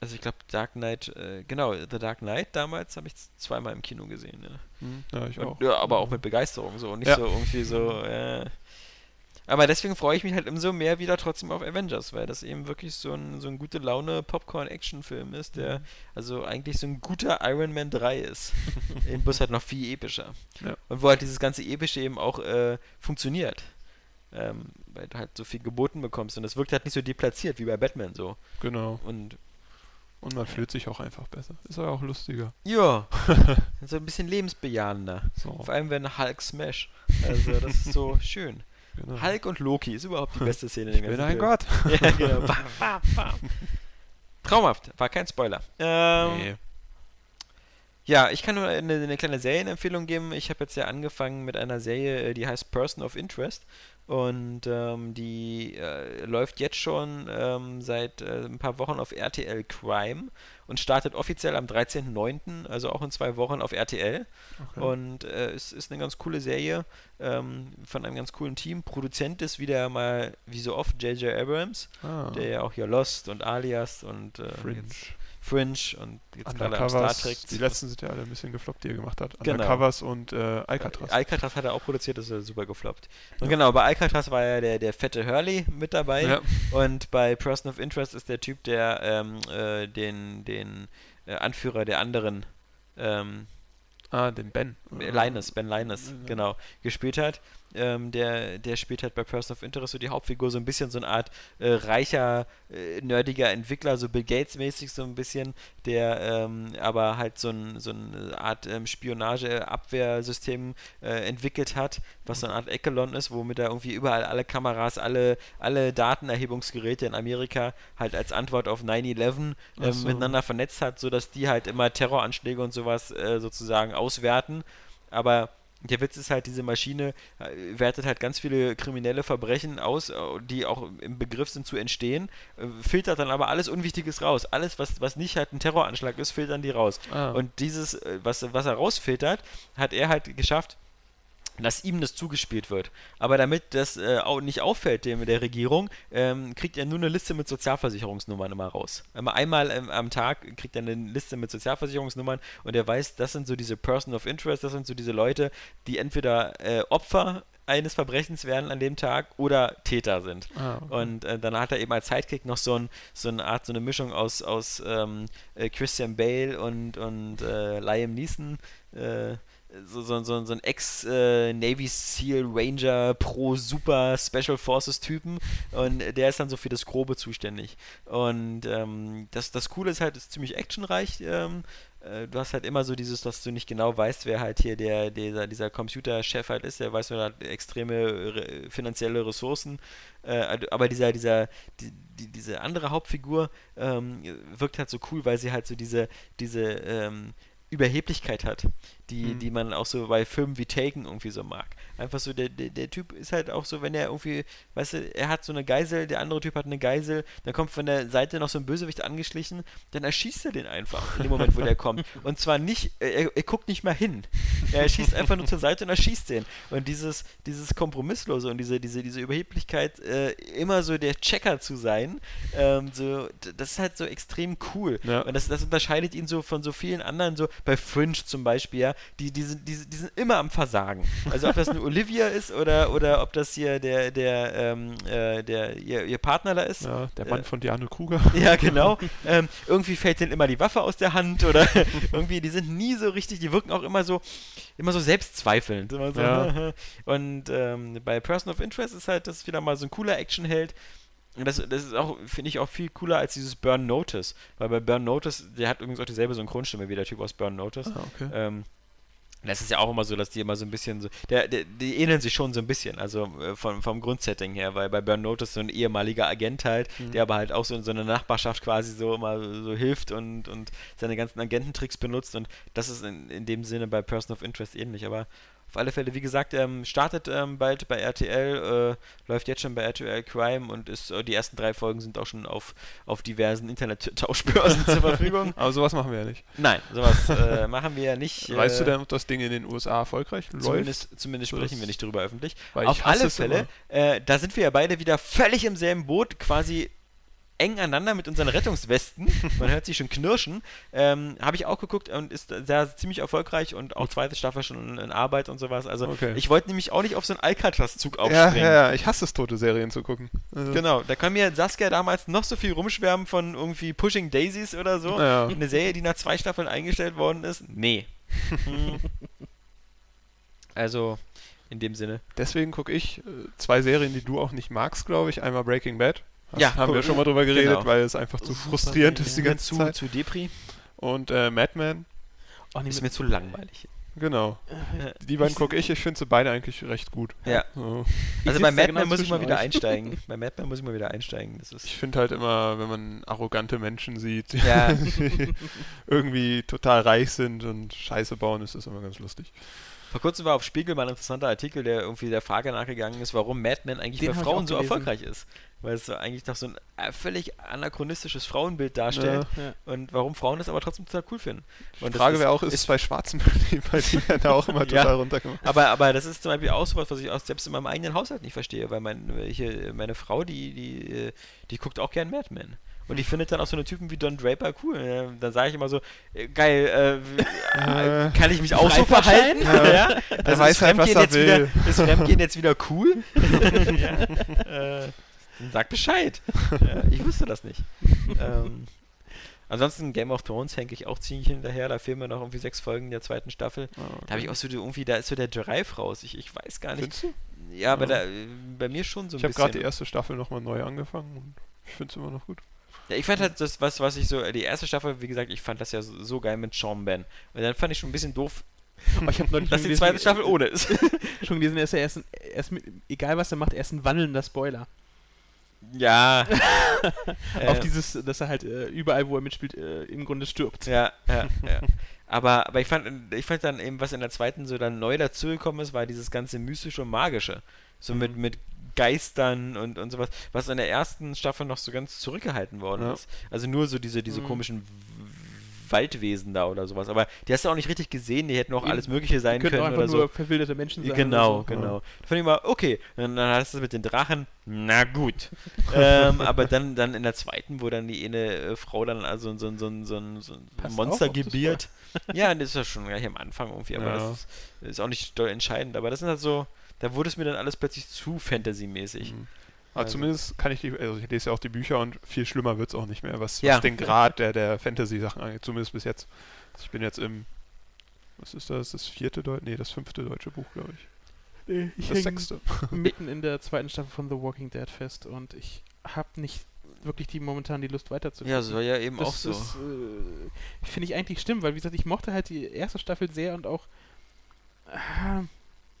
also ich glaube, Dark Knight, äh, genau, The Dark Knight damals habe ich zweimal im Kino gesehen. Ja. Hm, Ja, ich Und, auch. ja, aber auch mit Begeisterung so und nicht Ja. so irgendwie so. Äh. Aber deswegen freue ich mich halt umso mehr wieder trotzdem auf Avengers, weil das eben wirklich so ein, so ein gute Laune Popcorn-Action-Film ist, Mhm. der also eigentlich so ein guter Iron Man 3 ist. Im Bus halt noch viel epischer. Ja. Und wo halt dieses ganze Epische eben auch äh, funktioniert. ähm, weil du halt so viel geboten bekommst und es wirkt halt nicht so deplatziert wie bei Batman so. Genau. Und Und man fühlt sich auch einfach besser. Ist aber auch lustiger. ja, so ein bisschen lebensbejahender. So, Vor allem wenn Hulk Smash. Also das ist so schön. Genau. Hulk und Loki ist überhaupt die beste Szene in dem ganzen Film. Gott. Ja, genau. Bam, bam, bam. Traumhaft, war kein Spoiler. Ähm, Nee. Ja, ich kann nur eine, eine kleine Serienempfehlung geben. Ich habe jetzt ja angefangen mit einer Serie, äh, die heißt Person of Interest. Und ähm, die äh, läuft jetzt schon ähm, seit äh, ein paar Wochen auf RTL Crime und startet offiziell am 13.09., also auch in zwei Wochen auf RTL. Okay. Und äh, es ist eine ganz coole Serie ähm, von einem ganz coolen Team. Produzent ist wieder mal, wie so oft, J.J. Abrams, ah, der ja auch hier Lost und Alias und äh, Fringe. jetzt Fringe und jetzt gerade am Star. Trek. Die letzten sind ja alle ein bisschen gefloppt, die er gemacht hat. Genau. Undercovers und äh, Alcatraz. Alcatraz hat er auch produziert, das ist ja super gefloppt. Und genau, bei Alcatraz war ja der, der fette Hurley mit dabei. ja. Und bei Person of Interest ist der Typ, der ähm, äh, den, den äh, Anführer der anderen ähm, Ah, den Ben. Linus, Ben Linus, Ja. genau, gespielt hat. Ähm, der, der spielt halt bei Person of Interest so die Hauptfigur, so ein bisschen so eine Art äh, reicher, äh, nerdiger Entwickler, so Bill Gates-mäßig so ein bisschen, der ähm, aber halt so, ein, so eine Art ähm, Spionage-Abwehrsystem äh, entwickelt hat, was so eine Art Echelon ist, womit er irgendwie überall alle Kameras, alle, alle Datenerhebungsgeräte in Amerika halt als Antwort auf 9-11 Ach ähm, so. miteinander vernetzt hat, sodass die halt immer Terroranschläge und sowas äh, sozusagen auswerten. Aber der Witz ist halt, diese Maschine äh, wertet halt ganz viele kriminelle Verbrechen aus, äh, die auch im Begriff sind zu entstehen, äh, filtert dann aber alles Unwichtiges raus. Alles, was, was nicht halt ein Terroranschlag ist, filtern die raus. Ah, Und dieses, was, was er rausfiltert, hat er halt geschafft, dass ihm das zugespielt wird. Aber damit das äh, auch nicht auffällt dem, der Regierung, ähm, kriegt er nur eine Liste mit Sozialversicherungsnummern immer raus. Immer einmal ähm, am Tag kriegt er eine Liste mit Sozialversicherungsnummern und er weiß, das sind so diese Person of Interest, das sind so diese Leute, die entweder äh, Opfer eines Verbrechens werden an dem Tag oder Täter sind. ah, okay. Und äh, dann hat er eben als Sidekick noch so, ein, so eine Art, so eine Mischung aus, aus ähm, äh, Christian Bale und, und äh, Liam Neeson. Äh, so, so, so, so ein Ex-Navy SEAL Ranger Pro Super Special Forces Typen und der ist dann so für das Grobe zuständig. Und ähm, das, das Coole ist halt, es ist ziemlich actionreich. Ähm, äh, du hast halt immer so dieses, dass du nicht genau weißt, wer halt hier der, dieser, dieser Computerchef halt ist, der weiß, wer hat extreme re finanzielle Ressourcen. Äh, aber dieser, dieser, die, die, diese andere Hauptfigur ähm, wirkt halt so cool, weil sie halt so diese, diese ähm, Überheblichkeit hat, die, Mhm. die man auch so bei Filmen wie Taken irgendwie so mag. Einfach so, der, der, der Typ ist halt auch so, wenn er irgendwie, weißt du, er hat so eine Geisel, der andere Typ hat eine Geisel, dann kommt von der Seite noch so ein Bösewicht angeschlichen, dann erschießt er den einfach in dem Moment, wo der kommt. Und zwar nicht, er, er guckt nicht mal hin. Er schießt einfach nur zur Seite und erschießt den. Und dieses, dieses Kompromisslose und diese, diese, diese Überheblichkeit, äh, immer so der Checker zu sein, ähm, so, das ist halt so extrem cool. Ja. Und das, das unterscheidet ihn so von so vielen anderen, so bei Fringe zum Beispiel, ja, die, die, sind, die, sind- die sind immer am Versagen. Also ob das eine Olivia ist oder, oder ob das hier der, der, ähm, äh, der ihr, ihr Partner da ist. ja, der Mann äh, von Diane Kruger. Ja, genau. ähm, irgendwie fällt denen immer die Waffe aus der Hand oder irgendwie, die sind nie so richtig, die wirken auch immer so, immer so selbstzweifelnd. Immer so, Ja. Und ähm, bei Person of Interest ist halt das wieder mal so ein cooler Actionheld. Und das, das ist auch, finde ich, auch viel cooler als dieses Burn Notice. Weil bei Burn Notice, der hat übrigens auch dieselbe Synchronstimme wie der Typ aus Burn Notice. Ah, okay. Ähm, das ist ja auch immer so, dass die immer so ein bisschen so. Der, der, die ähneln sich schon so ein bisschen, also äh, vom, vom Grundsetting her, weil bei Burn Notice so ein ehemaliger Agent halt, Mhm. der aber halt auch so in so einer Nachbarschaft quasi so immer so hilft und, und seine ganzen Agententricks benutzt und das ist in, in dem Sinne bei Person of Interest ähnlich, aber auf alle Fälle, wie gesagt, ähm, startet ähm, bald bei RTL, äh, läuft jetzt schon bei RTL Crime und ist, äh, die ersten drei Folgen sind auch schon auf, auf diversen Internet-Tauschbörsen zur Verfügung. Aber sowas machen wir ja nicht. Nein, sowas äh, machen wir ja nicht. Weißt du äh, denn, ob das Ding in den USA erfolgreich läuft? Zumindest, zumindest Das- sprechen wir nicht darüber öffentlich. Auf alle Fälle, äh, da sind wir ja beide wieder völlig im selben Boot, quasi eng aneinander mit unseren Rettungswesten. Man hört sie schon knirschen. Ähm, Habe ich auch geguckt und ist sehr ziemlich erfolgreich und auch zweite Staffel schon in, Arbeit und sowas. Also Okay. ich wollte nämlich auch nicht auf so einen Alcatraz-Zug Ja, aufspringen. ja, ja, ich hasse es, tote Serien zu gucken. Also, Genau, da kann mir Saskia damals noch so viel rumschwärmen von irgendwie Pushing Daisies oder so. Ja. Eine Serie, die nach zwei Staffeln eingestellt worden ist. Nee. Also, In dem Sinne. Deswegen gucke ich äh, zwei Serien, die du auch nicht magst, glaube ich. Einmal Breaking Bad. Ja, haben wir cool. schon mal drüber geredet, Genau. weil es einfach zu Super frustrierend ist die ganze zu, Zeit. zu Depri. Und äh, Madman, Oh, nee, Ist mir zu langweilig. genau. äh, Die beiden gucke ich, ich finde sie beide eigentlich recht gut. Ja. So. Also bei Madman genau muss ich mal wieder euch. einsteigen. Bei Madman muss ich mal wieder einsteigen. Das ist Ich finde halt immer, wenn man arrogante Menschen sieht, Ja. die irgendwie total reich sind und Scheiße bauen, ist das immer ganz lustig. Vor kurzem war auf Spiegel mal ein interessanter Artikel, der irgendwie der Frage nachgegangen ist, warum Mad Men eigentlich Den bei Frauen so erfolgreich ist. Weil es so eigentlich doch so ein äh, völlig anachronistisches Frauenbild darstellt Ja. und warum Frauen das aber trotzdem total cool finden. Die Und das Frage ist- wäre auch, ist es bei Schwarzen bei die werden da auch immer Ja. total runtergemacht. Aber, aber das ist zum Beispiel auch sowas, was ich auch selbst in meinem eigenen Haushalt nicht verstehe, weil mein, hier, meine Frau, die, die, äh, die guckt auch gern Mad Men. Und die findet dann auch so eine Typen wie Don Draper cool. Dann sage ich immer so, äh, geil, äh, Äh, kann ich mich auch so verhalten? Ja. Ja. Also weiß ist halt, was er jetzt wieder, will. Ist Fremdgehen jetzt wieder cool? ja. äh, sag Bescheid. Ja, ich wusste das nicht. ähm, ansonsten Game of Thrones hänge ich auch ziemlich hinterher. Da fehlen mir noch irgendwie sechs Folgen der zweiten Staffel. Da habe ich auch so irgendwie, da ist so der Drive raus. Ich, ich weiß gar nicht. Findest du? Ja, aber Ja. da, äh, bei mir schon so ein Ich habe bisschen. gerade die erste Staffel nochmal neu angefangen und ich finde es immer noch gut. Ja, ich fand halt das, was, was ich so, die erste Staffel, wie gesagt, ich fand das ja so, so geil mit Sean Ben. Und dann fand ich schon ein bisschen doof, Oh, ich habe neulich dass die zweite Staffel ohne ist. schon gelesen, er ist ja erst, ein, er ist mit, egal was er macht, er ist ein wandelnder Spoiler. Ja. Auf Äh, dieses, dass er halt äh, überall, wo er mitspielt, äh, im Grunde stirbt. Ja, ja, ja. Aber, aber ich fand, ich fand dann eben, was in der zweiten so dann neu dazugekommen ist, war dieses ganze mystische und magische. So mit, Mhm. mit Geistern und, und sowas, was in der ersten Staffel noch so ganz zurückgehalten worden Ja. ist. Also nur so diese, diese Mhm. komischen Waldwesen da oder sowas. Aber die hast du auch nicht richtig gesehen, die hätten auch alles Mögliche sein können einfach oder so. nur verwilderte Menschen sein. Genau, so. genau. Da fand ich mal, okay. Und dann hast du es mit den Drachen, na gut. ähm, aber dann, dann in der zweiten, wo dann die eine äh, Frau dann also so, ein- so, so, so ein Monster auf, gebiert. ja, das ist ja schon gleich am Anfang irgendwie, aber Ja. das ist, ist auch nicht entscheidend. Aber das sind halt so, da wurde es mir dann alles plötzlich zu Fantasy-mäßig. Mhm. Aber Also- zumindest kann ich die, also ich lese ja auch die Bücher und viel schlimmer wird es auch nicht mehr, was, Ja. was den Grad der, der Fantasy-Sachen angeht, zumindest bis jetzt. Ich bin jetzt im, was ist das, das vierte Deutsche, nee, das fünfte deutsche Buch, glaube ich. Nee, ich Das sechste. mitten in der zweiten Staffel von The Walking Dead fest und ich habe nicht wirklich die momentan die Lust weiterzugucken. Ja, soll ja eben das auch so. äh, finde ich eigentlich stimmt, weil wie gesagt, ich mochte halt die erste Staffel sehr und auch äh,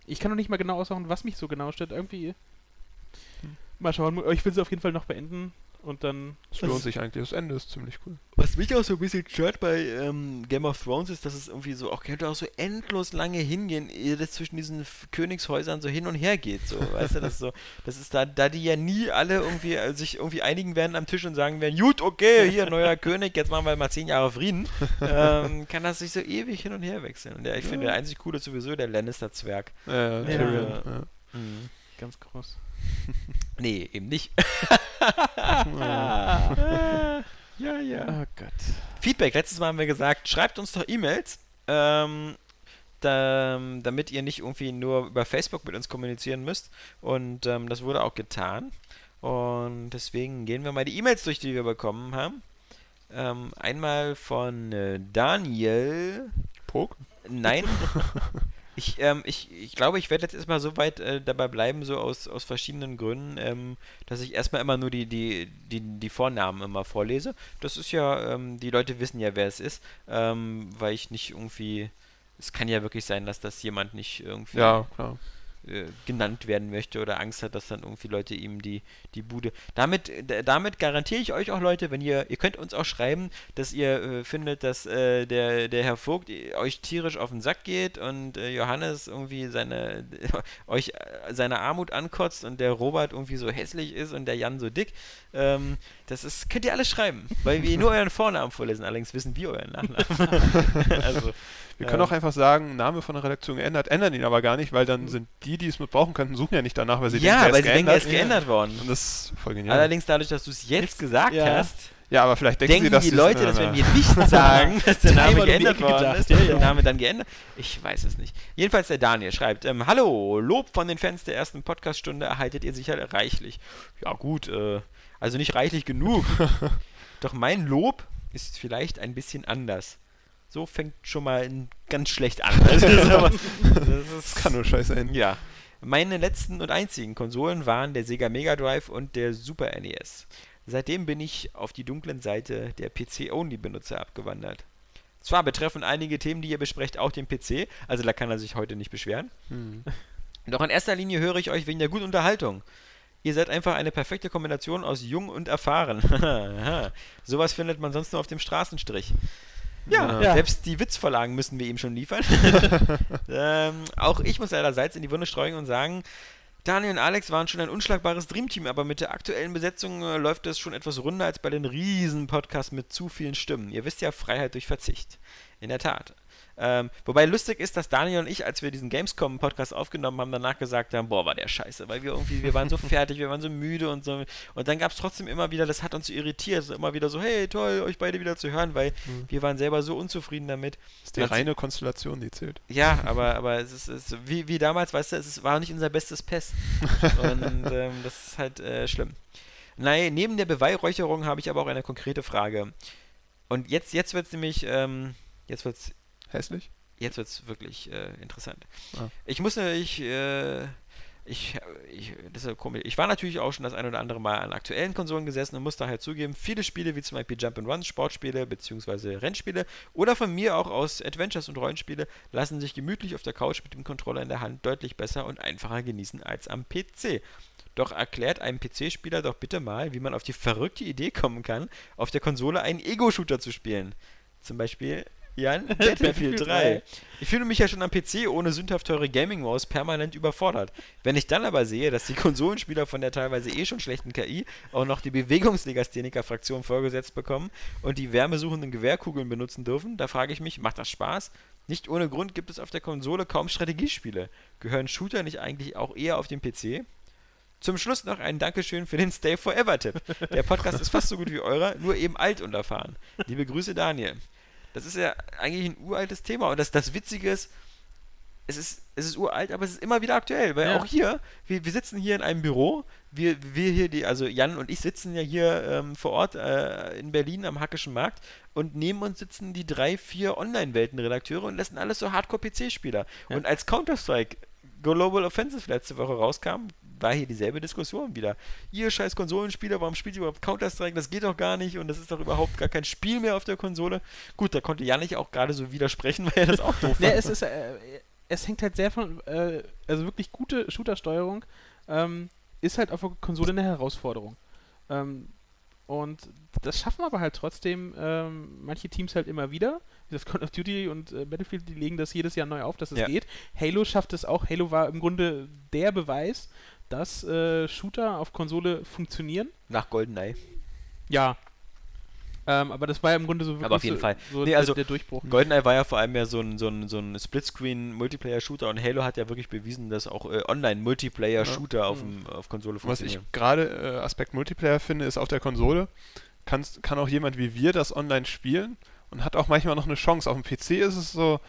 ich kann noch nicht mal genau aussagen, was mich so genau stört. Irgendwie Hm. Mal schauen, ich will sie auf jeden Fall noch beenden und dann Es lohnt sich eigentlich, das Ende ist ziemlich cool. Was mich auch so ein bisschen stört bei ähm, Game of Thrones ist, dass es irgendwie so auch könnte auch so endlos lange hingehen, ehe das zwischen diesen Königshäusern so hin und her geht. So, weißt du, das ist so, das ist da, da die ja nie alle irgendwie äh, sich irgendwie einigen werden am Tisch und sagen werden, gut, okay, hier neuer König, jetzt machen wir mal zehn Jahre Frieden, ähm, kann das sich so ewig hin und her wechseln. Und der, ich finde, der einzig coole ist sowieso der Lannister-Zwerg. Äh, Tyrion, Ja. ja. Mhm. ganz groß. Nee, eben nicht. Ja. ja. Oh Gott. Feedback, letztes Mal haben wir gesagt, schreibt uns doch E-Mails, ähm, da, damit ihr nicht irgendwie nur über Facebook mit uns kommunizieren müsst. Und ähm, das wurde auch getan. Und deswegen gehen wir mal die E-Mails durch, die wir bekommen haben. Ähm, einmal von äh, Daniel. Pog? Nein. Ich, ähm, ich, ich glaube, ich werde jetzt erstmal so weit äh, dabei bleiben, so aus, aus verschiedenen Gründen, ähm, dass ich erstmal immer nur die, die, die, die Vornamen immer vorlese. Das ist ja, ähm, die Leute wissen ja, wer es ist, ähm, weil ich nicht irgendwie. Es kann ja wirklich sein, dass das jemand nicht irgendwie Ja, klar. Äh, genannt werden möchte oder Angst hat, dass dann irgendwie Leute ihm die, die Bude. Damit, d- damit garantiere ich euch auch, Leute, wenn ihr, ihr könnt uns auch schreiben, dass ihr äh, findet, dass äh, der, der Herr Vogt äh, euch tierisch auf den Sack geht und äh, Johannes irgendwie seine euch äh, seine Armut ankotzt und der Robert irgendwie so hässlich ist und der Jan so dick. Ähm, das ist, könnt ihr alles schreiben, weil wir nur euren Vornamen vorlesen, allerdings wissen wir euren Nachnamen. also, Wir können auch einfach sagen, Name von der Redaktion geändert, ändern ihn aber gar nicht, weil dann sind die, die es missbrauchen könnten, suchen ja nicht danach, weil sie ja, denken, weil er sie denken, er ist geändert. worden. Und das ist voll genial. Allerdings dadurch, dass du es jetzt gesagt ja. hast, ja, aber vielleicht denken, denken sie, dass die Leute, dass wenn wir nicht sagen, dass der Name geändert worden ist, ja, dass der ja. Name dann geändert. Ich weiß es nicht. Jedenfalls der Daniel schreibt: ähm, Hallo, Lob von den Fans der ersten Podcaststunde erhaltet ihr sicher reichlich. Ja gut, äh, also nicht reichlich genug. Doch mein Lob ist vielleicht ein bisschen anders. So fängt schon mal ganz schlecht an. Also, aber- das ist, kann nur scheiße enden. ja. Meine letzten und einzigen Konsolen waren der Sega Mega Drive und der Super NES. Seitdem bin ich auf die dunklen Seite der PC-Only-Benutzer abgewandert. Zwar betreffen einige Themen, die ihr besprecht, auch den PC, also da kann er sich heute nicht beschweren. Hm. Doch in erster Linie höre ich euch wegen der guten Unterhaltung. Ihr seid einfach eine perfekte Kombination aus jung und erfahren. Sowas findet man sonst nur auf dem Straßenstrich. Ja, Ja. selbst die Witzvorlagen müssen wir ihm schon liefern. ähm, auch ich muss leider Salz in die Wunde streuen und sagen, Daniel und Alex waren schon ein unschlagbares Dreamteam, aber mit der aktuellen Besetzung äh, läuft es schon etwas runder als bei den riesen Podcasts mit zu vielen Stimmen. Ihr wisst ja, Freiheit durch Verzicht. In der Tat. Ähm, wobei lustig ist, dass Daniel und ich, als wir diesen Gamescom-Podcast aufgenommen haben, danach gesagt haben, boah, war der scheiße, weil wir irgendwie, wir waren so fertig, wir waren so müde und so. Und dann gab es trotzdem immer wieder, das hat uns so irritiert, so immer wieder so, hey, toll, euch beide wieder zu hören, weil Mhm. wir waren selber so unzufrieden damit. Das ist die reine Konstellation, die zählt. Ja, aber, aber es ist, es ist wie, wie damals, weißt du, es ist, war nicht unser bestes PES. Und ähm, das ist halt äh, schlimm. Nein, neben der Beweihräucherung habe ich aber auch eine konkrete Frage. Und jetzt, jetzt wird es nämlich, ähm, jetzt wird es Hässlich? jetzt wird's wirklich äh, interessant. Ah. Ich muss natürlich, äh, ich, ich, das ist ja komisch. Ich war natürlich auch schon das ein oder andere Mal an aktuellen Konsolen gesessen und muss da halt zugeben, viele Spiele wie zum Beispiel Jump'n'Runs, Sportspiele bzw. Rennspiele oder von mir auch aus Adventures und Rollenspiele lassen sich gemütlich auf der Couch mit dem Controller in der Hand deutlich besser und einfacher genießen als am PC. Doch erklärt einem PC-Spieler doch bitte mal, wie man auf die verrückte Idee kommen kann, auf der Konsole einen Ego-Shooter zu spielen. Zum Beispiel, Jan, Battlefield Battlefield 3. 3. Ich fühle mich ja schon am PC ohne sündhaft teure Gaming-Maus permanent überfordert. Wenn ich dann aber sehe, dass die Konsolenspieler von der teilweise eh schon schlechten KI auch noch die Bewegungslegastheniker-Fraktion vorgesetzt bekommen und die wärmesuchenden Gewehrkugeln benutzen dürfen, da frage ich mich, macht das Spaß? Nicht ohne Grund gibt es auf der Konsole kaum Strategiespiele. Gehören Shooter nicht eigentlich auch eher auf den PC? Zum Schluss noch ein Dankeschön für den Stay Forever-Tipp. Der Podcast ist fast so gut wie eurer, nur eben alt und erfahren. Liebe Grüße, Daniel. Das ist ja eigentlich ein uraltes Thema. Und das, das Witzige ist, es ist, es ist uralt, aber es ist immer wieder aktuell. Weil Ja. auch hier, wir, wir sitzen hier in einem Büro, wir, wir hier, die, also Jan und ich sitzen ja hier ähm, vor Ort äh, in Berlin am Hackischen Markt und neben uns sitzen die drei, vier Online-Welten-Redakteure und lassen alles so Hardcore-PC-Spieler. Ja. Und als Counter-Strike Global Offensive letzte Woche rauskam, war hier dieselbe Diskussion wieder. Ihr scheiß Konsolenspieler, warum spielt ihr überhaupt Counter-Strike? Das geht doch gar nicht und das ist doch überhaupt gar kein Spiel mehr auf der Konsole. Gut, da konnte Janik auch gerade so widersprechen, weil er das auch doof Ne, fand. es ist, äh, es hängt halt sehr von, äh, also wirklich gute Shooter-Steuerung ähm, ist halt auf der Konsole eine Herausforderung. Ähm, und das schaffen aber halt trotzdem ähm, manche Teams halt immer wieder. Wie das Call of Duty und äh, Battlefield, die legen das jedes Jahr neu auf, dass es Ja. geht. Halo schafft es auch. Halo war im Grunde der Beweis, dass äh, Shooter auf Konsole funktionieren. Nach GoldenEye. Ja. Ähm, aber das war ja im Grunde so wirklich Aber auf jeden so, Fall. so Nee, der, also der Durchbruch. GoldenEye war ja vor allem ja so ein, so ein, so ein Splitscreen-Multiplayer-Shooter und Halo hat ja wirklich bewiesen, dass auch äh, Online-Multiplayer-Shooter auf, dem- auf Konsole Was ich funktionieren. gerade äh, Aspekt Multiplayer finde, ist auf der Konsole kannst, kann auch jemand wie wir das online spielen und hat auch manchmal noch eine Chance. Auf dem PC ist es so,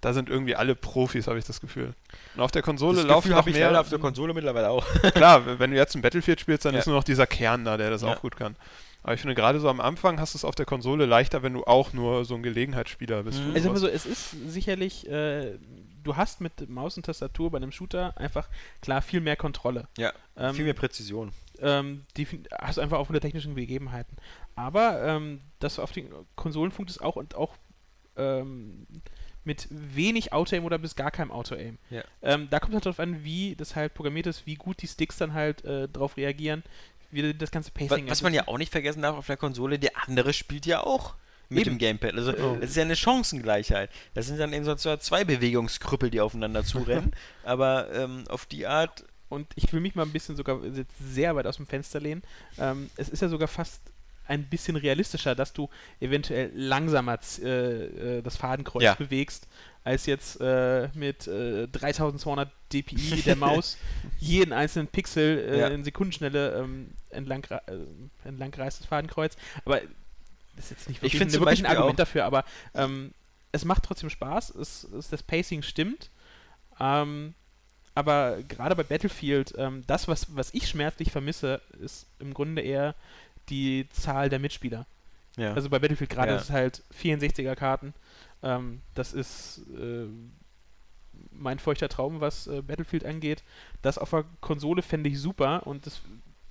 da sind irgendwie alle Profis, habe ich das Gefühl. Und auf der Konsole das laufen noch habe ich mehr. auf der Konsole mittlerweile auch. Klar, wenn du jetzt ein Battlefield spielst, dann Ja. ist nur noch dieser Kern da, der das Ja. auch gut kann. Aber ich finde, gerade so am Anfang hast du es auf der Konsole leichter, wenn du auch nur so ein Gelegenheitsspieler bist. Mhm. Also so, es ist sicherlich, äh, du hast mit Maus und Tastatur bei einem Shooter einfach klar viel mehr Kontrolle. Ja, Ähm, viel mehr Präzision. ähm, die hast du einfach auch von der technischen Begebenheiten. Aber ähm, dass du auf den Konsolen funktest auch und auch ähm, mit wenig Auto-Aim oder bis gar keinem Auto-Aim. Ja. Ähm, da kommt halt drauf an, wie das halt programmiert ist, wie gut die Sticks dann halt äh, drauf reagieren, wie das ganze Pacing was man ja auch nicht vergessen darf auf der Konsole, der andere spielt ja auch mit Eben. dem Gamepad. Also Oh. es ist ja eine Chancengleichheit. Das sind dann eben so zwei Bewegungskrüppel, die aufeinander zurennen. aber ähm, auf die Art Und ich will mich mal ein bisschen sogar sehr weit aus dem Fenster lehnen. Ähm, es ist ja sogar fast ein bisschen realistischer, dass du eventuell langsamer äh, äh, das Fadenkreuz Ja. bewegst, als jetzt äh, mit äh, 3200 dpi der Maus jeden einzelnen Pixel äh, Ja. in Sekundenschnelle ähm, entlang, äh, entlang reißt das Fadenkreuz. Aber das ist jetzt nicht wirklich, ein- zum wirklich ein Argument auch- dafür, aber ähm, es macht trotzdem Spaß, es, es, das Pacing stimmt. Ähm, aber gerade bei Battlefield, ähm, das, was, was ich schmerzlich vermisse, ist im Grunde eher die Zahl der Mitspieler. ja. Also bei Battlefield gerade Ja. ist es halt 64er Karten. Ähm, das ist äh, mein feuchter Traum, was äh, Battlefield angeht. Das auf der Konsole fände ich super und das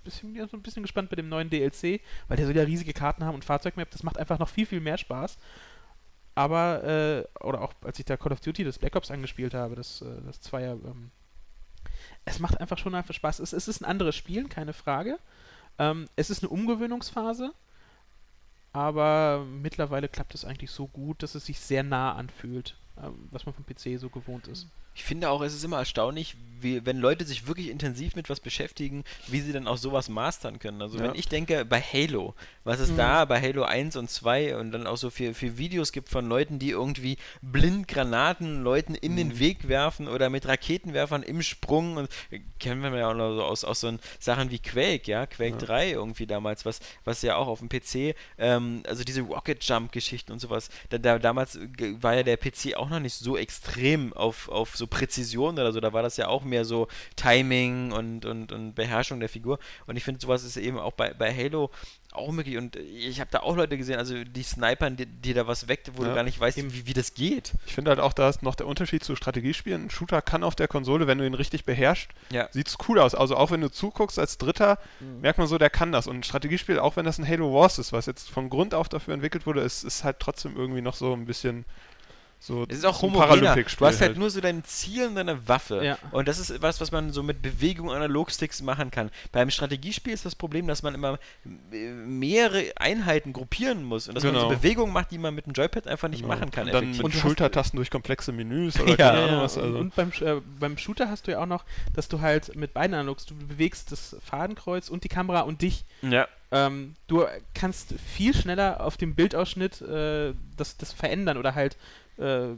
bisschen, ja, so ein bisschen gespannt bei dem neuen DLC, weil der soll ja riesige Karten haben und Fahrzeugmap, das macht einfach noch viel, viel mehr Spaß. Aber, äh, oder auch als ich da Call of Duty, das Black Ops angespielt habe, das, äh, das Zweier, ähm, es macht einfach schon einfach Spaß. Es, es ist ein anderes Spiel, keine Frage. Ähm, es ist eine Umgewöhnungsphase, aber mittlerweile klappt es eigentlich so gut, dass es sich sehr nah anfühlt, ähm, was man vom PC so gewohnt ist. Ich finde auch, es ist immer erstaunlich, wie, wenn Leute sich wirklich intensiv mit was beschäftigen, wie sie dann auch sowas mastern können. Also Ja. wenn ich denke, bei Halo, was es Mhm. da bei Halo 1 und 2 und dann auch so viel, viel Videos gibt von Leuten, die irgendwie blind Granaten Leuten in den Weg werfen oder mit Raketenwerfern im Sprung und äh, kennen wir ja auch noch so aus, aus so Sachen wie Quake, ja, Quake 3 irgendwie damals, was, was ja auch auf dem PC, ähm, also diese Rocket Jump Geschichten und sowas, da, da, damals äh, war ja der PC auch noch nicht so extrem auf, auf so Präzision oder so, da war das ja auch mehr so Timing und, und, und Beherrschung der Figur und ich finde sowas ist eben auch bei, bei Halo auch möglich und ich habe da auch Leute gesehen, also die Snipern, die, die da was weckt, wo Ja. du gar nicht weißt, wie, wie das geht. Ich finde halt auch, da ist noch der Unterschied zu Strategiespielen. Ein Shooter kann auf der Konsole, wenn du ihn richtig beherrschst, Ja. sieht es cool aus. Also auch wenn du zuguckst als Dritter, merkt man so, der kann das. Und ein Strategiespiel, auch wenn das ein Halo Wars ist, was jetzt von Grund auf dafür entwickelt wurde, ist, ist halt trotzdem irgendwie noch so ein bisschen so Es ist auch homogener. Du hast halt nur so dein Ziel und deine Waffe. Ja. Und das ist was, was man so mit Bewegung Analogsticks machen kann. Beim Strategiespiel ist das Problem, dass man immer äh, mehrere Einheiten gruppieren muss und dass man Genau. so Bewegungen macht, die man mit dem Joypad einfach nicht Genau. machen kann. Und dann effektiv. mit hast- Schultertasten durch komplexe Menüs oder Ja. keine Ja, Ahnung ja, was. Also. Und beim, äh, beim Shooter hast du ja auch noch, dass du halt mit beiden Analogs, du bewegst das Fadenkreuz und die Kamera und dich. ja. Ähm, du kannst viel schneller auf dem Bildausschnitt äh, das, das verändern oder halt äh,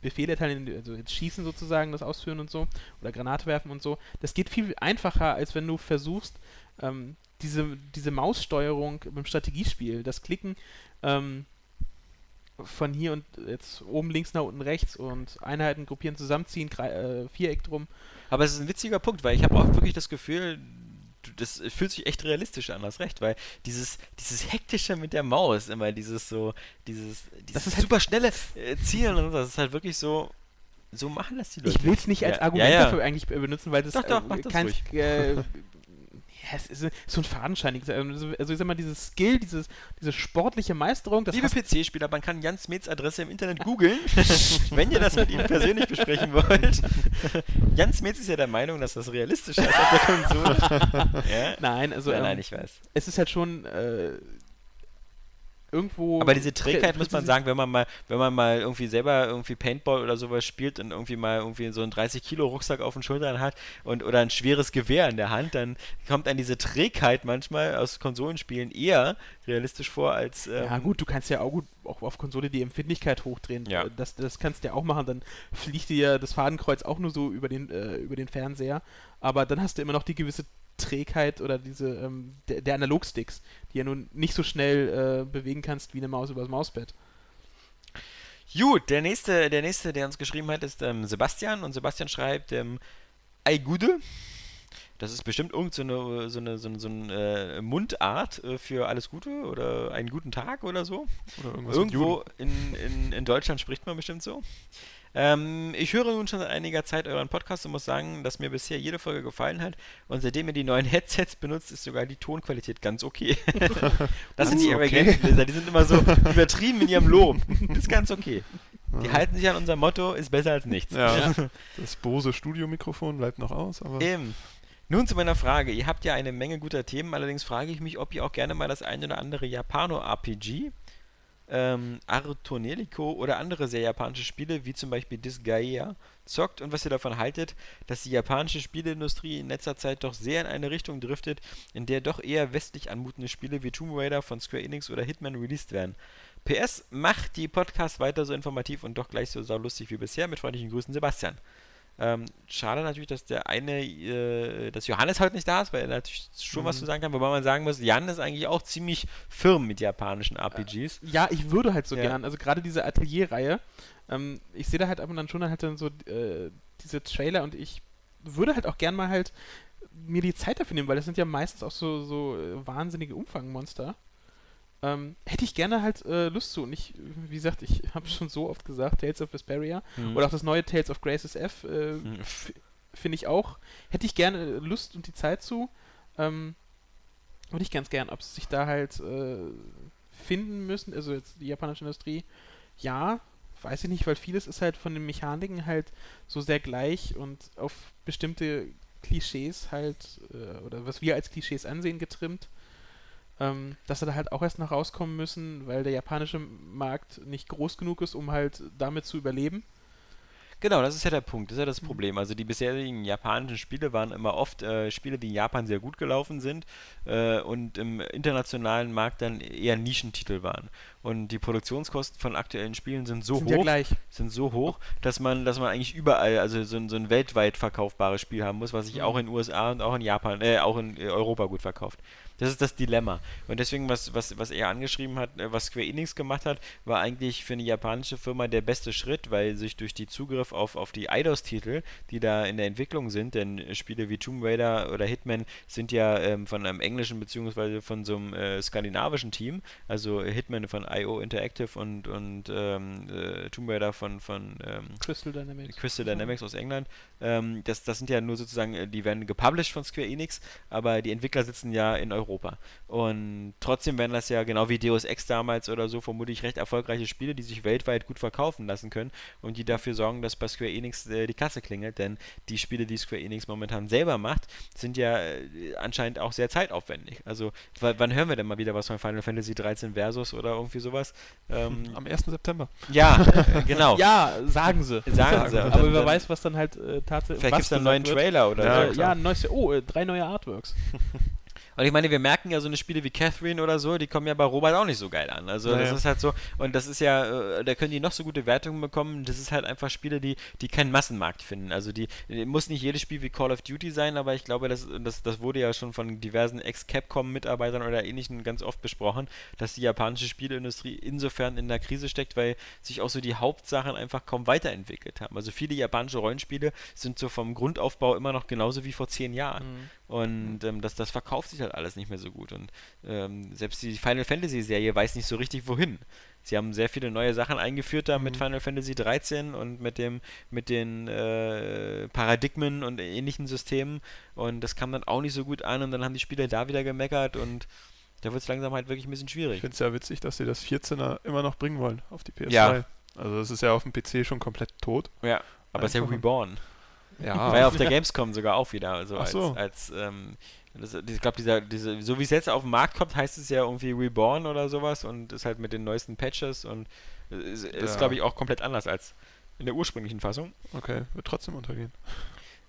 Befehle erteilen, also jetzt schießen sozusagen, das ausführen und so, oder Granate werfen und so. Das geht viel einfacher, als wenn du versuchst, ähm, diese, diese Maussteuerung beim Strategiespiel, das Klicken ähm, von hier und jetzt oben links nach unten rechts und Einheiten gruppieren, zusammenziehen, äh, Viereck drum. Aber es ist ein witziger Punkt, weil ich habe auch wirklich das Gefühl, das fühlt sich echt realistisch an, hast recht, weil dieses, dieses hektische mit der Maus, immer dieses so, dieses, dieses ist halt- super schnelle äh, Zielen und so, das ist halt wirklich so, so machen das die Leute. Ich will es nicht als Ja, Argument ja, ja. dafür eigentlich benutzen, weil das, Doch, doch, äh, das kein, äh, ja, es ist so ein fadenscheiniges, also also ich sag mal, dieses Skill, dieses, diese sportliche Meisterung, das Liebe PC-Spieler, man kann Jan Smets Adresse im Internet googeln, wenn ihr das mit ihm persönlich besprechen wollt. Jan Smets ist ja der Meinung, dass das realistisch ist auf der Konsole. ja? nein, also nein, ähm, ich weiß. es ist halt schon äh, irgendwo. Aber diese Trägheit muss man sagen, wenn man mal, wenn man mal irgendwie selber irgendwie Paintball oder sowas spielt und irgendwie mal irgendwie so einen 30 Kilo Rucksack auf den Schultern hat und oder ein schweres Gewehr in der Hand, dann kommt einem diese Trägheit manchmal aus Konsolenspielen eher realistisch vor als ähm, Ja gut, du kannst ja auch gut auch auf Konsole die Empfindlichkeit hochdrehen. Ja. Äh, Das, das kannst du ja auch machen, dann fliegt dir ja das Fadenkreuz auch nur so über den, äh, über den Fernseher. Aber dann hast du immer noch die gewisse Trägheit oder diese ähm, der, der Analogsticks, die ja nun nicht so schnell äh, bewegen kannst wie eine Maus übers Mauspad. Gut, der nächste, der nächste, der uns geschrieben hat, ist ähm, Sebastian und Sebastian schreibt ähm, Ei Gude. Das ist bestimmt irgend so eine, so eine, so eine, so eine äh, Mundart äh, für alles Gute oder einen guten Tag oder so. Oder irgendwas mit Irgendwo Juden. in, in, in Deutschland spricht man bestimmt so. Ähm, ich höre nun schon seit einiger Zeit euren Podcast und muss sagen, dass mir bisher jede Folge gefallen hat. Und seitdem ihr die neuen Headsets benutzt, ist sogar die Tonqualität ganz okay. das sind die. Games Leser, die sind immer so übertrieben in ihrem Lob. Das ist ganz okay. Die Ja. halten sich an unser Motto, ist besser als nichts. Ja, das Bose Studiomikrofon bleibt noch aus, aber Eben. Nun zu meiner Frage. Ihr habt ja eine Menge guter Themen, allerdings frage ich mich, ob ihr auch gerne mal das eine oder andere Japano-RPG, ähm, Artonelico oder andere sehr japanische Spiele, wie zum Beispiel Disgaea, zockt und was ihr davon haltet, dass die japanische Spieleindustrie in letzter Zeit doch sehr in eine Richtung driftet, in der doch eher westlich anmutende Spiele wie Tomb Raider von Square Enix oder Hitman released werden. PS, macht die Podcasts weiter so informativ und doch gleich so saulustig wie bisher. Mit freundlichen Grüßen, Sebastian. Ähm, schade natürlich, dass der eine, äh, dass Johannes heute nicht da ist, weil er natürlich schon was Mhm. zu sagen kann, wobei man sagen muss, Jan ist eigentlich auch ziemlich firm mit japanischen RPGs. Ja, ich würde halt so Ja. gern, also gerade diese Atelierreihe, ähm, ich sehe da halt ab und dann schon halt dann so äh, diese Trailer und ich würde halt auch gern mal halt mir die Zeit dafür nehmen, weil das sind ja meistens auch so, so äh, wahnsinnige Umfangmonster. Ähm, hätte ich gerne halt äh, Lust zu. Und ich, wie gesagt, ich habe schon so oft gesagt, Tales of Vesperia Hm. oder auch das neue Tales of Graces F, äh, Hm. f- finde ich auch, hätte ich gerne Lust und die Zeit zu. Ähm, würde ich ganz gern, ob sie sich da halt äh, finden müssen, also jetzt die japanische Industrie, ja, weiß ich nicht, weil vieles ist halt von den Mechaniken halt so sehr gleich und auf bestimmte Klischees halt, äh, oder was wir als Klischees ansehen, getrimmt. Ähm, dass sie da halt auch erst noch rauskommen müssen, weil der japanische Markt nicht groß genug ist, um halt damit zu überleben. Genau, das ist ja der Punkt, das ist ja das Problem. Also die bisherigen japanischen Spiele waren immer oft äh, Spiele, die in Japan sehr gut gelaufen sind äh, und im internationalen Markt dann eher Nischentitel waren. Und die Produktionskosten von aktuellen Spielen sind so Sind ja hoch, gleich. sind so hoch, dass man, dass man eigentlich überall, also so ein, so ein weltweit verkaufbares Spiel haben muss, was sich Mhm. auch in den USA und auch in Japan, äh, auch in Europa gut verkauft. Das ist das Dilemma. Und deswegen, was, was, was er angeschrieben hat, äh, was Square Enix gemacht hat, war eigentlich für eine japanische Firma der beste Schritt, weil sich durch die Zugriff auf, auf die IDOS-Titel, die da in der Entwicklung sind, denn Spiele wie Tomb Raider oder Hitman sind ja ähm, von einem englischen beziehungsweise von so einem äh, skandinavischen Team, also Hitman von IO Interactive und, und ähm, äh, Tomb Raider von, von ähm, Crystal Dynamics. Crystal Dynamics aus England. Ähm, das, das sind ja nur sozusagen, äh, die werden gepublished von Square Enix, aber die Entwickler sitzen ja in Europa. Und trotzdem werden das ja genau wie Deus Ex damals oder so vermutlich recht erfolgreiche Spiele, die sich weltweit gut verkaufen lassen können und die dafür sorgen, dass bei Square Enix äh, die Kasse klingelt, denn die Spiele, die Square Enix momentan selber macht, sind ja äh, anscheinend auch sehr zeitaufwendig. Also wann hören wir denn mal wieder was von Final Fantasy 13 Versus oder irgendwie sowas? Ähm, Am 1. September. ja, äh, genau. Ja, sagen sie. Sagen sie. Und Aber dann- wer weiß, was dann halt äh, tatsächlich. Vielleicht gibt es einen neuen wird. Trailer oder Ja, so. Ja, ein neues. Oh, äh, drei neue Artworks. Und ich meine, wir merken ja so eine Spiele wie Catherine oder so, die kommen ja bei Robert auch nicht so geil an. Also das Naja. ist halt so, und das ist ja, äh, da können die noch so gute Wertungen bekommen, das ist halt einfach Spiele, die, die keinen Massenmarkt finden. Also die, die muss nicht jedes Spiel wie Call of Duty sein, aber ich glaube, das, das, das wurde ja schon von diversen Ex-Capcom-Mitarbeitern oder ähnlichen ganz oft besprochen, dass die japanische Spieleindustrie insofern in der Krise steckt, weil sich auch so die Hauptsachen einfach kaum weiterentwickelt haben. Also viele japanische Rollenspiele sind so vom Grundaufbau immer noch genauso wie vor zehn Jahren. Mhm. Und ähm, das, das verkauft sich halt alles nicht mehr so gut. Und ähm, selbst die Final Fantasy Serie weiß nicht so richtig wohin. Sie haben sehr viele neue Sachen eingeführt da mit Mhm. Final Fantasy 13 und mit dem mit den äh, Paradigmen und ähnlichen Systemen und das kam dann auch nicht so gut an und dann haben die Spieler da wieder gemeckert und da wird es langsam halt wirklich ein bisschen Ich schwierig. finde es ja witzig, dass sie das 14er immer noch bringen wollen auf die PS3. Ja. Also das ist ja auf dem PC schon komplett tot. Ja, aber es ist ja Reborn. Ja, War ja auf der Gamescom sogar auch wieder. Also Ach als, so. als ähm, das, ich glaube, dieser, diese, so wie es jetzt auf den Markt kommt, heißt es ja irgendwie Reborn oder sowas und ist halt mit den neuesten Patches und ist, ist Ja. glaube ich, auch komplett anders als in der ursprünglichen Fassung. okay, wird trotzdem untergehen.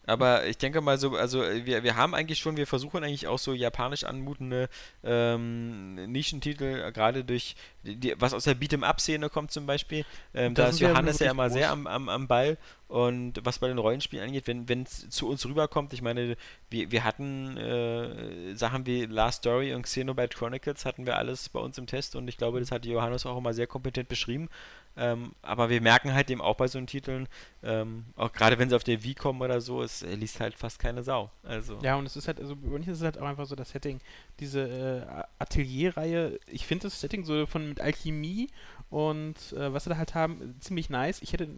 Aber ich denke mal so, also äh, wir, wir haben eigentlich schon, wir versuchen eigentlich auch so japanisch anmutende ähm, Nischentitel, äh, gerade durch, die, was aus der Beat'em-up-Szene kommt zum Beispiel. Ähm, Da ist Johannes ja immer sehr groß. am, am, am Ball. Und was bei den Rollenspielen angeht, wenn es zu uns rüberkommt, ich meine, wir, wir hatten äh, Sachen wie Last Story und Xenoblade Chronicles hatten wir alles bei uns im Test und ich glaube, das hat Johannes auch immer sehr kompetent beschrieben. Ähm, aber wir merken halt eben auch bei so Titeln, ähm, auch gerade wenn sie auf der Wii kommen oder so, es äh, liest halt fast keine Sau. Also Ja, und es ist halt, also bei uns ist es halt auch einfach so das Setting, diese äh, Atelierreihe, ich finde das Setting so von mit Alchemie und äh, was sie da halt haben, äh, ziemlich nice. Ich hätte,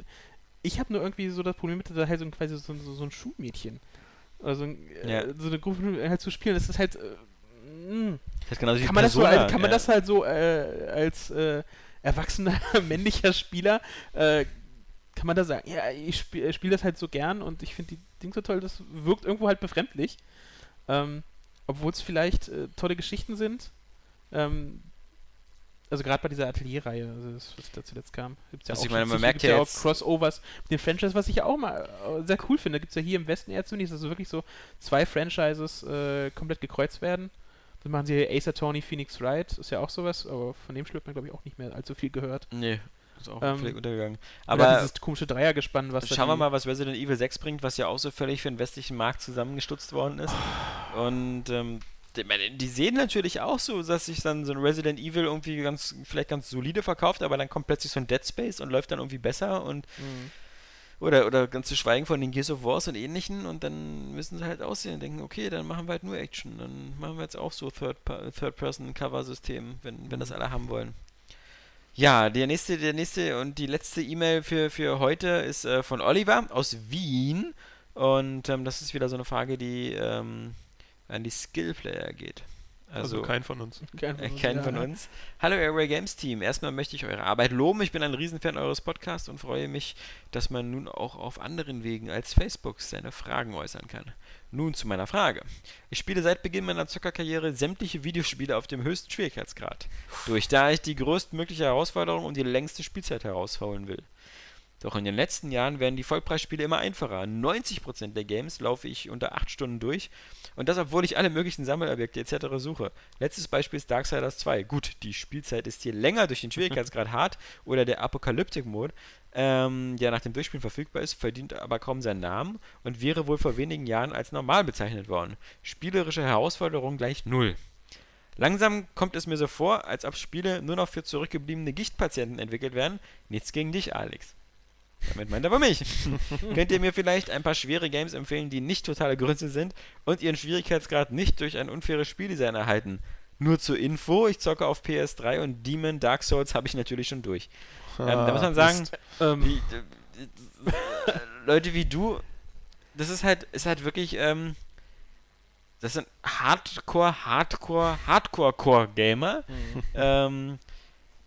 ich habe nur irgendwie so das Problem mit, da halt so quasi so, so, so ein Schulmädchen. Also äh, Ja. so eine Gruppe halt zu spielen, das ist halt, äh, mh. das ist genauso wie kann man das so, als- kann man das halt so äh, als äh, erwachsener männlicher Spieler äh, kann man da sagen, ja, ich spiele spiel das halt so gern und ich finde die Ding so toll, das wirkt irgendwo halt befremdlich. Ähm, Obwohl es vielleicht äh, tolle Geschichten sind. Ähm, also gerade bei dieser Atelierreihe, also das, was da zuletzt kam, gibt's ja Also auch ich meine, schon man sicher- merkt gibt's ja auch Crossovers mit den Franchises, was ich ja auch mal äh, sehr cool finde. Gibt es ja hier im Westen eher zu nicht, dass also wirklich so zwei Franchises äh, komplett gekreuzt werden. Dann machen sie Ace Attorney Phoenix Wright, ist ja auch sowas, aber von dem Spiel hat man glaube ich auch nicht mehr allzu viel gehört. Nee, ist auch Ähm, völlig untergegangen. Aber dieses komische Dreiergespann, was Schauen wir mal, was Resident Evil 6 bringt, was ja auch so völlig für den westlichen Markt zusammengestutzt worden ist. Und ähm, die, die sehen natürlich auch so, dass sich dann so ein Resident Evil irgendwie ganz, vielleicht ganz solide verkauft, aber dann kommt plötzlich so ein Dead Space und läuft dann irgendwie besser und Mhm. Oder, oder ganz zu schweigen von den Gears of Wars und ähnlichen und dann müssen sie halt aussehen und denken, okay, dann machen wir halt nur Action. Dann machen wir jetzt auch so Third-Person-Cover-System, wenn, wenn das alle haben wollen. Ja, der nächste, der nächste und die letzte E-Mail für, für heute ist äh, von Oliver aus Wien. Und ähm, das ist wieder so eine Frage, die ähm, an die Skill-Player geht. Also, kein von uns. Kein Äh, Keinen von uns. Hallo Airway Games Team. Erstmal möchte ich eure Arbeit loben. Ich bin ein Riesenfan eures Podcasts und freue mich, dass man nun auch auf anderen Wegen als Facebook seine Fragen äußern kann. Nun zu meiner Frage. Ich spiele seit Beginn meiner Zockerkarriere sämtliche Videospiele auf dem höchsten Schwierigkeitsgrad. Durch da ich die größtmögliche Herausforderung und die längste Spielzeit herausholen will. Doch in den letzten Jahren werden die Vollpreisspiele immer einfacher. 90% der Games laufe ich unter 8 Stunden durch und das, obwohl ich alle möglichen Sammelobjekte etc. suche. Letztes Beispiel ist Darksiders 2. Gut, die Spielzeit ist hier länger durch den Schwierigkeitsgrad Hard oder der Apocalyptic-Mode, ähm, der nach dem Durchspielen verfügbar ist, verdient aber kaum seinen Namen und wäre wohl vor wenigen Jahren als normal bezeichnet worden. Spielerische Herausforderung gleich null. Langsam kommt es mir so vor, als ob Spiele nur noch für zurückgebliebene Gichtpatienten entwickelt werden. Nichts gegen dich, Alex. Damit meint er aber mich. Könnt ihr mir vielleicht ein paar schwere Games empfehlen, die nicht totale Grütze sind und ihren Schwierigkeitsgrad nicht durch ein unfaires Spieldesign erhalten? Nur zur Info, ich zocke auf PS3 und Demon Dark Souls habe ich natürlich schon durch. Ähm, da muss man sagen, Ähm, wie, äh, Leute wie du, das ist halt, ist halt wirklich, ähm, das sind Hardcore, Hardcore, Hardcore-Core-Gamer. ähm,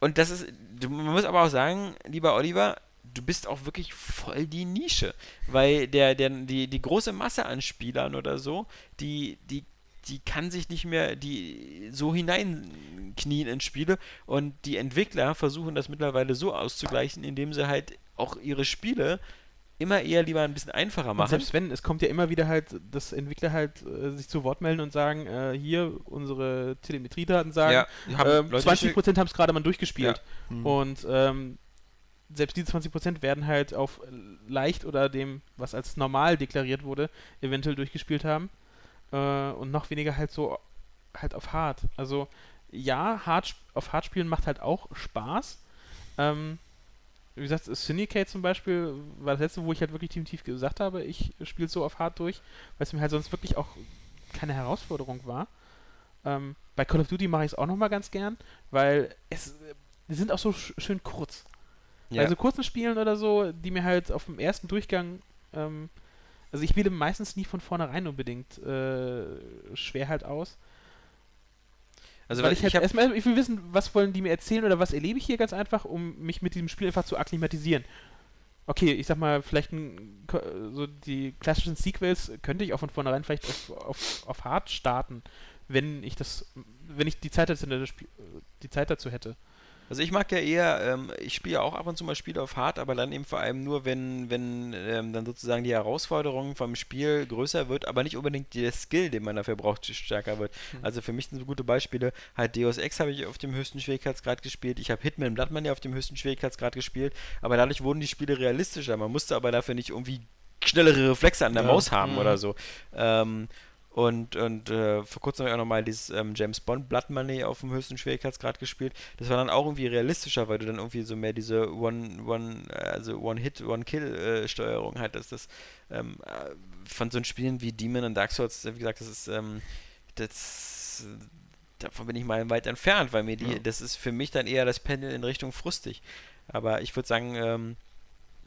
und das ist, du, man muss aber auch sagen, lieber Oliver, du bist auch wirklich voll die Nische. Weil der, der, die, die große Masse an Spielern oder so, die, die, die kann sich nicht mehr die so hineinknien in Spiele und die Entwickler versuchen das mittlerweile so auszugleichen, indem sie halt auch ihre Spiele immer eher lieber ein bisschen einfacher und machen. selbst wenn, es kommt ja immer wieder halt, dass Entwickler halt äh, sich zu Wort melden und sagen, äh, hier unsere Telemetriedaten sagen, ja, haben ähm, Leute 20% haben es gerade mal durchgespielt. Hm. Und ähm, selbst diese 20% werden halt auf leicht oder dem, was als normal deklariert wurde, eventuell durchgespielt haben. Äh, und noch weniger halt so halt auf hart. Also ja, hart, auf hart spielen macht halt auch Spaß. Ähm, wie gesagt, Syndicate zum Beispiel war das letzte, wo ich halt wirklich definitiv gesagt habe, ich spiele so auf hart durch, weil es mir halt sonst wirklich auch keine Herausforderung war. Ähm, bei Call of Duty mache ich es auch nochmal ganz gern, weil es die sind auch so sch schön kurz. Ja. Bei so kurzen Spielen oder so, die mir halt auf dem ersten Durchgang, ähm, also ich wähle meistens nie von vornherein unbedingt äh, schwer halt aus. also weil weil ich halt erstmal, ich will wissen, was wollen die mir erzählen oder was erlebe ich hier ganz einfach, um mich mit diesem Spiel einfach zu akklimatisieren. Okay, ich sag mal, vielleicht ein, so die klassischen Sequels könnte ich auch von vornherein vielleicht auf, auf, auf Hard starten, wenn ich das, wenn ich die Zeit dazu, Spiel- die Zeit dazu hätte. Also ich mag ja eher, ähm, ich spiele ja auch ab und zu mal Spiele auf Hard, aber dann eben vor allem nur, wenn, wenn ähm, dann sozusagen die Herausforderung vom Spiel größer wird, aber nicht unbedingt der Skill, den man dafür braucht, stärker wird. Also für mich sind so gute Beispiele, halt Deus Ex habe ich auf dem höchsten Schwierigkeitsgrad gespielt, ich habe Hitman Bloodman ja auf dem höchsten Schwierigkeitsgrad gespielt, aber dadurch wurden die Spiele realistischer. Man musste aber dafür nicht irgendwie schnellere Reflexe an der Ja. Maus haben Mhm. oder so. Ähm, und und äh, vor kurzem habe ich auch nochmal dieses ähm, James Bond Blood Money auf dem höchsten Schwierigkeitsgrad gespielt. Das war dann auch irgendwie realistischer, weil du dann irgendwie so mehr diese One, One, äh, also One-Hit, One-Kill-Steuerung halt, dass das ähm, äh, von so einen Spielen wie Demon und Dark Souls, wie gesagt, das ist, ähm, das, davon bin ich mal weit entfernt, weil mir die, Ja. das ist für mich dann eher das Pendel in Richtung frustig. Aber ich würde sagen, ähm,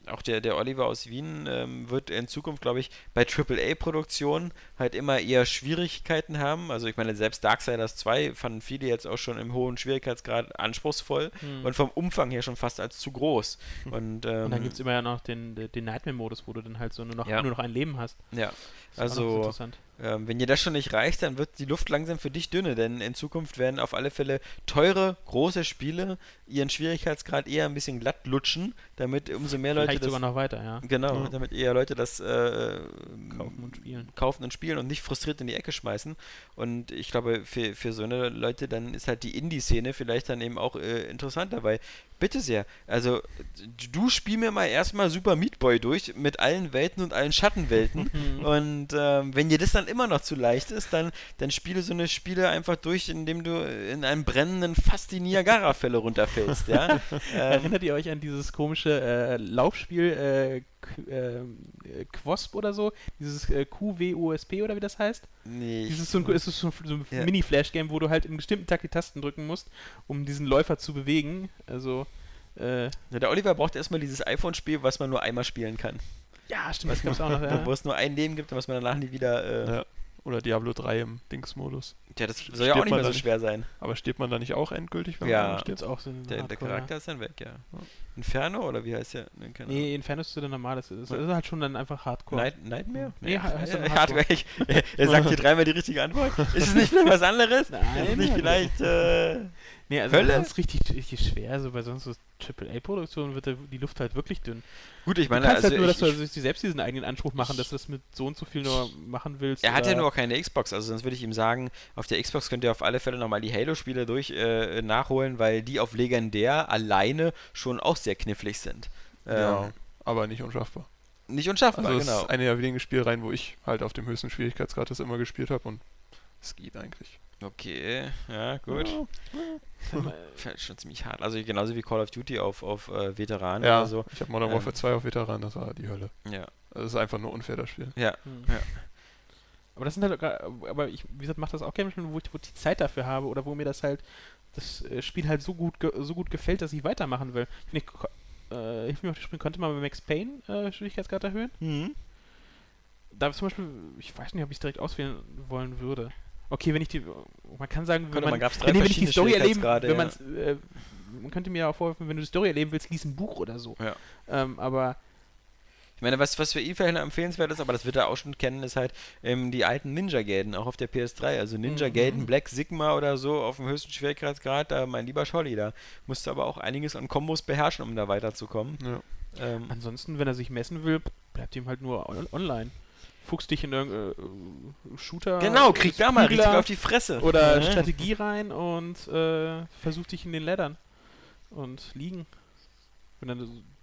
auch der, der Oliver aus Wien ähm, wird in Zukunft, glaube ich, bei AAA-Produktionen halt immer eher Schwierigkeiten haben. Also ich meine, selbst Darksiders 2 fanden viele jetzt auch schon im hohen Schwierigkeitsgrad anspruchsvoll und vom Umfang her schon fast als zu groß. Und, ähm, Und dann gibt es immer ja noch den, den Nightmare-Modus, wo du dann halt so nur noch, Ja. nur noch ein Leben hast. ja, Also, ähm, wenn dir das schon nicht reicht, dann wird die Luft langsam für dich dünne, denn in Zukunft werden auf alle Fälle teure, große Spiele ihren Schwierigkeitsgrad eher ein bisschen glatt lutschen, damit umso mehr Leute Vielleicht das sogar noch weiter, ja. Genau, Ja. damit eher Leute das äh, Kaufen und spielen. kaufen und spielen und nicht frustriert in die Ecke schmeißen. Und ich glaube, für, für so eine Leute dann ist halt die Indie-Szene vielleicht dann eben auch äh, interessanter, weil bitte sehr, also du spiel mir mal erstmal Super Meat Boy durch mit allen Welten und allen Schattenwelten und ähm, wenn dir das dann immer noch zu leicht ist, dann, dann spiele so eine Spiele einfach durch, indem du in einem brennenden fast die Niagara-Fälle runterfällst, ja. ähm, Erinnert ihr euch an dieses komische äh, Laufspiel äh, äh, Quosp oder so, dieses äh, QWOSP oder wie das heißt. Nee. Dieses so ein, es ist so ein, so ein Ja. Mini-Flash-Game, wo du halt im bestimmten Takt die Tasten drücken musst, um diesen Läufer zu bewegen. Also, äh, Ja, der Oliver braucht erstmal dieses iPhone-Spiel, was man nur einmal spielen kann. Ja, stimmt, das gab's auch noch. Ja. Wo es nur ein Leben gibt und was man danach nie wieder. Äh, ja. Oder Diablo 3 im Dingsmodus. das soll ja auch nicht mehr so nicht? schwer sein. Aber stirbt man da nicht auch endgültig, wenn Ja. man stirbt? Auch so Der, der Hardcore, Charakter ist dann weg, ja. Inferno oder wie heißt der? Nee, keine Ahnung. Nee, Inferno ist so der normale. Das ist, das ist halt schon dann einfach Hardcore. Night, Nightmare? Nee, ach, heißt dann Hardcore. Ich, er sagt hier dreimal die richtige Antwort. Ist es nicht vielleicht was anderes? Nein. Ist es nicht vielleicht. Äh, Nee, also Hölle? das ist richtig, richtig schwer. So bei sonst so AAA-Produktionen wird die Luft halt wirklich dünn. gut, ich Du meine, kannst also halt nur, dass ich, du also selbst diesen eigenen Anspruch machen, dass du das mit so und so viel nur machen willst. er hat ja nur auch keine Xbox, also sonst würde ich ihm sagen, auf der Xbox könnt ihr auf alle Fälle nochmal die Halo-Spiele durch äh, nachholen, weil die auf Legendär alleine schon auch sehr knifflig sind. Ähm, Ja, aber nicht unschaffbar. Nicht unschaffbar, Also es genau. ist eine der wenigen Spielreihen, wo ich halt auf dem höchsten Schwierigkeitsgrad das immer gespielt habe und es geht eigentlich. Okay, ja, gut. Fällt schon ziemlich hart. Also genauso wie Call of Duty auf, auf äh, Veteranen Ja, oder so. ich habe Modern Ähm. Warfare 2 auf Veteran, das war die Hölle. Ja. Das ist einfach nur unfair, das Spiel. Ja. hm. Ja. Aber das sind halt, aber ich, wie gesagt, mache das auch gerne, wo ich, wo ich die Zeit dafür habe oder wo mir das halt, das äh, Spiel halt so gut, ge so gut gefällt, dass ich weitermachen will. Ich, finde, äh, ich mir auf die Sprünge, könnte man bei Max Payne äh, Schwierigkeitsgrad erhöhen. Mhm. Da zum Beispiel, ich weiß nicht, ob ich es direkt auswählen wollen würde. Okay, wenn ich die, man kann sagen, wenn man, wenn, wenn ich die Story erleben, Schwierigkeitsgrade, wenn ja. man's, äh, man könnte mir ja auch vorwerfen, wenn du die Story erleben willst, lies ein Buch oder so. Ja. Ähm, aber Ich meine, was, was für noch empfehlenswert ist, aber das wird er auch schon kennen, ist halt ähm, die alten Ninja-Gaiden, auch auf der PS3. Also Ninja Mhm. Gaiden Black Sigma oder so auf dem höchsten Schwierigkeitsgrad, da mein lieber Scholli, da musst du aber auch einiges an Kombos beherrschen, um da weiterzukommen. Ja. Ähm, ansonsten, wenn er sich messen will, bleibt ihm halt nur on online. Fuchst dich in irgendeinen äh, Shooter. genau, krieg da mal richtig auf die Fresse. Oder Ja. Strategie rein und äh, versuch dich in den Leddern und liegen. Wenn er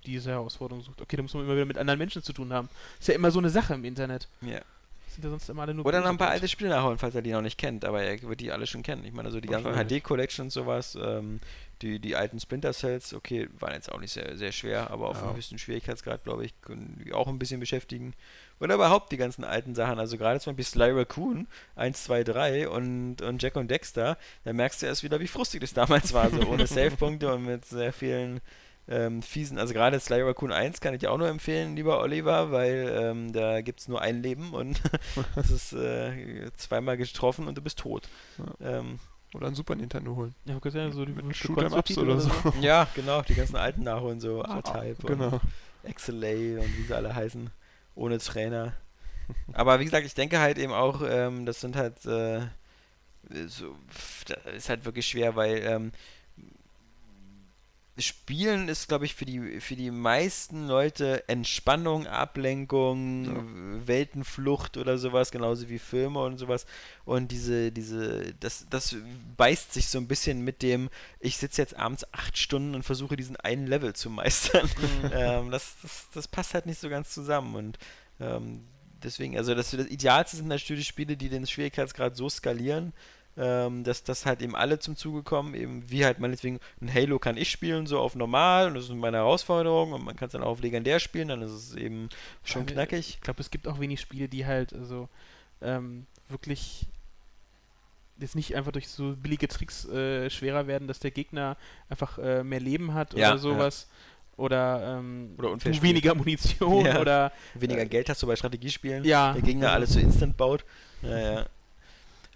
diese Herausforderung sucht. Okay, da muss man immer wieder mit anderen Menschen zu tun haben. Ist ja immer so eine Sache im Internet. Ja. Sind ja sonst immer alle nur Oder noch ein paar alte Spiele nachholen, falls er die noch nicht kennt, aber er wird die alle schon kennen. Ich meine, also die ganzen Wahrscheinlich. HD-Collections, sowas, ähm, die, die alten Splinter Cells, okay, waren jetzt auch nicht sehr, sehr schwer, aber auf Ja. einem höchsten Schwierigkeitsgrad, glaube ich, können die auch ein bisschen beschäftigen. Oder überhaupt die ganzen alten Sachen, also gerade zum Beispiel Sly Raccoon 1, 2, 3 und, und Jack und Dexter, da merkst du erst wieder, wie frustig das damals war, so ohne Save-Punkte und mit sehr vielen ähm, fiesen, also gerade Sly Raccoon 1 kann ich dir auch nur empfehlen, lieber Oliver, weil ähm, da gibt es nur ein Leben und das ist äh, zweimal getroffen und du bist tot. Ähm, Oder ein Super Nintendo holen. Ja, guck mal, so die Mit Shoot'em Ups Konsoltitel oder so. ja, genau, die ganzen alten nachholen, so R-Type Genau. und XLA und wie sie alle heißen, ohne Trainer. Aber wie gesagt, ich denke halt eben auch, ähm, das sind halt äh, so, das ist halt wirklich schwer, weil ähm, Spielen ist, glaube ich, für die, für die meisten Leute Entspannung, Ablenkung, Weltenflucht oder sowas, genauso wie Filme und sowas. Und diese, diese, das, das beißt sich so ein bisschen mit dem, ich sitze jetzt abends acht Stunden und versuche diesen einen Level zu meistern. ähm, das, das, das passt halt nicht so ganz zusammen. Und ähm, deswegen, also das, das Idealste sind natürlich Spiele, die den Schwierigkeitsgrad so skalieren, ähm, dass das halt eben alle zum Zuge kommen, eben wie halt meinetwegen ein Halo kann ich spielen, so auf normal und das ist meine Herausforderung und man kann es dann auch auf legendär spielen, dann ist es eben schon Ja, knackig. Ich glaube, es gibt auch wenig Spiele, die halt also ähm, wirklich jetzt nicht einfach durch so billige Tricks äh, schwerer werden, dass der Gegner einfach äh, mehr Leben hat Ja, oder sowas. Oder, ähm, Oder weniger Munition Ja. oder Weniger äh, Geld hast du bei Strategiespielen, ja. der Gegner also- alles so instant baut. Naja.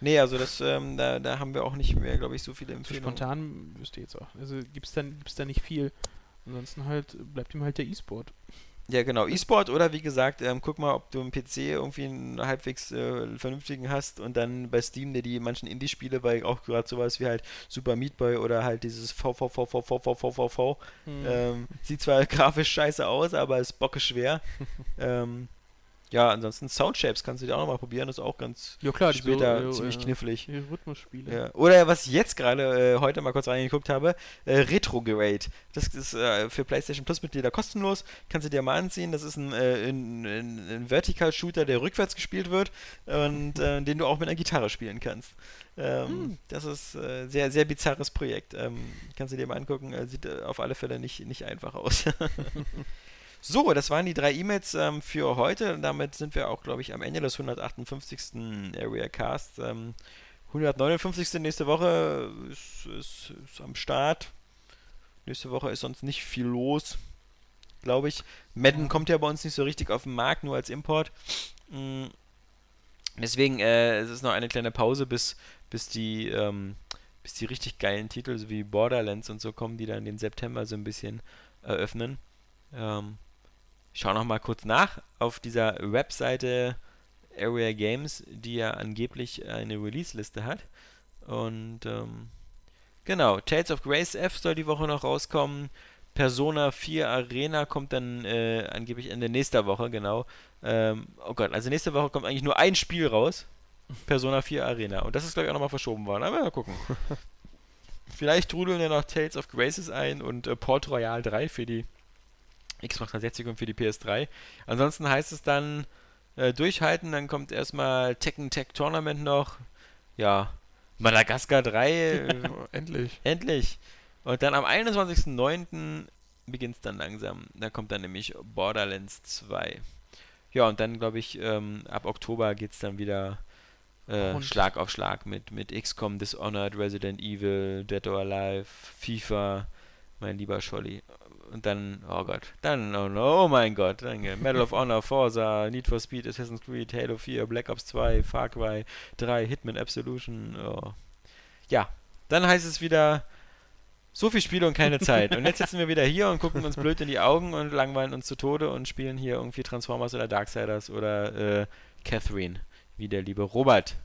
Nee, also das, ähm, da, da haben wir auch nicht mehr, glaube ich, so viele Empfehlungen. spontan wüsste ich jetzt auch. Also gibt's dann gibt's da nicht viel. Ansonsten halt bleibt ihm halt der E-Sport. Ja, genau. E-Sport oder wie gesagt, ähm, guck mal, ob du im PC irgendwie einen halbwegs äh, vernünftigen hast und dann bei Steam dir die manchen Indie-Spiele, weil auch gerade sowas wie halt Super Meat Boy oder halt dieses VVVVVVVVV Hm. ähm, sieht zwar grafisch scheiße aus, aber ist bocke schwer. ähm, ja, ansonsten Soundshapes kannst du dir auch nochmal probieren, das ist auch ganz ja klar, später so, äh, ziemlich äh, knifflig. Rhythmusspiele. Ja. Oder was ich jetzt gerade äh, heute mal kurz reingeguckt habe, äh, Retrograde. Das ist äh, für PlayStation Plus Mitglieder kostenlos. Kannst du dir mal anziehen. Das ist ein, äh, ein, ein, ein Vertical Shooter, der rückwärts gespielt wird und äh, den du auch mit einer Gitarre spielen kannst. Ähm, Das ist äh, sehr, sehr bizarres Projekt. Ähm, kannst du dir mal angucken. Sieht auf alle Fälle nicht, nicht einfach aus. So, das waren die drei E-Mails ähm, für heute. Damit sind wir auch, glaube ich, am Ende des 158. Area Cast. Ähm, 159. nächste Woche ist, ist, ist am Start. Nächste Woche ist sonst nicht viel los, glaube ich. Madden kommt ja bei uns nicht so richtig auf den Markt, nur als Import. Mm, Deswegen, äh, es ist noch eine kleine Pause, bis, bis die, ähm, bis die richtig geilen Titel, so wie Borderlands und so kommen, die dann den September so ein bisschen eröffnen. Ähm, ich schaue noch mal kurz nach auf dieser Webseite Area Games, die ja angeblich eine Release-Liste hat. Und ähm, genau, Tales of Grace F soll die Woche noch rauskommen. Persona 4 Arena kommt dann äh, angeblich Ende nächster Woche, genau. Ähm, oh Gott, also nächste Woche kommt eigentlich nur ein Spiel raus. Persona 4 Arena. Und das ist, glaube ich, auch nochmal verschoben worden. Aber mal gucken. Vielleicht trudeln ja noch Tales of Graces ein und äh, Port Royal 3 für die Xbox 360 und für die PS3. Ansonsten heißt es dann äh, durchhalten, dann kommt erstmal Tekken Tech Tournament noch. Ja, Madagaskar 3. Äh, Endlich. endlich. Und dann am 21.09. beginnt es dann langsam. Da kommt dann nämlich Borderlands 2. Ja, und dann glaube ich, ähm, ab Oktober geht es dann wieder äh, Schlag auf Schlag mit, mit XCOM, Dishonored, Resident Evil, Dead or Alive, FIFA, mein lieber Scholli. Und dann, oh Gott, dann, oh, no, oh mein Gott, danke. Medal of Honor, Forza, Need for Speed, Assassin's Creed, Halo 4, Black Ops 2, Far Cry 3, Hitman Absolution. Oh. Ja, dann heißt es wieder, so viel Spiele und keine Zeit. Und jetzt sitzen wir wieder hier und gucken uns blöd in die Augen und langweilen uns zu Tode und spielen hier irgendwie Transformers oder Darksiders oder äh, Catherine, wie der liebe Robert.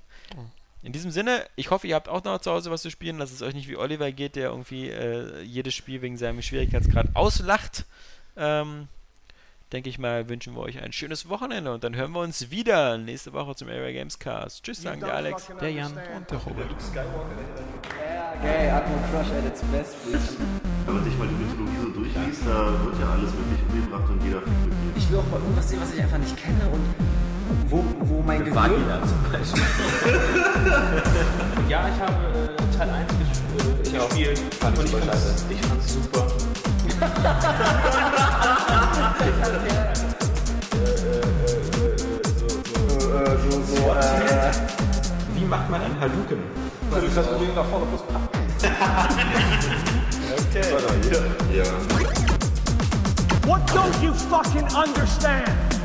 In diesem Sinne, ich hoffe, ihr habt auch noch zu Hause was zu spielen, dass es euch nicht wie Oliver geht, der irgendwie äh, jedes Spiel wegen seinem Schwierigkeitsgrad auslacht. Ähm, denke ich mal, wünschen wir euch ein schönes Wochenende und dann hören wir uns wieder nächste Woche zum Area Games Cast. Tschüss, sagen der Alex. Der Jan. Und der Robert. Gay, Atmo Crush at its best, bitch. Wenn man sich mal die Mythologie so durchliest, da wird ja alles wirklich umgebracht und jeder. Ich will auch mal irgendwas sehen, was ich einfach nicht kenne und wo, wo mein Gehirn... Vagina zum Beispiel. Ja, ich habe äh, Teil 1 ges äh, gespielt. Fand ich super fand's- scheiße. Ich fand's super. So, so, äh, Wie macht man ein Hadouken? das ist das Problem nach vorne plus Okay. Ja. What don't you fucking understand?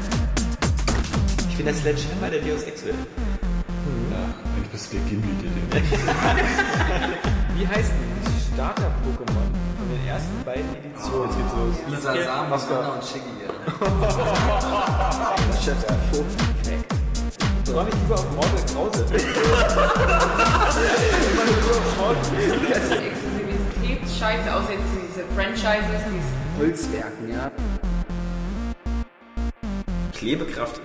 Ich bin der Sledgehammer der Deus Ex Welt. Eigentlich bist du der Gimli, Wie heißt denn das Starter-Pokémon von den ersten beiden Editionen? Jetzt geht's los. Lisa Sam, Oscar. und Shiggy. Chef, der Fact. Freu mich lieber auf Mortal Krause. Das ist Exklusivitätsscheiße, außer jetzt diese Franchises, diese Holzwerken, ja. Klebekraft